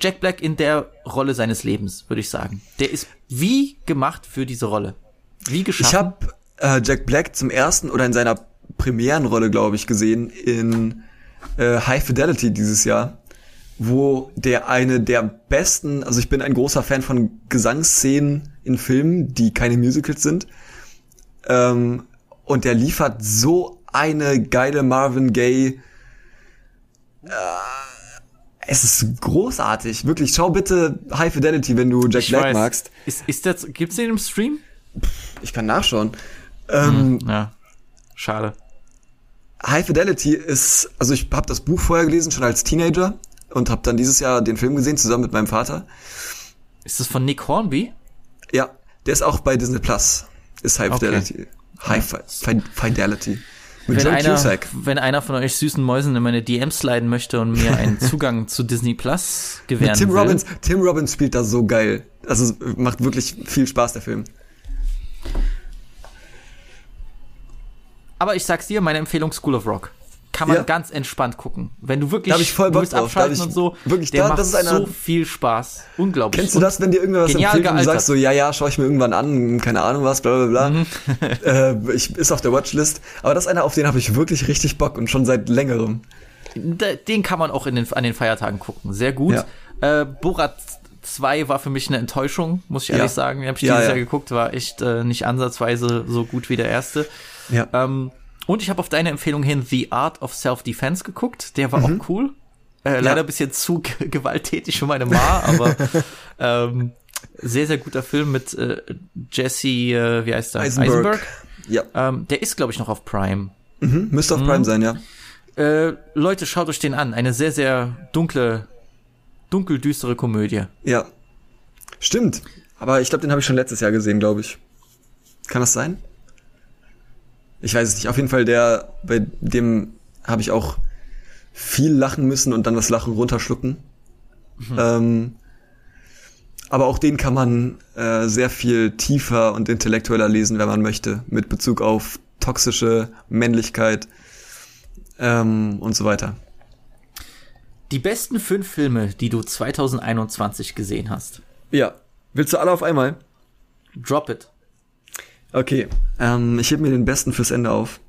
Jack Black in der Rolle seines Lebens, würde ich sagen. Der ist wie gemacht für diese Rolle. Wie geschaffen.
Ich habe äh, Jack Black zum ersten oder in seiner Premierenrolle, glaube ich, gesehen in äh, High Fidelity dieses Jahr, wo der eine der besten, also ich bin ein großer Fan von Gesangsszenen in Filmen, die keine Musicals sind. Ähm, und der liefert so eine geile Marvin Gaye. Äh, Es ist großartig, wirklich. Schau bitte High Fidelity, wenn du Jack
Ich
Black
weiß.
magst.
Ist, ist das, gibt's den im Stream?
Ich kann nachschauen. Ähm,
Ja. Schade.
High Fidelity ist, also ich habe das Buch vorher gelesen, schon als Teenager und habe dann dieses Jahr den Film gesehen, zusammen mit meinem Vater.
Ist das von Nick Hornby?
Ja, der ist auch bei Disney Plus. Ist High
Okay.
Fidelity. High Fi Fi Fidelity. Mit
Wenn einer,
Cusack.
wenn einer von euch süßen Mäusen in meine DMs sliden möchte und mir einen <laughs> Zugang zu Disney Plus gewähren
Mit Tim
will.
Robbins. Tim Robbins spielt da so geil. Also macht wirklich viel Spaß, der Film.
Aber ich sag's dir, meine Empfehlung School of Rock. Kann man
Ja.
ganz entspannt gucken. Wenn du wirklich
Da ich voll Bock
willst
drauf.
Abschalten
ich
und so,
wirklich-
der
da-
macht
das ist einer-
so viel Spaß. Unglaublich.
Kennst du das, wenn dir irgendwer was
genial
empfiehlt und du
gealtert.
sagst so, ja, ja, schau ich mir irgendwann an, keine Ahnung was, bla bla bla.
Mhm. <laughs>
äh, ich, ist auf der Watchlist. Aber das ist einer, auf den habe ich wirklich richtig Bock und schon seit längerem.
Den kann man auch in den, an den Feiertagen gucken. Sehr gut. Äh, Borat 2 war für mich eine Enttäuschung, muss ich ehrlich
Ja.
sagen. Den habe ich
Ja,
dieses
ja.
Jahr geguckt, war echt äh, nicht ansatzweise so gut wie der erste.
Ja.
Ähm, und ich habe auf deine Empfehlung hin The Art of Self-Defense geguckt. Der war
Mhm.
auch cool. Äh, leider ein bisschen zu <laughs> gewalttätig für meine Ma, aber <laughs> ähm, sehr, sehr guter Film mit äh, Jesse, äh, wie heißt der?
Eisenberg. Ja.
Ähm, der ist, glaube ich, noch auf Prime.
Mhm. Müsste auf
Mhm.
Prime sein, ja.
Äh, Leute, schaut euch den an. Eine sehr, sehr dunkle, dunkel düstere Komödie.
Ja. Stimmt. Aber ich glaube, den habe ich schon letztes Jahr gesehen, glaube ich. Kann das sein? Ich weiß es nicht. Auf jeden Fall, der, bei dem habe ich auch viel lachen müssen und dann das Lachen runterschlucken. Ähm, aber auch den kann man äh, sehr viel tiefer und intellektueller lesen, wenn man möchte, mit Bezug auf toxische Männlichkeit ähm, und so weiter.
Die besten fünf Filme, die du 2021 gesehen hast.
Ja. Willst du alle auf einmal?
Drop it.
Okay, ähm, ich heb mir den besten fürs Ende auf.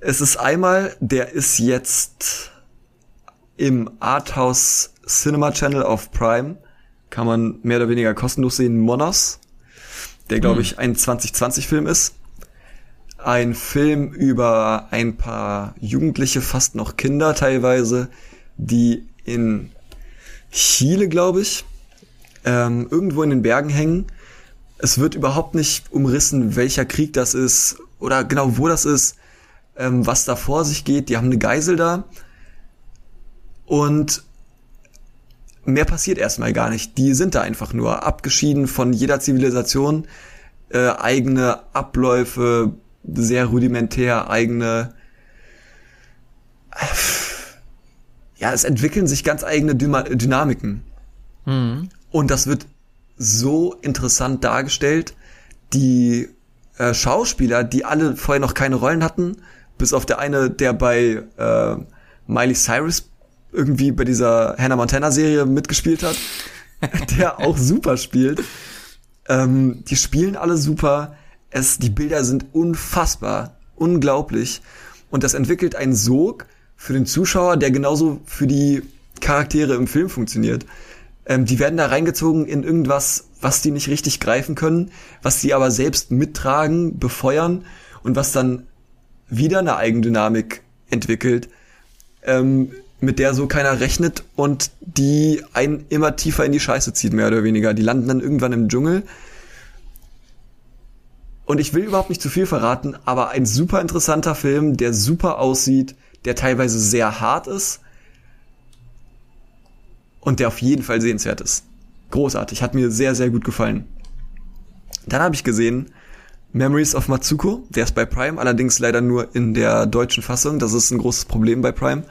Es ist einmal, der ist jetzt im Arthouse Cinema Channel auf Prime. Kann man mehr oder weniger kostenlos sehen. Monos, der glaube ich ein 2020-Film ist. Ein Film über ein paar Jugendliche, fast noch Kinder teilweise, die in Chile, glaube ich, ähm, irgendwo in den Bergen hängen es wird überhaupt nicht umrissen, welcher Krieg das ist oder genau wo das ist, ähm, was da vor sich geht. Die haben eine Geisel da und mehr passiert erstmal gar nicht. Die sind da einfach nur abgeschieden von jeder Zivilisation, äh, eigene Abläufe, sehr rudimentär, eigene ja, es entwickeln sich ganz eigene Dyma Dynamiken. Und das wird so interessant dargestellt. Die äh, Schauspieler, die alle vorher noch keine Rollen hatten, bis auf der eine, der bei äh, Miley Cyrus irgendwie bei dieser Hannah Montana Serie mitgespielt hat, <laughs> der auch super spielt. Ähm, die spielen alle super. Es, die Bilder sind unfassbar, unglaublich. Und das entwickelt einen Sog für den Zuschauer, der genauso für die Charaktere im Film funktioniert. Ähm, die werden da reingezogen in irgendwas, was die nicht richtig greifen können, was die aber selbst mittragen, befeuern und was dann wieder eine Eigendynamik entwickelt, ähm, mit der so keiner rechnet und die einen immer tiefer in die Scheiße zieht, mehr oder weniger. Die landen dann irgendwann im Dschungel. Und ich will überhaupt nicht zu viel verraten, aber ein super interessanter Film, der super aussieht, der teilweise sehr hart ist und der auf jeden Fall sehenswert ist. Großartig, hat mir sehr, sehr gut gefallen. Dann habe ich gesehen Memories of Matsuko, der ist bei Prime, allerdings leider nur in der deutschen Fassung, das ist ein großes Problem bei Prime.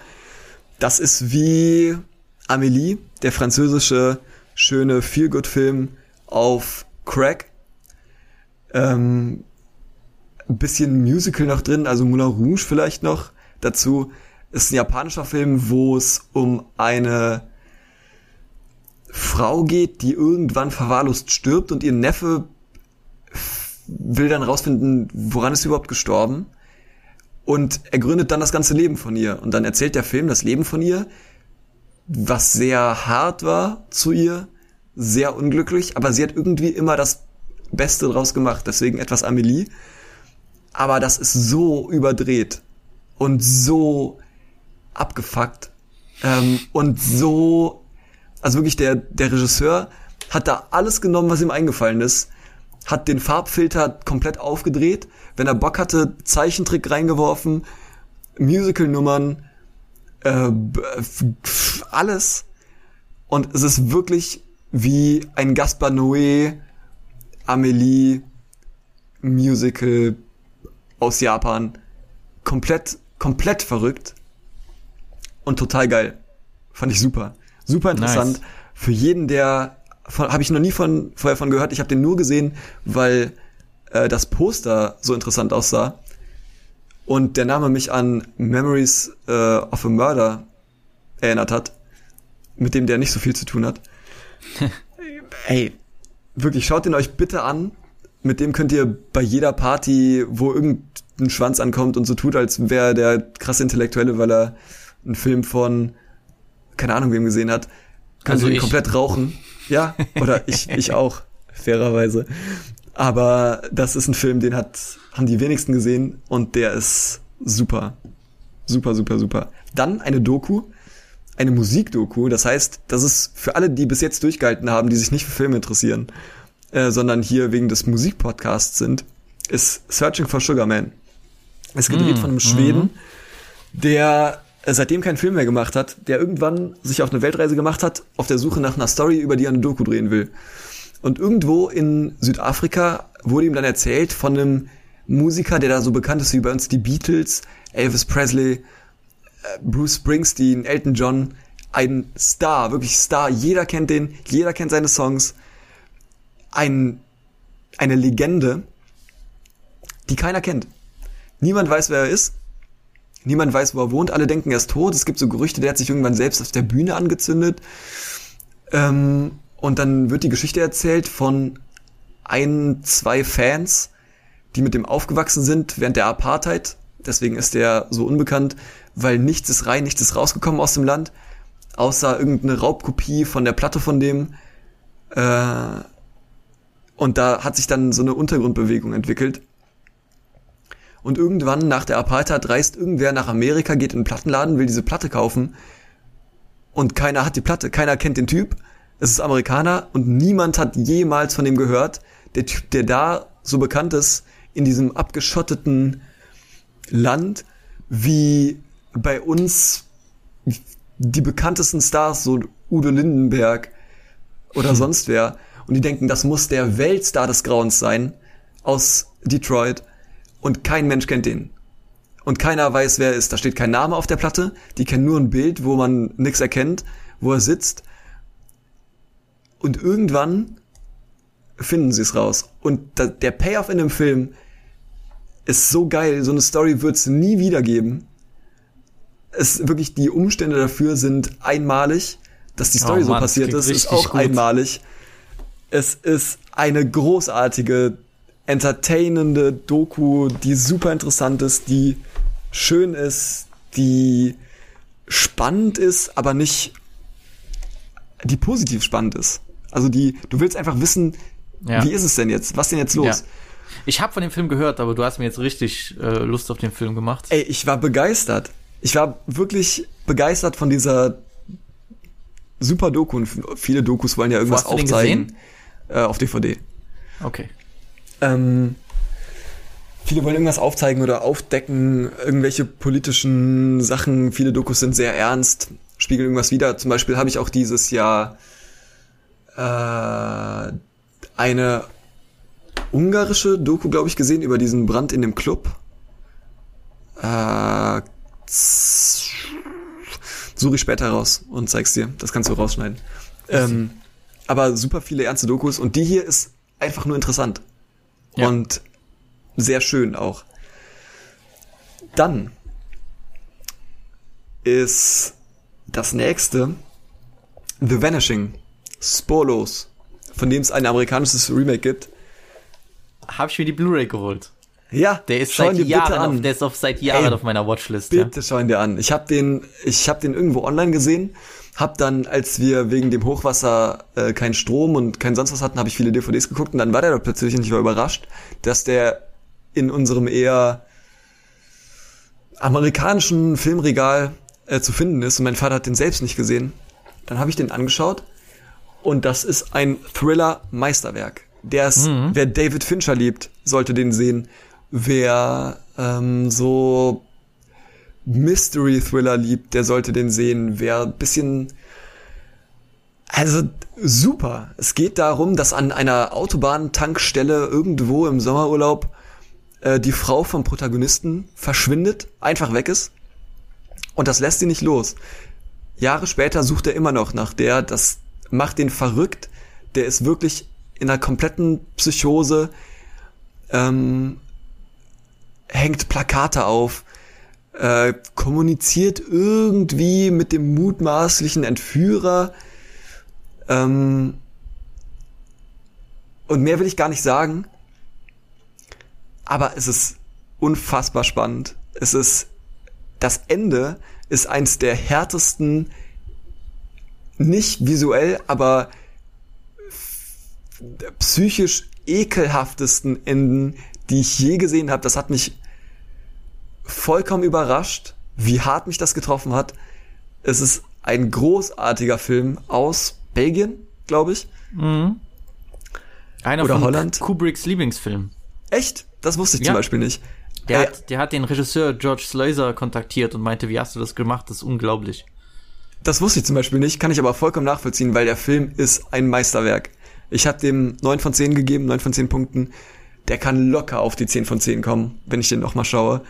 Das ist wie Amélie, der französische schöne Feel-Good-Film auf Crack. Ähm, bisschen Musical noch drin, also Moulin Rouge vielleicht noch dazu. Ist ein japanischer Film, wo es um eine Frau geht, die irgendwann verwahrlost stirbt und ihr Neffe will dann rausfinden, woran ist sie überhaupt gestorben. Und er gründet dann das ganze Leben von ihr. Und dann erzählt der Film das Leben von ihr, was sehr hart war zu ihr, sehr unglücklich, aber sie hat irgendwie immer das Beste draus gemacht. Deswegen etwas Amelie. Aber das ist so überdreht und so abgefuckt. Ähm, und so, also wirklich der, der Regisseur hat da alles genommen, was ihm eingefallen ist, hat den Farbfilter komplett aufgedreht, wenn er Bock hatte, Zeichentrick reingeworfen, Musical-Nummern, äh, alles. Und es ist wirklich wie ein Gaspar Noé, Amelie Musical aus Japan. Komplett, komplett verrückt. Und total geil. Fand ich super. Super interessant.
Nice.
Für jeden, der habe ich noch nie von vorher von gehört. Ich habe den nur gesehen, weil äh, das Poster so interessant aussah und der Name mich an Memories äh, of a Murder erinnert hat, mit dem der nicht so viel zu tun hat. <laughs> Ey, wirklich, schaut den euch bitte an. Mit dem könnt ihr bei jeder Party, wo irgendein Schwanz ankommt und so tut, als wäre der krasse Intellektuelle, weil er einen Film von keine Ahnung wem gesehen hat, könnt
Also
ihn
ich.
komplett rauchen. Ja, oder ich, <laughs> ich auch, fairerweise. Aber das ist ein Film, den hat, haben die wenigsten gesehen und der ist super. Super, super, super. Dann eine Doku, eine Musikdoku. Das heißt, das ist für alle, die bis jetzt durchgehalten haben, die sich nicht für Filme interessieren, äh, sondern hier wegen des Musikpodcasts sind, ist Searching for Sugar Man. Es gedreht von einem Schweden, der äh, seitdem keinen Film mehr gemacht hat, der irgendwann sich auf eine Weltreise gemacht hat, auf der Suche nach einer Story, über die er eine Doku drehen will. Und irgendwo in Südafrika wurde ihm dann erzählt von einem Musiker, der da so bekannt ist wie bei uns die Beatles, Elvis Presley, äh, Bruce Springsteen, Elton John, ein Star, wirklich Star. Jeder kennt den, jeder kennt seine Songs. Ein, eine Legende, die keiner kennt. Niemand weiß, wer er ist. Niemand weiß, wo er wohnt. Alle denken, er ist tot. Es gibt so Gerüchte, der hat sich irgendwann selbst auf der Bühne angezündet. Ähm, und dann wird die Geschichte erzählt von ein, zwei Fans, die mit dem aufgewachsen sind während der Apartheid. Deswegen ist der so unbekannt, weil nichts ist rein, nichts ist rausgekommen aus dem Land, außer irgendeine Raubkopie von der Platte von dem. Äh, und da hat sich dann so eine Untergrundbewegung entwickelt. Und irgendwann nach der Apartheid reist irgendwer nach Amerika, geht in einen Plattenladen, will diese Platte kaufen. Und keiner hat die Platte, keiner kennt den Typ. Es ist Amerikaner und niemand hat jemals von dem gehört. Der Typ, der da so bekannt ist, in diesem abgeschotteten Land, wie bei uns die bekanntesten Stars, so Udo Lindenberg oder sonst wer. Und die denken, das muss der Weltstar des Grauens sein aus Detroit. Und kein Mensch kennt den. Und keiner weiß, wer er ist. Da steht kein Name auf der Platte. Die kennen nur ein Bild, wo man nichts erkennt, wo er sitzt. Und irgendwann finden sie es raus. Und da, der Payoff in dem Film ist so geil. So eine Story wird es nie wieder geben. Es wirklich die Umstände dafür sind einmalig, dass die Story
Oh
so
Mann, das
passiert ist, ist auch
gut.
einmalig. Es ist eine großartige, entertainende Doku, die super interessant ist, die schön ist, die spannend ist, aber nicht, die positiv spannend ist. Also die, du willst einfach wissen,
Ja.
wie ist es denn jetzt? Was denn jetzt los?
Ja. Ich habe von dem Film gehört, aber du hast mir jetzt richtig äh, Lust auf den Film gemacht.
Ey, ich war begeistert. Ich war wirklich begeistert von dieser super Doku. Und viele Dokus wollen ja irgendwas aufzeigen. Äh, auf DVD.
Okay.
Ähm, viele wollen irgendwas aufzeigen oder aufdecken, irgendwelche politischen Sachen. Viele Dokus sind sehr ernst, spiegeln irgendwas wider. Zum Beispiel habe ich auch dieses Jahr äh, eine ungarische Doku, glaube ich, gesehen über diesen Brand in dem Club. Äh, suche ich später raus und zeig's dir. Das kannst du rausschneiden. Ähm, aber super viele ernste Dokus und die hier ist einfach nur interessant.
Ja.
Und sehr schön auch. Dann ist das nächste The Vanishing. Spurlos. Von dem es ein amerikanisches Remake gibt.
Habe ich mir die Blu-ray geholt.
Ja,
Der ist seit Jahren,
an.
auf, der ist auf seit Jahren
Ey,
auf meiner Watchlist. Ja.
Bitte schau ihn dir an. Ich habe den, ich habe den irgendwo online gesehen. Hab dann, als wir wegen dem Hochwasser äh, keinen Strom und kein sonst was hatten, habe ich viele DVDs geguckt und dann war der da plötzlich und ich war überrascht, dass der in unserem eher amerikanischen Filmregal äh, zu finden ist und mein Vater hat den selbst nicht gesehen, dann habe ich den angeschaut und das ist ein Thriller-Meisterwerk. Der ist, wer David Fincher liebt, sollte den sehen. Wer ähm, so Mystery-Thriller liebt, der sollte den sehen. Wer bisschen also super. Es geht darum, dass an einer Autobahntankstelle irgendwo im Sommerurlaub äh, die Frau vom Protagonisten verschwindet, einfach weg ist. Und das lässt sie nicht los. Jahre später sucht er immer noch nach der. Das macht den verrückt. Der ist wirklich in einer kompletten Psychose. Ähm, hängt Plakate auf. Äh, kommuniziert irgendwie mit dem mutmaßlichen Entführer. Ähm, und mehr will ich gar nicht sagen. Aber es ist unfassbar spannend. Es ist, das Ende ist eins der härtesten, nicht visuell, aber psychisch ekelhaftesten Enden, die ich je gesehen habe. Das hat mich vollkommen überrascht, wie hart mich das getroffen hat. Es ist ein großartiger Film aus Belgien, glaube ich.
Einer
Oder
von
Holland.
Kubricks Lieblingsfilm.
Echt? Das wusste ich
Ja.
zum Beispiel nicht.
Der,
Äh,
hat, der hat den Regisseur George Slazer kontaktiert und meinte, wie hast du das gemacht? Das ist unglaublich.
Das wusste ich zum Beispiel nicht, kann ich aber vollkommen nachvollziehen, weil der Film ist ein Meisterwerk. Ich habe dem 9 von 10 gegeben, 9 von 10 Punkten. Der kann locker auf die 10 von 10 kommen, wenn ich den nochmal schaue.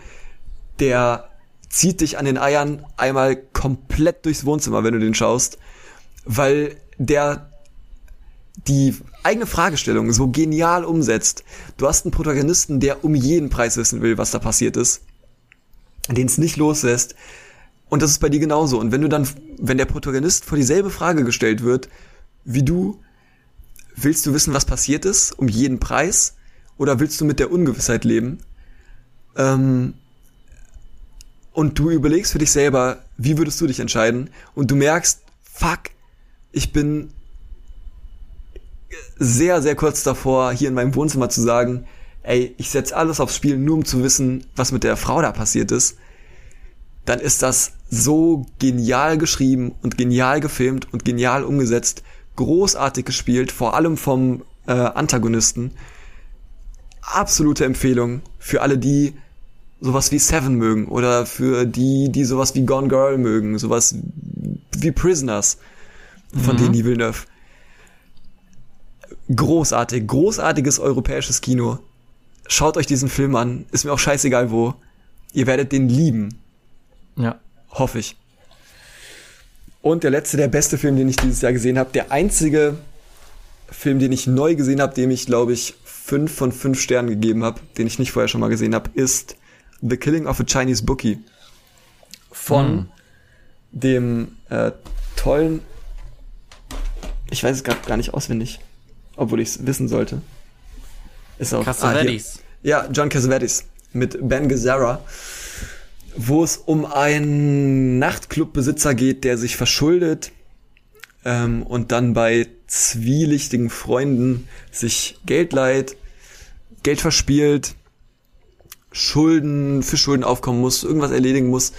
Der zieht dich an den Eiern einmal komplett durchs Wohnzimmer, wenn du den schaust, weil der die eigene Fragestellung so genial umsetzt. Du hast einen Protagonisten, der um jeden Preis wissen will, was da passiert ist, den es nicht loslässt. Und das ist bei dir genauso. Und wenn du dann, wenn der Protagonist vor dieselbe Frage gestellt wird, wie du, willst du wissen, was passiert ist, um jeden Preis? Oder willst du mit der Ungewissheit leben? Ähm, und du überlegst für dich selber, wie würdest du dich entscheiden? Und du merkst, fuck, ich bin sehr, sehr kurz davor, hier in meinem Wohnzimmer zu sagen, ey, ich setze alles aufs Spiel, nur um zu wissen, was mit der Frau da passiert ist dann ist das so genial geschrieben und genial gefilmt und genial umgesetzt, großartig gespielt, vor allem vom äh, Antagonisten. Absolute Empfehlung für alle, die sowas wie Seven mögen oder für die, die sowas wie Gone Girl mögen, sowas wie Prisoners von Denis Villeneuve. Großartig, großartiges europäisches Kino. Schaut euch diesen Film an, ist mir auch scheißegal wo. Ihr werdet den lieben.
Ja.
Hoffe ich. Und der letzte, der beste Film, den ich dieses Jahr gesehen habe, der einzige Film, den ich neu gesehen habe, dem ich, glaube ich, fünf von fünf Sternen gegeben habe, den ich nicht vorher schon mal gesehen habe, ist The Killing of a Chinese Bookie von dem äh, tollen, ich weiß es gerade gar nicht auswendig, obwohl ich es wissen sollte. Ist auch
Cassavetes.
Ah, ja, John Cassavetes mit Ben Gazzara wo es um einen Nachtclubbesitzer geht, der sich verschuldet ähm, und dann bei zwielichtigen Freunden sich Geld leiht, Geld verspielt, Schulden, für Schulden aufkommen muss, irgendwas erledigen muss.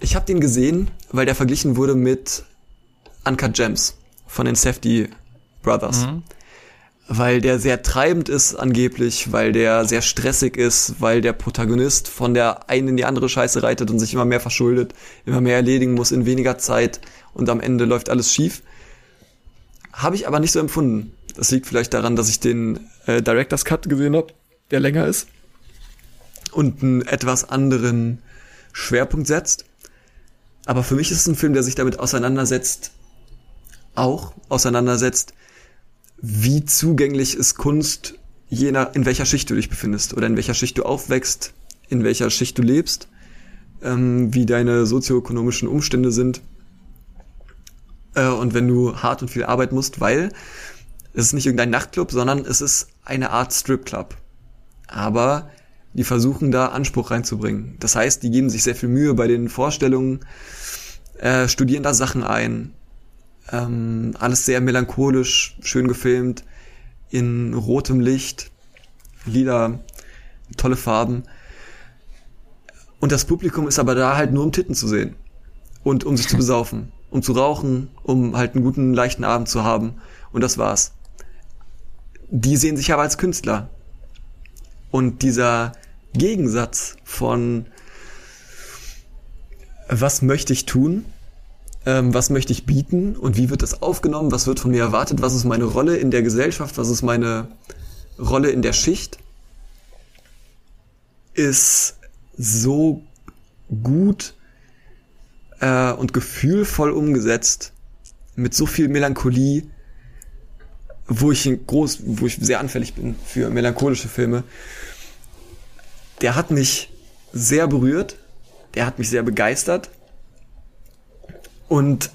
Ich habe den gesehen, weil der verglichen wurde mit Uncut Gems von den Safety Brothers weil der sehr treibend ist angeblich, weil der sehr stressig ist, weil der Protagonist von der einen in die andere Scheiße reitet und sich immer mehr verschuldet, immer mehr erledigen muss in weniger Zeit und am Ende läuft alles schief. Habe ich aber nicht so empfunden. Das liegt vielleicht daran, dass ich den äh, Director's Cut gesehen habe, der länger ist und einen etwas anderen Schwerpunkt setzt. Aber für mich ist es ein Film, der sich damit auseinandersetzt, auch auseinandersetzt, wie zugänglich ist Kunst, je nach, in welcher Schicht du dich befindest oder in welcher Schicht du aufwächst, in welcher Schicht du lebst, ähm, wie deine sozioökonomischen Umstände sind. Äh, und wenn du hart und viel arbeiten musst, weil es ist nicht irgendein Nachtclub, sondern es ist eine Art Stripclub. Aber die versuchen da Anspruch reinzubringen. Das heißt, die geben sich sehr viel Mühe bei den Vorstellungen, äh, studieren da Sachen ein, ähm, alles sehr melancholisch, schön gefilmt, in rotem Licht, lila, tolle Farben. Und das Publikum ist aber da halt nur um Titten zu sehen. und um sich zu <laughs> besaufen, um zu rauchen, um halt einen guten, leichten Abend zu haben. Und das war's. Die sehen sich aber als Künstler. Und dieser Gegensatz von was möchte ich tun, ähm, was möchte ich bieten und wie wird das aufgenommen, was wird von mir erwartet, was ist meine Rolle in der Gesellschaft, was ist meine Rolle in der Schicht, ist so gut äh, und gefühlvoll umgesetzt, mit so viel Melancholie, wo ich groß, wo ich sehr anfällig bin für melancholische Filme. Der hat mich sehr berührt, der hat mich sehr begeistert und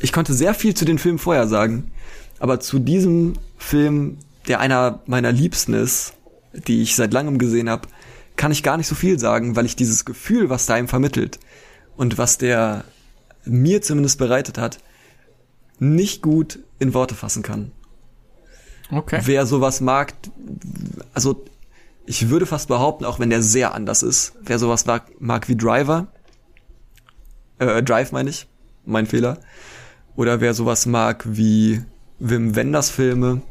ich konnte sehr viel zu den Filmen vorher sagen, aber zu diesem Film, der einer meiner Liebsten ist, die ich seit langem gesehen habe, kann ich gar nicht so viel sagen, weil ich dieses Gefühl, was da ihm vermittelt und was der mir zumindest bereitet hat, nicht gut in Worte fassen kann.
Okay.
Wer sowas mag, also ich würde fast behaupten, auch wenn der sehr anders ist, wer sowas mag, mag wie Driver, äh, Drive meine ich, mein Fehler, oder wer sowas mag wie Wim Wenders Filme,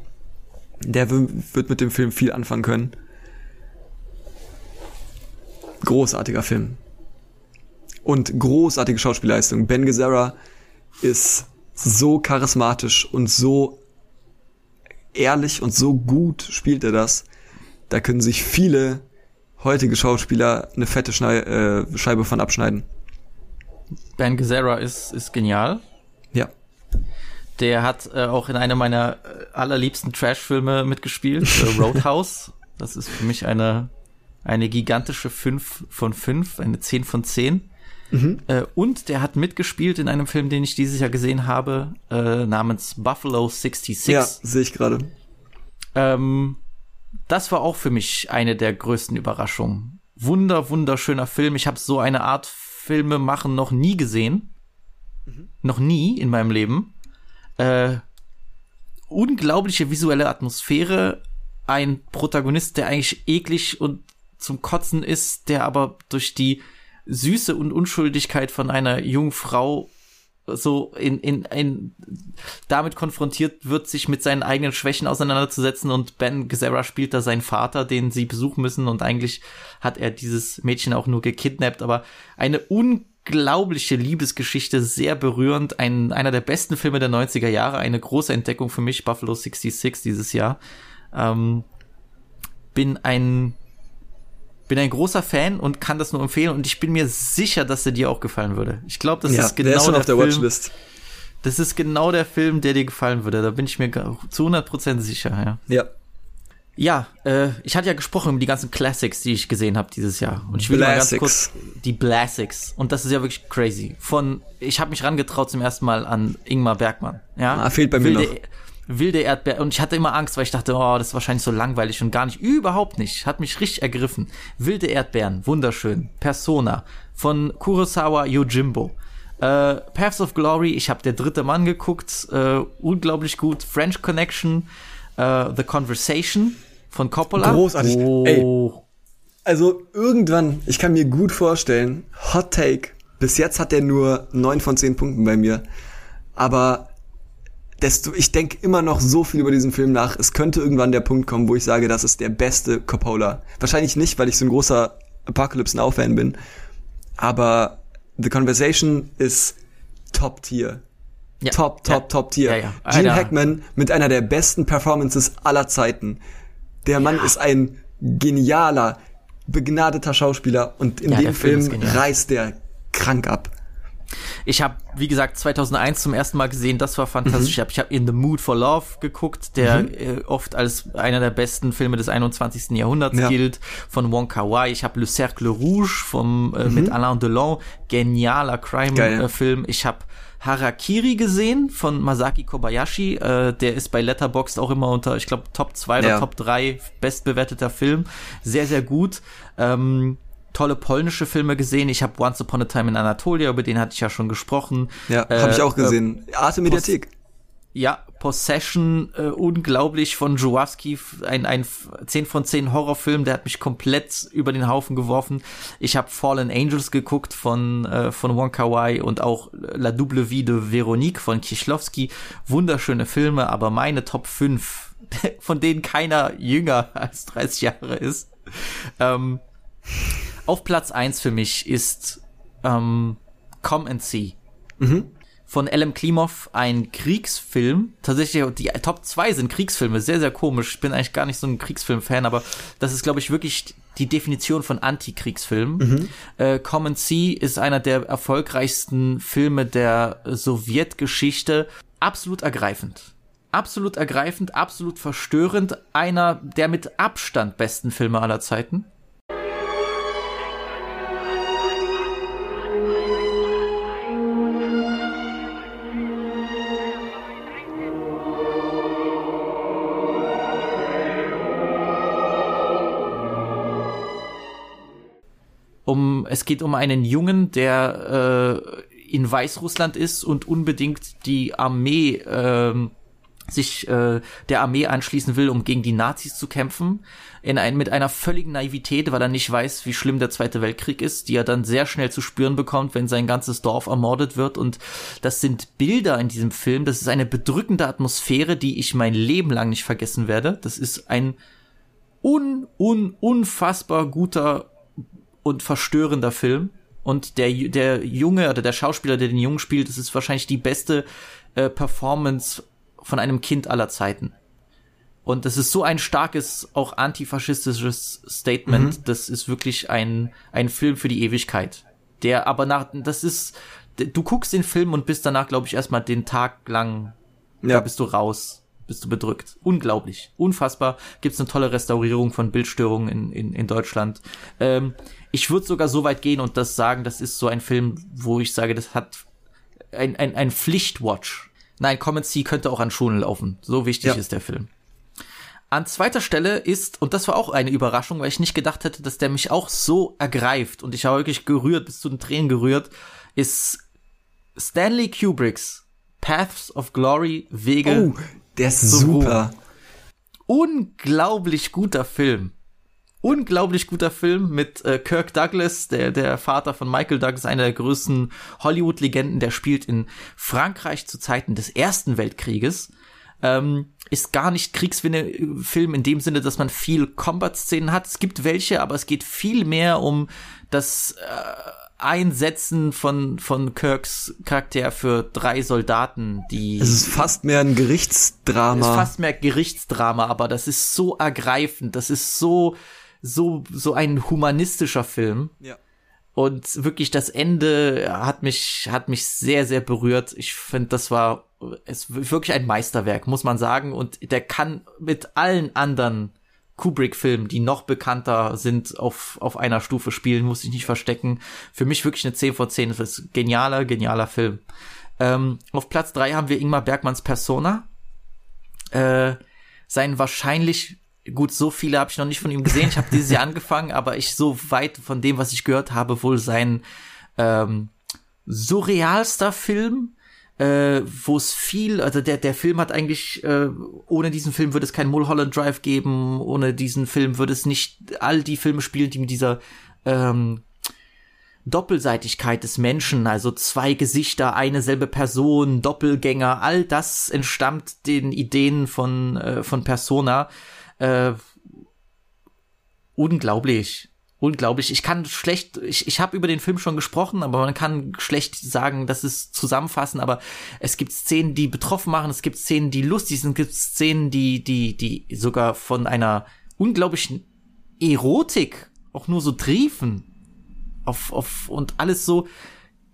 der wird mit dem Film viel anfangen können. Großartiger Film. Und großartige Schauspielleistung. Ben Gazzara ist so charismatisch und so ehrlich und so gut spielt er das. Da können sich viele heutige Schauspieler eine fette Schnei äh, Scheibe von abschneiden.
Ben Gazzara ist, ist genial.
Ja.
Der hat äh, auch in einem meiner äh, allerliebsten Trash-Filme mitgespielt, äh, Roadhouse. Das ist für mich eine, eine gigantische 5 von 5, eine 10 von 10. Mhm. Äh, und der hat mitgespielt in einem Film, den ich dieses Jahr gesehen habe, äh, namens Buffalo 66.
Ja, sehe ich gerade.
Ähm, das war auch für mich eine der größten Überraschungen. Wunder, wunderschöner Film. Ich habe so eine Art Filme machen noch nie gesehen. Mhm. Noch nie in meinem Leben. Äh, unglaubliche visuelle Atmosphäre. Ein Protagonist, der eigentlich eklig und zum Kotzen ist, der aber durch die Süße und Unschuldigkeit von einer jungen Frau so in, in, in damit konfrontiert wird, sich mit seinen eigenen Schwächen auseinanderzusetzen und Ben Gazzara spielt da seinen Vater, den sie besuchen müssen und eigentlich hat er dieses Mädchen auch nur gekidnappt, aber eine unglaubliche Liebesgeschichte, sehr berührend, ein, einer der besten Filme der 90er Jahre, eine große Entdeckung für mich, Buffalo 66 dieses Jahr. Ähm, bin ein bin ein großer Fan und kann das nur empfehlen und ich bin mir sicher, dass er dir auch gefallen würde. Ich glaube, das ja, ist genau der, ist
schon
der,
auf der
Film.
Watchlist.
Das ist genau der Film, der dir gefallen würde. Da bin ich mir zu 100% sicher, ja.
Ja.
Ja, äh, ich hatte ja gesprochen über die ganzen Classics, die ich gesehen habe dieses Jahr. Und ich will mal ganz kurz die Blassics. Und das ist ja wirklich crazy. Von, ich habe mich rangetraut zum ersten Mal an Ingmar Bergmann. Ja,
ah, fehlt bei mir
wilde,
noch.
Wilde Erdbeeren. Und ich hatte immer Angst, weil ich dachte, oh, das ist wahrscheinlich so langweilig und gar nicht. Überhaupt nicht. Hat mich richtig ergriffen. Wilde Erdbeeren, wunderschön. Persona von Kurosawa Yojimbo. Äh, Paths of Glory, ich habe der dritte Mann geguckt, äh, unglaublich gut. French Connection, äh, The Conversation von Coppola.
Großartig. Oh. Ey. Also irgendwann, ich kann mir gut vorstellen, Hot Take. Bis jetzt hat er nur neun von zehn Punkten bei mir. Aber desto, ich denke immer noch so viel über diesen Film nach. Es könnte irgendwann der Punkt kommen, wo ich sage, das ist der beste Coppola. Wahrscheinlich nicht, weil ich so ein großer Apocalypse Now Fan bin. Aber The Conversation ist Top Tier. Ja, top, top, ja, top Tier. Ja, ja. Gene Hackman mit einer der besten Performances aller Zeiten. Der Mann ist ein genialer, begnadeter Schauspieler und in dem Film, Film reißt der krank ab.
Ich habe, wie gesagt, 2001 zum ersten Mal gesehen, das war fantastisch. Mhm. Ich habe In the Mood for Love geguckt, der mhm. äh, oft als einer der besten Filme des 21. Jahrhunderts ja. gilt, von Wong Kar Wai. Ich habe Le Cercle Rouge vom, äh, mhm. mit Alain Delon, genialer Crime-Film. Äh, ich habe Harakiri gesehen von Masaki Kobayashi. Äh, der ist bei Letterboxd auch immer unter, ich glaube, Top 2 oder ja. Top 3 bestbewerteter Film. Sehr, sehr gut. Ähm, tolle polnische Filme gesehen. Ich habe Once Upon a Time in Anatolia, über den hatte ich ja schon gesprochen.
Ja, äh, habe ich auch gesehen. Äh, Arte Mediathek.
ja, Possession, äh, unglaublich von Jaworski, ein, ein 10 von 10 Horrorfilm, der hat mich komplett über den Haufen geworfen. Ich habe Fallen Angels geguckt von, äh, von Wong Kar Wai und auch La Double Vie de Veronique von Kieślowski. Wunderschöne Filme, aber meine Top 5, <laughs> von denen keiner jünger <laughs> als 30 Jahre ist. Ähm, auf Platz 1 für mich ist ähm, Come and See.
Mhm.
Von Elem Klimov, ein Kriegsfilm. Tatsächlich, die Top 2 sind Kriegsfilme, sehr, sehr komisch. Ich bin eigentlich gar nicht so ein Kriegsfilm-Fan, aber das ist, glaube ich, wirklich die Definition von Anti-Kriegsfilm.
Mhm.
Äh, Come and See ist einer der erfolgreichsten Filme der Sowjetgeschichte. Absolut ergreifend. Absolut ergreifend, absolut verstörend. Einer der mit Abstand besten Filme aller Zeiten. Es geht um einen Jungen, der äh, in Weißrussland ist und unbedingt die Armee äh, sich äh, der Armee anschließen will, um gegen die Nazis zu kämpfen, in ein, mit einer völligen Naivität, weil er nicht weiß, wie schlimm der Zweite Weltkrieg ist, die er dann sehr schnell zu spüren bekommt, wenn sein ganzes Dorf ermordet wird. Und das sind Bilder in diesem Film. Das ist eine bedrückende Atmosphäre, die ich mein Leben lang nicht vergessen werde. Das ist ein un, un, unfassbar guter und verstörender Film. Und der, der Junge oder der Schauspieler, der den Jungen spielt, das ist wahrscheinlich die beste äh, Performance von einem Kind aller Zeiten. Und das ist so ein starkes, auch antifaschistisches Statement.
Mhm.
Das ist wirklich ein, ein Film für die Ewigkeit. Der aber nach, das ist, du guckst den Film und bist danach, glaube ich, erstmal den Tag lang,
Ja.
da bist du raus, bist du bedrückt. Unglaublich. Unfassbar. Gibt's eine tolle Restaurierung von Bildstörungen in, in, in Deutschland. Ähm, ich würde sogar so weit gehen und das sagen, das ist so ein Film, wo ich sage, das hat ein, ein, ein Pflichtwatch. Nein, Common See könnte auch an Schulen laufen. So wichtig
Ja.
ist der Film. An zweiter Stelle ist, und das war auch eine Überraschung, weil ich nicht gedacht hätte, dass der mich auch so ergreift und ich war wirklich gerührt, bis zu den Tränen gerührt, ist Stanley Kubricks Paths of Glory, Wege.
Oh, der ist
So
super.
Unglaublich guter Film. Unglaublich guter Film mit äh, Kirk Douglas, der, der Vater von Michael Douglas, einer der größten Hollywood-Legenden, der spielt in Frankreich zu Zeiten des Ersten Weltkrieges. Ähm, ist gar nicht Kriegsfilm in dem Sinne, dass man viel Combat-Szenen hat. Es gibt welche, aber es geht viel mehr um das äh, Einsetzen von, von Kirks Charakter für drei Soldaten, die
Es ist fast mehr ein
ist
Gerichtsdrama.
fast mehr Gerichtsdrama, aber das ist so ergreifend, das ist so so so ein humanistischer Film
ja.
und wirklich das Ende hat mich hat mich sehr sehr berührt. Ich finde, das war es ist wirklich ein Meisterwerk, muss man sagen und der kann mit allen anderen Kubrick-Filmen, die noch bekannter sind, auf, auf einer Stufe spielen, muss ich nicht verstecken. Für mich wirklich eine 10 von 10. Das ist genialer, genialer Film. Ähm, auf Platz drei haben wir Ingmar Bergmanns Persona. Äh, sein wahrscheinlich, gut, so viele habe ich noch nicht von ihm gesehen. Ich habe dieses Jahr <laughs> angefangen, aber ich so weit von dem, was ich gehört habe, wohl sein ähm, surrealster Film, äh, wo es viel, also der, der Film hat eigentlich, äh, ohne diesen Film würde es keinen Mulholland Drive geben, ohne diesen Film würde es nicht all die Filme spielen, die mit dieser ähm, Doppelseitigkeit des Menschen, also zwei Gesichter, eine selbe Person, Doppelgänger, all das entstammt den Ideen von, äh, von Persona. Äh, unglaublich. Unglaublich. Ich kann schlecht, ich, ich habe über den Film schon gesprochen, aber man kann schlecht sagen, das ist zusammenfassen, aber es gibt Szenen, die betroffen machen, es gibt Szenen, die lustig sind, es gibt Szenen, die, die, die sogar von einer unglaublichen Erotik auch nur so triefen. Auf, auf, und alles so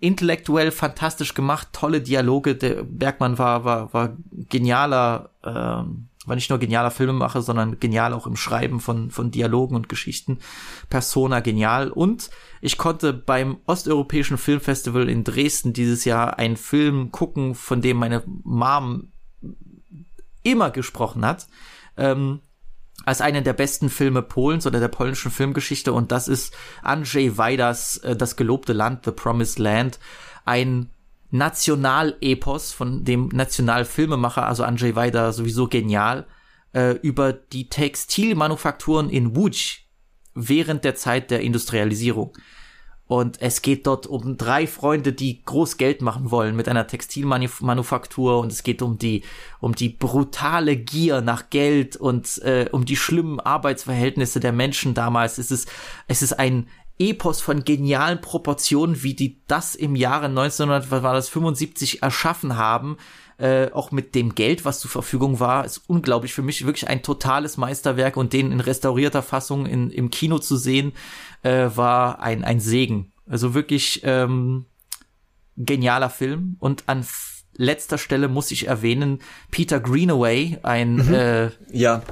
intellektuell fantastisch gemacht, tolle Dialoge. Der Bergmann war, war, war genialer, ähm, war nicht nur genialer Filmemacher, sondern genial auch im Schreiben von, von Dialogen und Geschichten. Persona genial. Und ich konnte beim Osteuropäischen Filmfestival in Dresden dieses Jahr einen Film gucken, von dem meine Mom immer gesprochen hat. Ähm, als einen der besten Filme Polens oder der polnischen Filmgeschichte und das ist Andrzej Wajdas äh, Das gelobte Land, The Promised Land, ein Nationalepos von dem Nationalfilmemacher, also Andrzej Wajda, sowieso genial, äh, über die Textilmanufakturen in Łódź während der Zeit der Industrialisierung. Und es geht dort um drei Freunde, die groß Geld machen wollen mit einer Textilmanufaktur. Und es geht um die, um die brutale Gier nach Geld und äh, um die schlimmen Arbeitsverhältnisse der Menschen damals. Es ist, es ist ein Epos von genialen Proportionen, wie die das im Jahre 1975 erschaffen haben. Äh, auch mit dem Geld, was zur Verfügung war, ist unglaublich für mich wirklich ein totales Meisterwerk und den in restaurierter Fassung in, im Kino zu sehen, äh, war ein, ein Segen. Also wirklich ähm, genialer Film. Und an letzter Stelle muss ich erwähnen, Peter Greenaway, ein mhm. äh,
ja.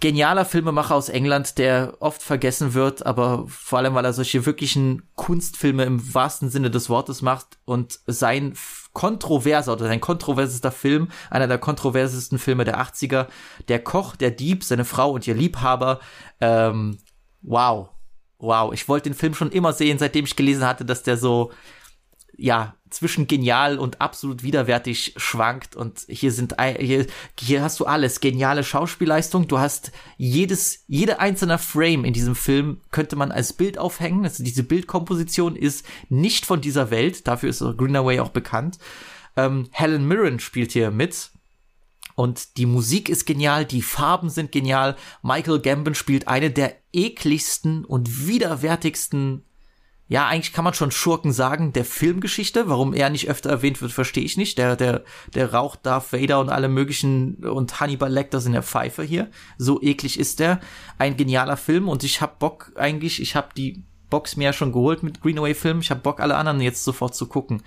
Genialer Filmemacher aus England, der oft vergessen wird, aber vor allem, weil er solche wirklichen Kunstfilme im wahrsten Sinne des Wortes macht und sein kontroverser oder sein kontroversester Film, einer der kontroversesten Filme der 80er, der Koch, der Dieb, seine Frau und ihr Liebhaber, ähm, wow, wow, ich wollte den Film schon immer sehen, seitdem ich gelesen hatte, dass der so, ja, zwischen genial und absolut widerwärtig schwankt und hier sind hier, hier hast du alles. Geniale Schauspielleistung. Du hast jedes jede einzelne Frame in diesem Film könnte man als Bild aufhängen. Also diese Bildkomposition ist nicht von dieser Welt. Dafür ist Greenaway auch bekannt. Ähm, Helen Mirren spielt hier mit. Und die Musik ist genial, die Farben sind genial. Michael Gambon spielt eine der ekligsten und widerwärtigsten, ja, eigentlich kann man schon Schurken sagen, der Filmgeschichte. Warum er nicht öfter erwähnt wird, verstehe ich nicht. Der, der, der raucht Darth Vader und alle möglichen und Hannibal Lecter sind der Pfeife hier. So eklig ist der. Ein genialer Film und ich hab Bock eigentlich, ich hab die Box mir ja schon geholt mit Greenaway Film. Ich hab Bock, alle anderen jetzt sofort zu gucken.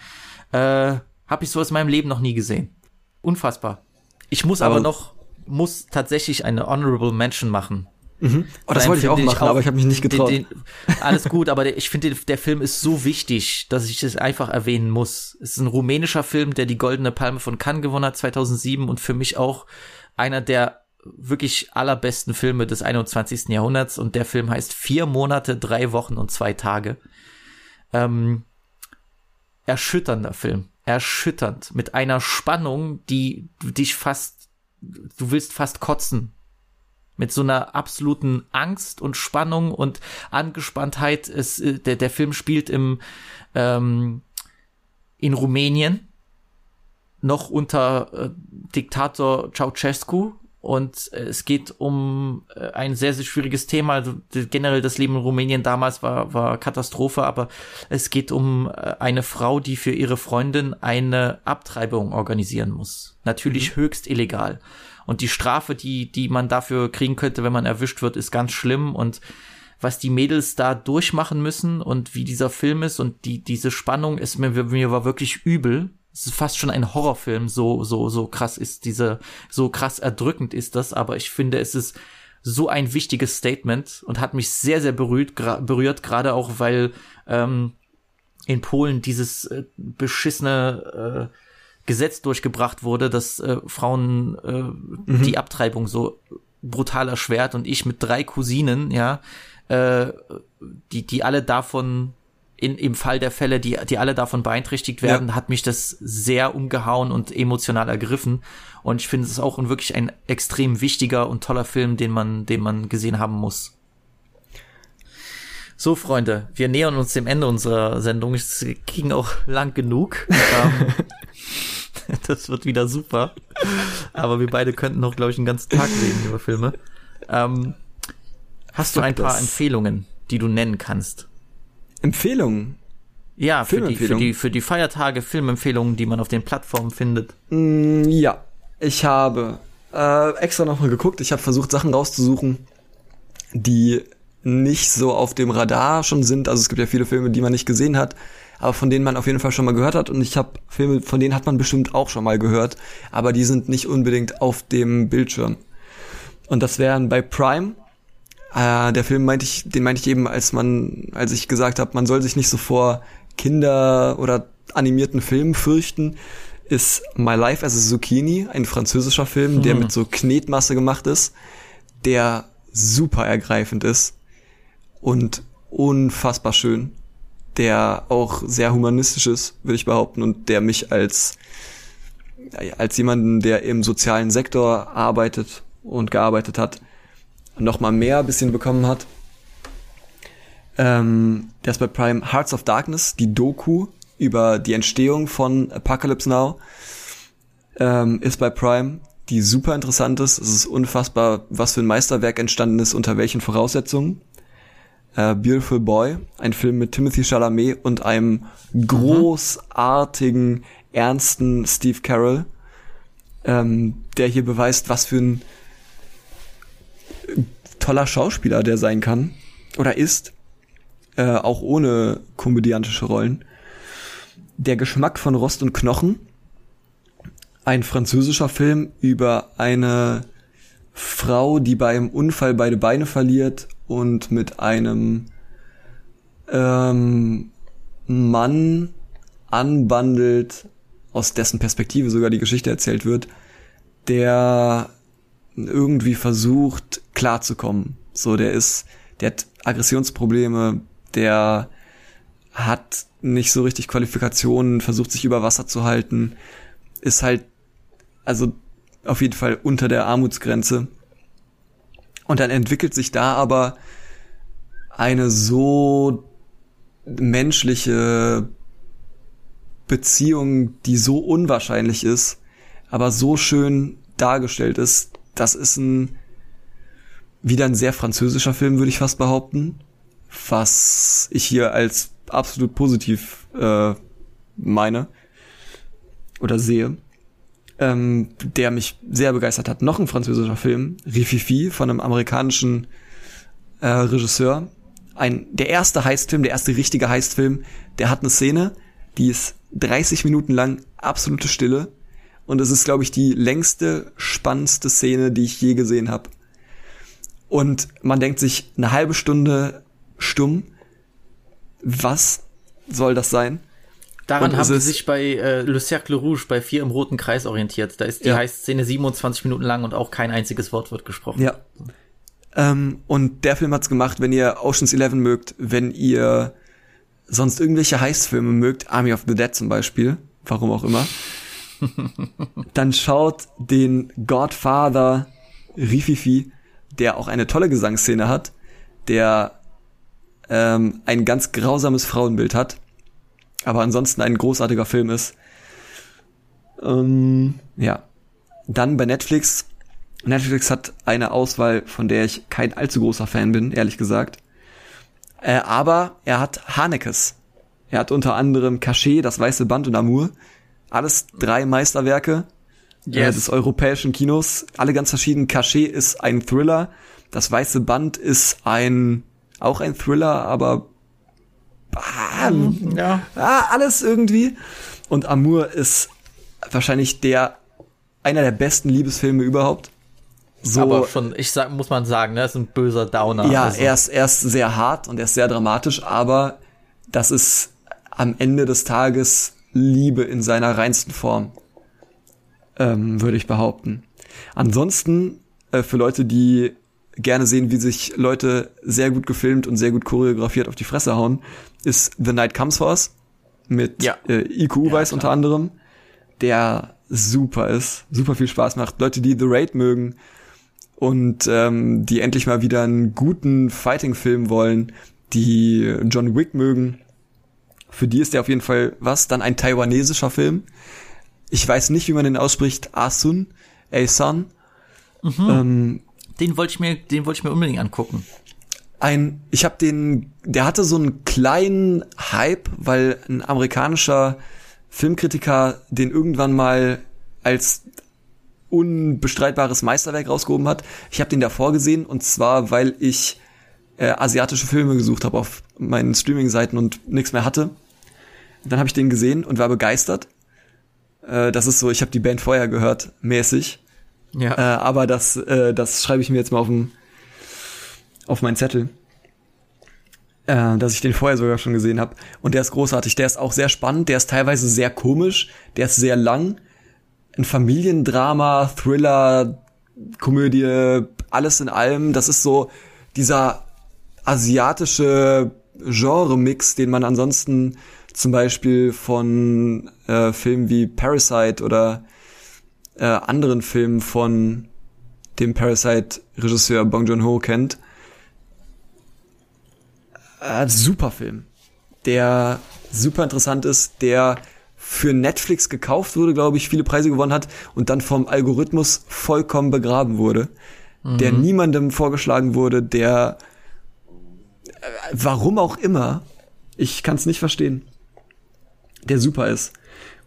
Äh, hab ich sowas in meinem Leben noch nie gesehen. Unfassbar. Ich muss aber, aber noch, muss tatsächlich eine Honorable Mention machen.
Mhm. Oh, das wollte ich auch machen, ich auch, aber ich habe mich nicht getraut. Den, den,
alles gut, aber der, ich finde, der Film ist so wichtig, dass ich es einfach erwähnen muss. Es ist ein rumänischer Film, der die Goldene Palme von Cannes gewonnen hat 2007 und für mich auch einer der wirklich allerbesten Filme des 21. Jahrhunderts. Und der Film heißt Vier Monate, drei Wochen und zwei Tage. Ähm, erschütternder Film erschütternd mit einer Spannung, die dich fast, du willst fast kotzen. Mit so einer absoluten Angst und Spannung und Angespanntheit. Es, äh, der, der Film spielt im, ähm, in Rumänien noch unter äh, Diktator Ceausescu und äh, es geht um äh, ein sehr, sehr schwieriges Thema. Also, generell das Leben in Rumänien damals war, war Katastrophe, aber es geht um äh, eine Frau, die für ihre Freundin eine Abtreibung organisieren muss. Natürlich mhm. höchst illegal. Und die Strafe, die, die man dafür kriegen könnte, wenn man erwischt wird, ist ganz schlimm. Und was die Mädels da durchmachen müssen und wie dieser Film ist und die, diese Spannung ist mir, mir war wirklich übel. Es ist fast schon ein Horrorfilm, so, so, so krass ist diese, so krass erdrückend ist das, aber ich finde, es ist so ein wichtiges Statement und hat mich sehr, sehr berührt, gra berührt, gerade auch, weil ähm, in Polen dieses äh, beschissene äh, Gesetz durchgebracht wurde, dass äh, Frauen äh, mhm. die Abtreibung so brutal erschwert und ich mit drei Cousinen, ja, äh, die, die alle davon in, im Fall der Fälle, die, die alle davon beeinträchtigt werden, ja. hat mich das sehr umgehauen und emotional ergriffen. Und ich finde es auch ein, wirklich ein extrem wichtiger und toller Film, den man, den man gesehen haben muss. So, Freunde, wir nähern uns dem Ende unserer Sendung. Es ging auch lang genug. Ähm, <laughs> das wird wieder super. Aber wir beide könnten noch, glaube ich, einen ganzen Tag reden über Filme. Ähm, hast du ein paar Empfehlungen, die du nennen kannst?
Empfehlungen?
Ja, für die, für, die, für die Feiertage Filmempfehlungen, die man auf den Plattformen findet.
Mm, ja, ich habe äh, extra nochmal geguckt. Ich habe versucht, Sachen rauszusuchen, die nicht so auf dem Radar schon sind. Also es gibt ja viele Filme, die man nicht gesehen hat, aber von denen man auf jeden Fall schon mal gehört hat. Und ich habe Filme, von denen hat man bestimmt auch schon mal gehört, aber die sind nicht unbedingt auf dem Bildschirm. Und das wären bei Prime äh, der Film meinte ich, den meinte ich eben, als man, als ich gesagt habe, man soll sich nicht so vor Kinder oder animierten Filmen fürchten, ist My Life as a Zucchini, ein französischer Film, hm. der mit so Knetmasse gemacht ist, der super ergreifend ist und unfassbar schön. der auch sehr humanistisch ist, würde ich behaupten, und der mich als, als jemanden, der im sozialen Sektor arbeitet und gearbeitet hat, noch mal mehr ein bisschen bekommen hat. Ähm, der ist bei Prime Hearts of Darkness, die Doku über die Entstehung von Apocalypse Now, ähm, ist bei Prime, die super interessant ist. Es ist unfassbar, was für ein Meisterwerk entstanden ist, unter welchen Voraussetzungen. Beautiful Boy, ein Film mit Timothy Chalamet und einem großartigen, ernsten Steve Carroll, ähm, der hier beweist, was für ein toller Schauspieler der sein kann oder ist, äh, auch ohne komödiantische Rollen. Der Geschmack von Rost und Knochen, ein französischer Film über eine Frau, die bei einem Unfall beide Beine verliert und mit einem ähm, Mann anbandelt, aus dessen Perspektive sogar die Geschichte erzählt wird, der irgendwie versucht klarzukommen. So, der ist, der hat Aggressionsprobleme, der hat nicht so richtig Qualifikationen, versucht sich über Wasser zu halten, ist halt, also auf jeden Fall unter der Armutsgrenze. Und dann entwickelt sich da aber eine so menschliche Beziehung, die so unwahrscheinlich ist, aber so schön dargestellt ist. Das ist ein wieder ein sehr französischer Film, würde ich fast behaupten, was ich hier als absolut positiv äh, meine oder sehe, ähm, der mich sehr begeistert hat. Noch ein französischer Film, Rififi, von einem amerikanischen äh, Regisseur. Ein, der erste Heistfilm, der erste richtige Heistfilm, der hat eine Szene, die ist 30 Minuten lang absolute Stille und es ist, glaube ich, die längste, spannendste Szene, die ich je gesehen habe. Und man denkt sich eine halbe Stunde stumm, was soll das sein?
Daran haben sie sich bei äh, Le Cercle Rouge bei vier im roten Kreis orientiert. Da ist die
Ja.
Heißszene 27 Minuten lang und auch kein einziges Wort wird gesprochen.
Ja. Ähm, und der Film hat's gemacht, wenn ihr Ocean's Eleven mögt, wenn ihr sonst irgendwelche Heistfilme mögt, Army of the Dead zum Beispiel, warum auch immer, <laughs> dann schaut den Godfather Rififi, der auch eine tolle Gesangsszene hat, der ähm, ein ganz grausames Frauenbild hat, aber ansonsten ein großartiger Film ist. Ähm, ja. Dann bei Netflix. Netflix hat eine Auswahl, von der ich kein allzu großer Fan bin, ehrlich gesagt. Äh, aber er hat Hanekes. Er hat unter anderem Cachet, das weiße Band und Amour. Alles drei Meisterwerke äh,
Yes.
des europäischen Kinos. Alle ganz verschieden. Cachet ist ein Thriller. Das weiße Band ist ein, auch ein Thriller, aber ah,
Ja.
ah, alles irgendwie. Und Amour ist wahrscheinlich der, einer der besten Liebesfilme überhaupt. So,
Aber schon, ich sag, muss man sagen, ne, ist ein böser Downer.
ja,
Also,
er ist, er ist sehr hart und er ist sehr dramatisch, aber das ist am Ende des Tages Liebe in seiner reinsten Form, ähm, würde ich behaupten. Ansonsten, äh, für Leute, die gerne sehen, wie sich Leute sehr gut gefilmt und sehr gut choreografiert auf die Fresse hauen, ist The Night Comes For Us mit
Ja.
äh, IQ Weiß unter anderem, der super ist, super viel Spaß macht. Leute, die The Raid mögen, und ähm, die endlich mal wieder einen guten Fighting-Film wollen, die John Wick mögen. Für die ist der auf jeden Fall was. Dann ein taiwanesischer Film. Ich weiß nicht, wie man den ausspricht. Asun, Asun. Ähm,
Den wollte ich mir, den wollte ich mir unbedingt angucken.
ein, ich habe den, der hatte so einen kleinen Hype, weil ein amerikanischer Filmkritiker den irgendwann mal als unbestreitbares Meisterwerk rausgehoben hat. Ich habe den davor gesehen und zwar, weil ich äh, asiatische Filme gesucht habe auf meinen Streaming-Seiten und nichts mehr hatte. Dann habe ich den gesehen und war begeistert. Äh, das ist so, ich habe die Band vorher gehört, mäßig.
Ja.
Äh, aber das, äh, das schreibe ich mir jetzt mal auf, den, auf meinen Zettel. Äh, dass ich den vorher sogar schon gesehen habe. Und der ist großartig. Der ist auch sehr spannend. Der ist teilweise sehr komisch. Der ist sehr lang. Ein Familiendrama, Thriller, Komödie, alles in allem. Das ist so dieser asiatische Genre-Mix, den man ansonsten zum Beispiel von äh, Filmen wie Parasite oder äh, anderen Filmen von dem Parasite-Regisseur Bong Joon-ho kennt. Äh, super Film, der super interessant ist, der für Netflix gekauft wurde, glaube ich, viele Preise gewonnen hat und dann vom Algorithmus vollkommen begraben wurde, mhm. der niemandem vorgeschlagen wurde, der äh, warum auch immer, ich kann es nicht verstehen, der super ist.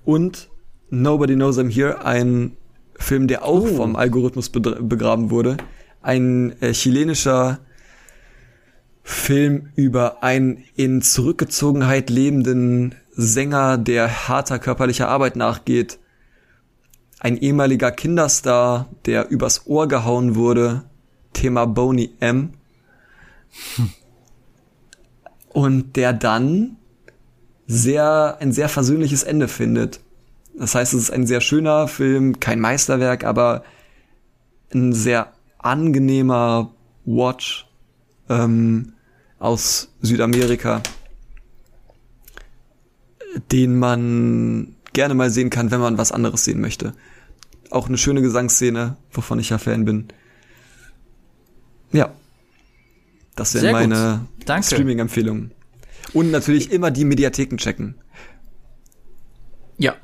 Und Nobody Knows I'm Here, ein Film, der auch oh. vom Algorithmus begraben wurde, ein äh, chilenischer Film über einen in Zurückgezogenheit lebenden Sänger, der harter körperlicher Arbeit nachgeht. Ein ehemaliger Kinderstar, der übers Ohr gehauen wurde. Thema Boney M. Und der dann sehr, ein sehr versöhnliches Ende findet. Das heißt, es ist ein sehr schöner Film, kein Meisterwerk, aber ein sehr angenehmer Watch ähm, aus Südamerika, den man gerne mal sehen kann, wenn man was anderes sehen möchte. Auch eine schöne Gesangsszene, wovon ich ja Fan bin. Ja. Das wären meine Streaming-Empfehlungen. Und natürlich immer die Mediatheken checken.
Ja,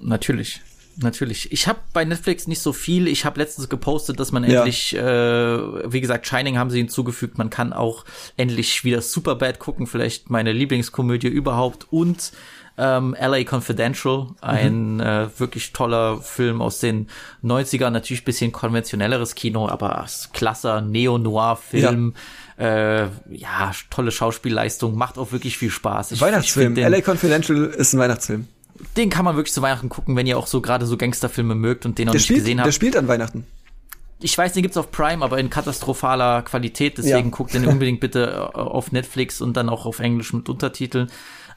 natürlich. Natürlich. Ich habe bei Netflix nicht so viel. Ich habe letztens gepostet, dass man ja. endlich, äh, wie gesagt, Shining haben sie hinzugefügt. Man kann auch endlich wieder Superbad gucken, vielleicht meine Lieblingskomödie überhaupt. Und ähm, LA Confidential, ein mhm. äh, wirklich toller Film aus den 90ern, natürlich bisschen konventionelleres Kino, aber klasser Neo-Noir-Film. Ja. Äh, ja, tolle Schauspielleistung, macht auch wirklich viel Spaß.
Ich, Weihnachtsfilm. Ich LA Confidential ist ein Weihnachtsfilm
den kann man wirklich zu Weihnachten gucken, wenn ihr auch so gerade so Gangsterfilme mögt und den noch
der
nicht
spielt,
gesehen habt.
Der spielt an Weihnachten.
Ich weiß, den gibt's auf Prime, aber in katastrophaler Qualität. Deswegen ja. guckt den <laughs> unbedingt bitte äh, auf Netflix und dann auch auf Englisch mit Untertiteln.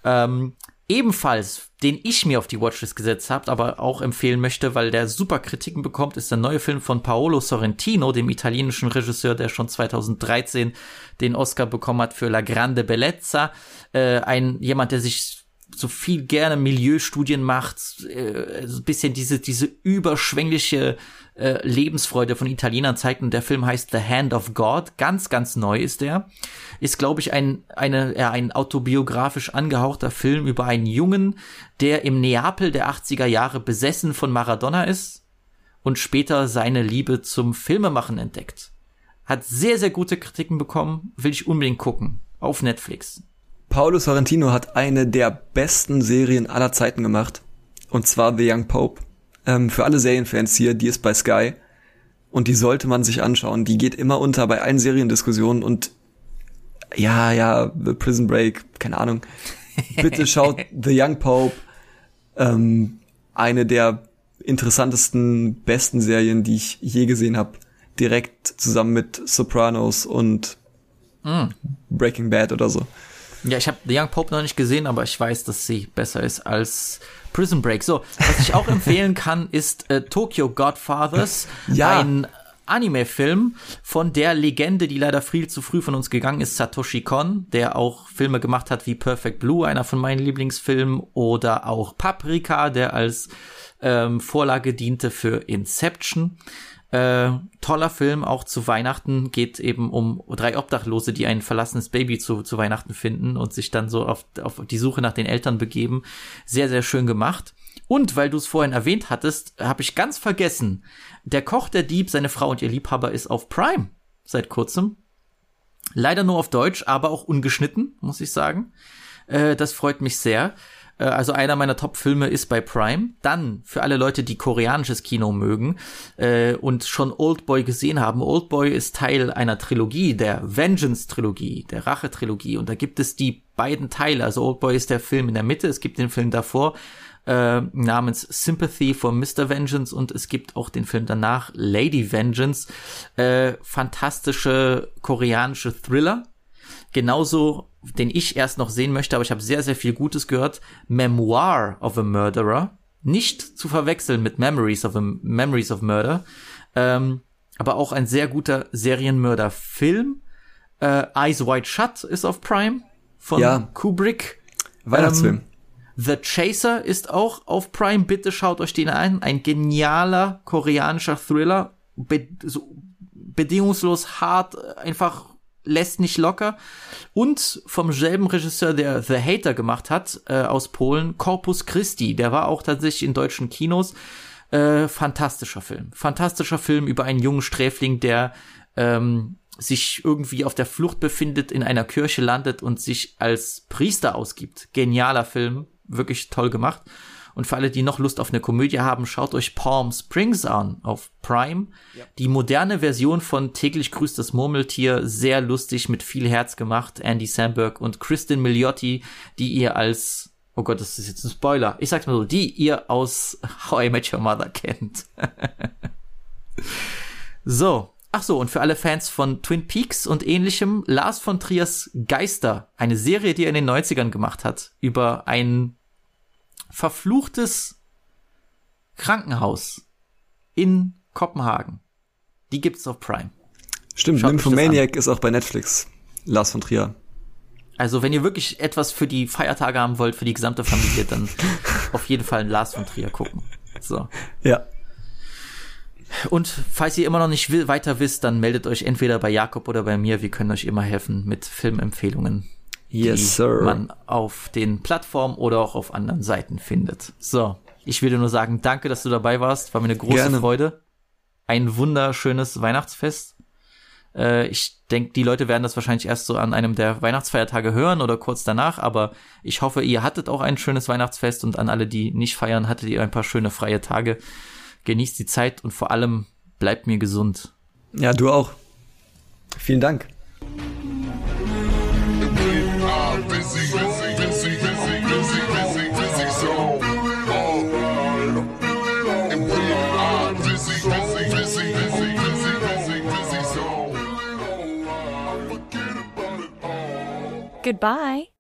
Ähm, ebenfalls, den ich mir auf die Watchlist gesetzt habe, aber auch empfehlen möchte, weil der super Kritiken bekommt, ist der neue Film von Paolo Sorrentino, dem italienischen Regisseur, der schon 2013 den Oscar bekommen hat für La Grande Bellezza. Äh, ein jemand, der sich so viel gerne Milieustudien macht, äh, so ein bisschen diese, diese überschwängliche äh, Lebensfreude von Italienern zeigt. Und der Film heißt The Hand of God. Ganz, ganz neu ist der. Ist, glaube ich, ein, eine, ja, ein autobiografisch angehauchter Film über einen Jungen, der im Neapel der 80er Jahre besessen von Maradona ist und später seine Liebe zum Filmemachen entdeckt. Hat sehr, sehr gute Kritiken bekommen. Will ich unbedingt gucken. Auf Netflix.
Paulo Sorrentino hat eine der besten Serien aller Zeiten gemacht. Und zwar The Young Pope. Ähm, für alle Serienfans hier, die ist bei Sky. Und die sollte man sich anschauen. Die geht immer unter bei allen Seriendiskussionen und ja, ja, The Prison Break, keine Ahnung. Bitte schaut <laughs> The Young Pope. Ähm, eine der interessantesten, besten Serien, die ich je gesehen habe. Direkt zusammen mit Sopranos und mm. Breaking Bad oder so.
Ja, ich habe The Young Pope noch nicht gesehen, aber ich weiß, dass sie besser ist als Prison Break. So, was ich auch <laughs> empfehlen kann, ist äh, Tokyo Godfathers. <laughs> Ja. Ein Anime-Film von der Legende, die leider viel zu früh von uns gegangen ist, Satoshi Kon, der auch Filme gemacht hat wie Perfect Blue, einer von meinen Lieblingsfilmen, oder auch Paprika, der als ähm, Vorlage diente für Inception. Äh, toller Film, auch zu Weihnachten, geht eben um drei Obdachlose, die ein verlassenes Baby zu, zu Weihnachten finden und sich dann so auf, auf die Suche nach den Eltern begeben. Sehr, sehr schön gemacht. Und weil du es vorhin erwähnt hattest, habe ich ganz vergessen, der Koch, der Dieb, seine Frau und ihr Liebhaber ist auf Prime seit kurzem. Leider nur auf Deutsch, aber auch ungeschnitten, muss ich sagen. Äh, das freut mich sehr. Äh, also einer meiner Top-Filme ist bei Prime. Dann für alle Leute, die koreanisches Kino mögen äh, und schon Oldboy gesehen haben. Oldboy ist Teil einer Trilogie, der Vengeance-Trilogie, der Rache-Trilogie. Und da gibt es die beiden Teile. Also Oldboy ist der Film in der Mitte, es gibt den Film davor. Äh, namens Sympathy for Mr. Vengeance und es gibt auch den Film danach Lady Vengeance. Äh, fantastische koreanische Thriller. Genauso den ich erst noch sehen möchte, aber ich habe sehr, sehr viel Gutes gehört. Memoir of a Murderer. Nicht zu verwechseln mit Memories of, a, Memories of Murder. Ähm, aber auch ein sehr guter Serienmörder-Film. Äh, Eyes Wide Shut ist auf Prime. von
Ja.
Kubrick.
Weihnachtsfilm.
Ähm, The Chaser ist auch auf Prime. Bitte schaut euch den an. Ein genialer koreanischer Thriller. Be so bedingungslos hart, einfach lässt nicht locker. Und vom selben Regisseur, der The Hater gemacht hat, äh, aus Polen, Corpus Christi. Der war auch tatsächlich in deutschen Kinos. Äh, fantastischer Film. Fantastischer Film über einen jungen Sträfling, der ähm, sich irgendwie auf der Flucht befindet, in einer Kirche landet und sich als Priester ausgibt. Genialer Film, wirklich toll gemacht. Und für alle, die noch Lust auf eine Komödie haben, schaut euch Palm Springs an auf Prime. Die moderne Version von Täglich grüßt das Murmeltier, sehr lustig, mit viel Herz gemacht. Andy Samberg und Kristin Milioti, die ihr als, oh Gott, das ist jetzt ein Spoiler. Ich sag's mal so, die ihr aus How I Met Your Mother kennt. <laughs> so. Ach so, und für alle Fans von Twin Peaks und ähnlichem, Lars von Triers Geister, eine Serie, die er in den 90ern gemacht hat, über ein verfluchtes Krankenhaus in Kopenhagen. Die gibt's auf Prime.
Stimmt,
Schaut
Nymphomaniac ist auch bei Netflix. Lars von Trier.
Also, wenn ihr wirklich etwas für die Feiertage haben wollt, für die gesamte Familie, dann <laughs> auf jeden Fall Lars von Trier gucken. So.
Ja.
Und falls ihr immer noch nicht will, weiter wisst, dann meldet euch entweder bei Jakob oder bei mir. Wir können euch immer helfen mit Filmempfehlungen, die
Yes, sir.
man auf den Plattformen oder auch auf anderen Seiten findet. So, ich würde nur sagen, danke, dass du dabei warst. War mir eine große
Gerne.
Freude. Ein wunderschönes Weihnachtsfest. Äh, ich denke, die Leute werden das wahrscheinlich erst so an einem der Weihnachtsfeiertage hören oder kurz danach, aber ich hoffe, ihr hattet auch ein schönes Weihnachtsfest und an alle, die nicht feiern, hattet ihr ein paar schöne freie Tage. Genießt die Zeit und vor allem bleibt mir gesund.
Ja, du auch. Vielen Dank.
Goodbye.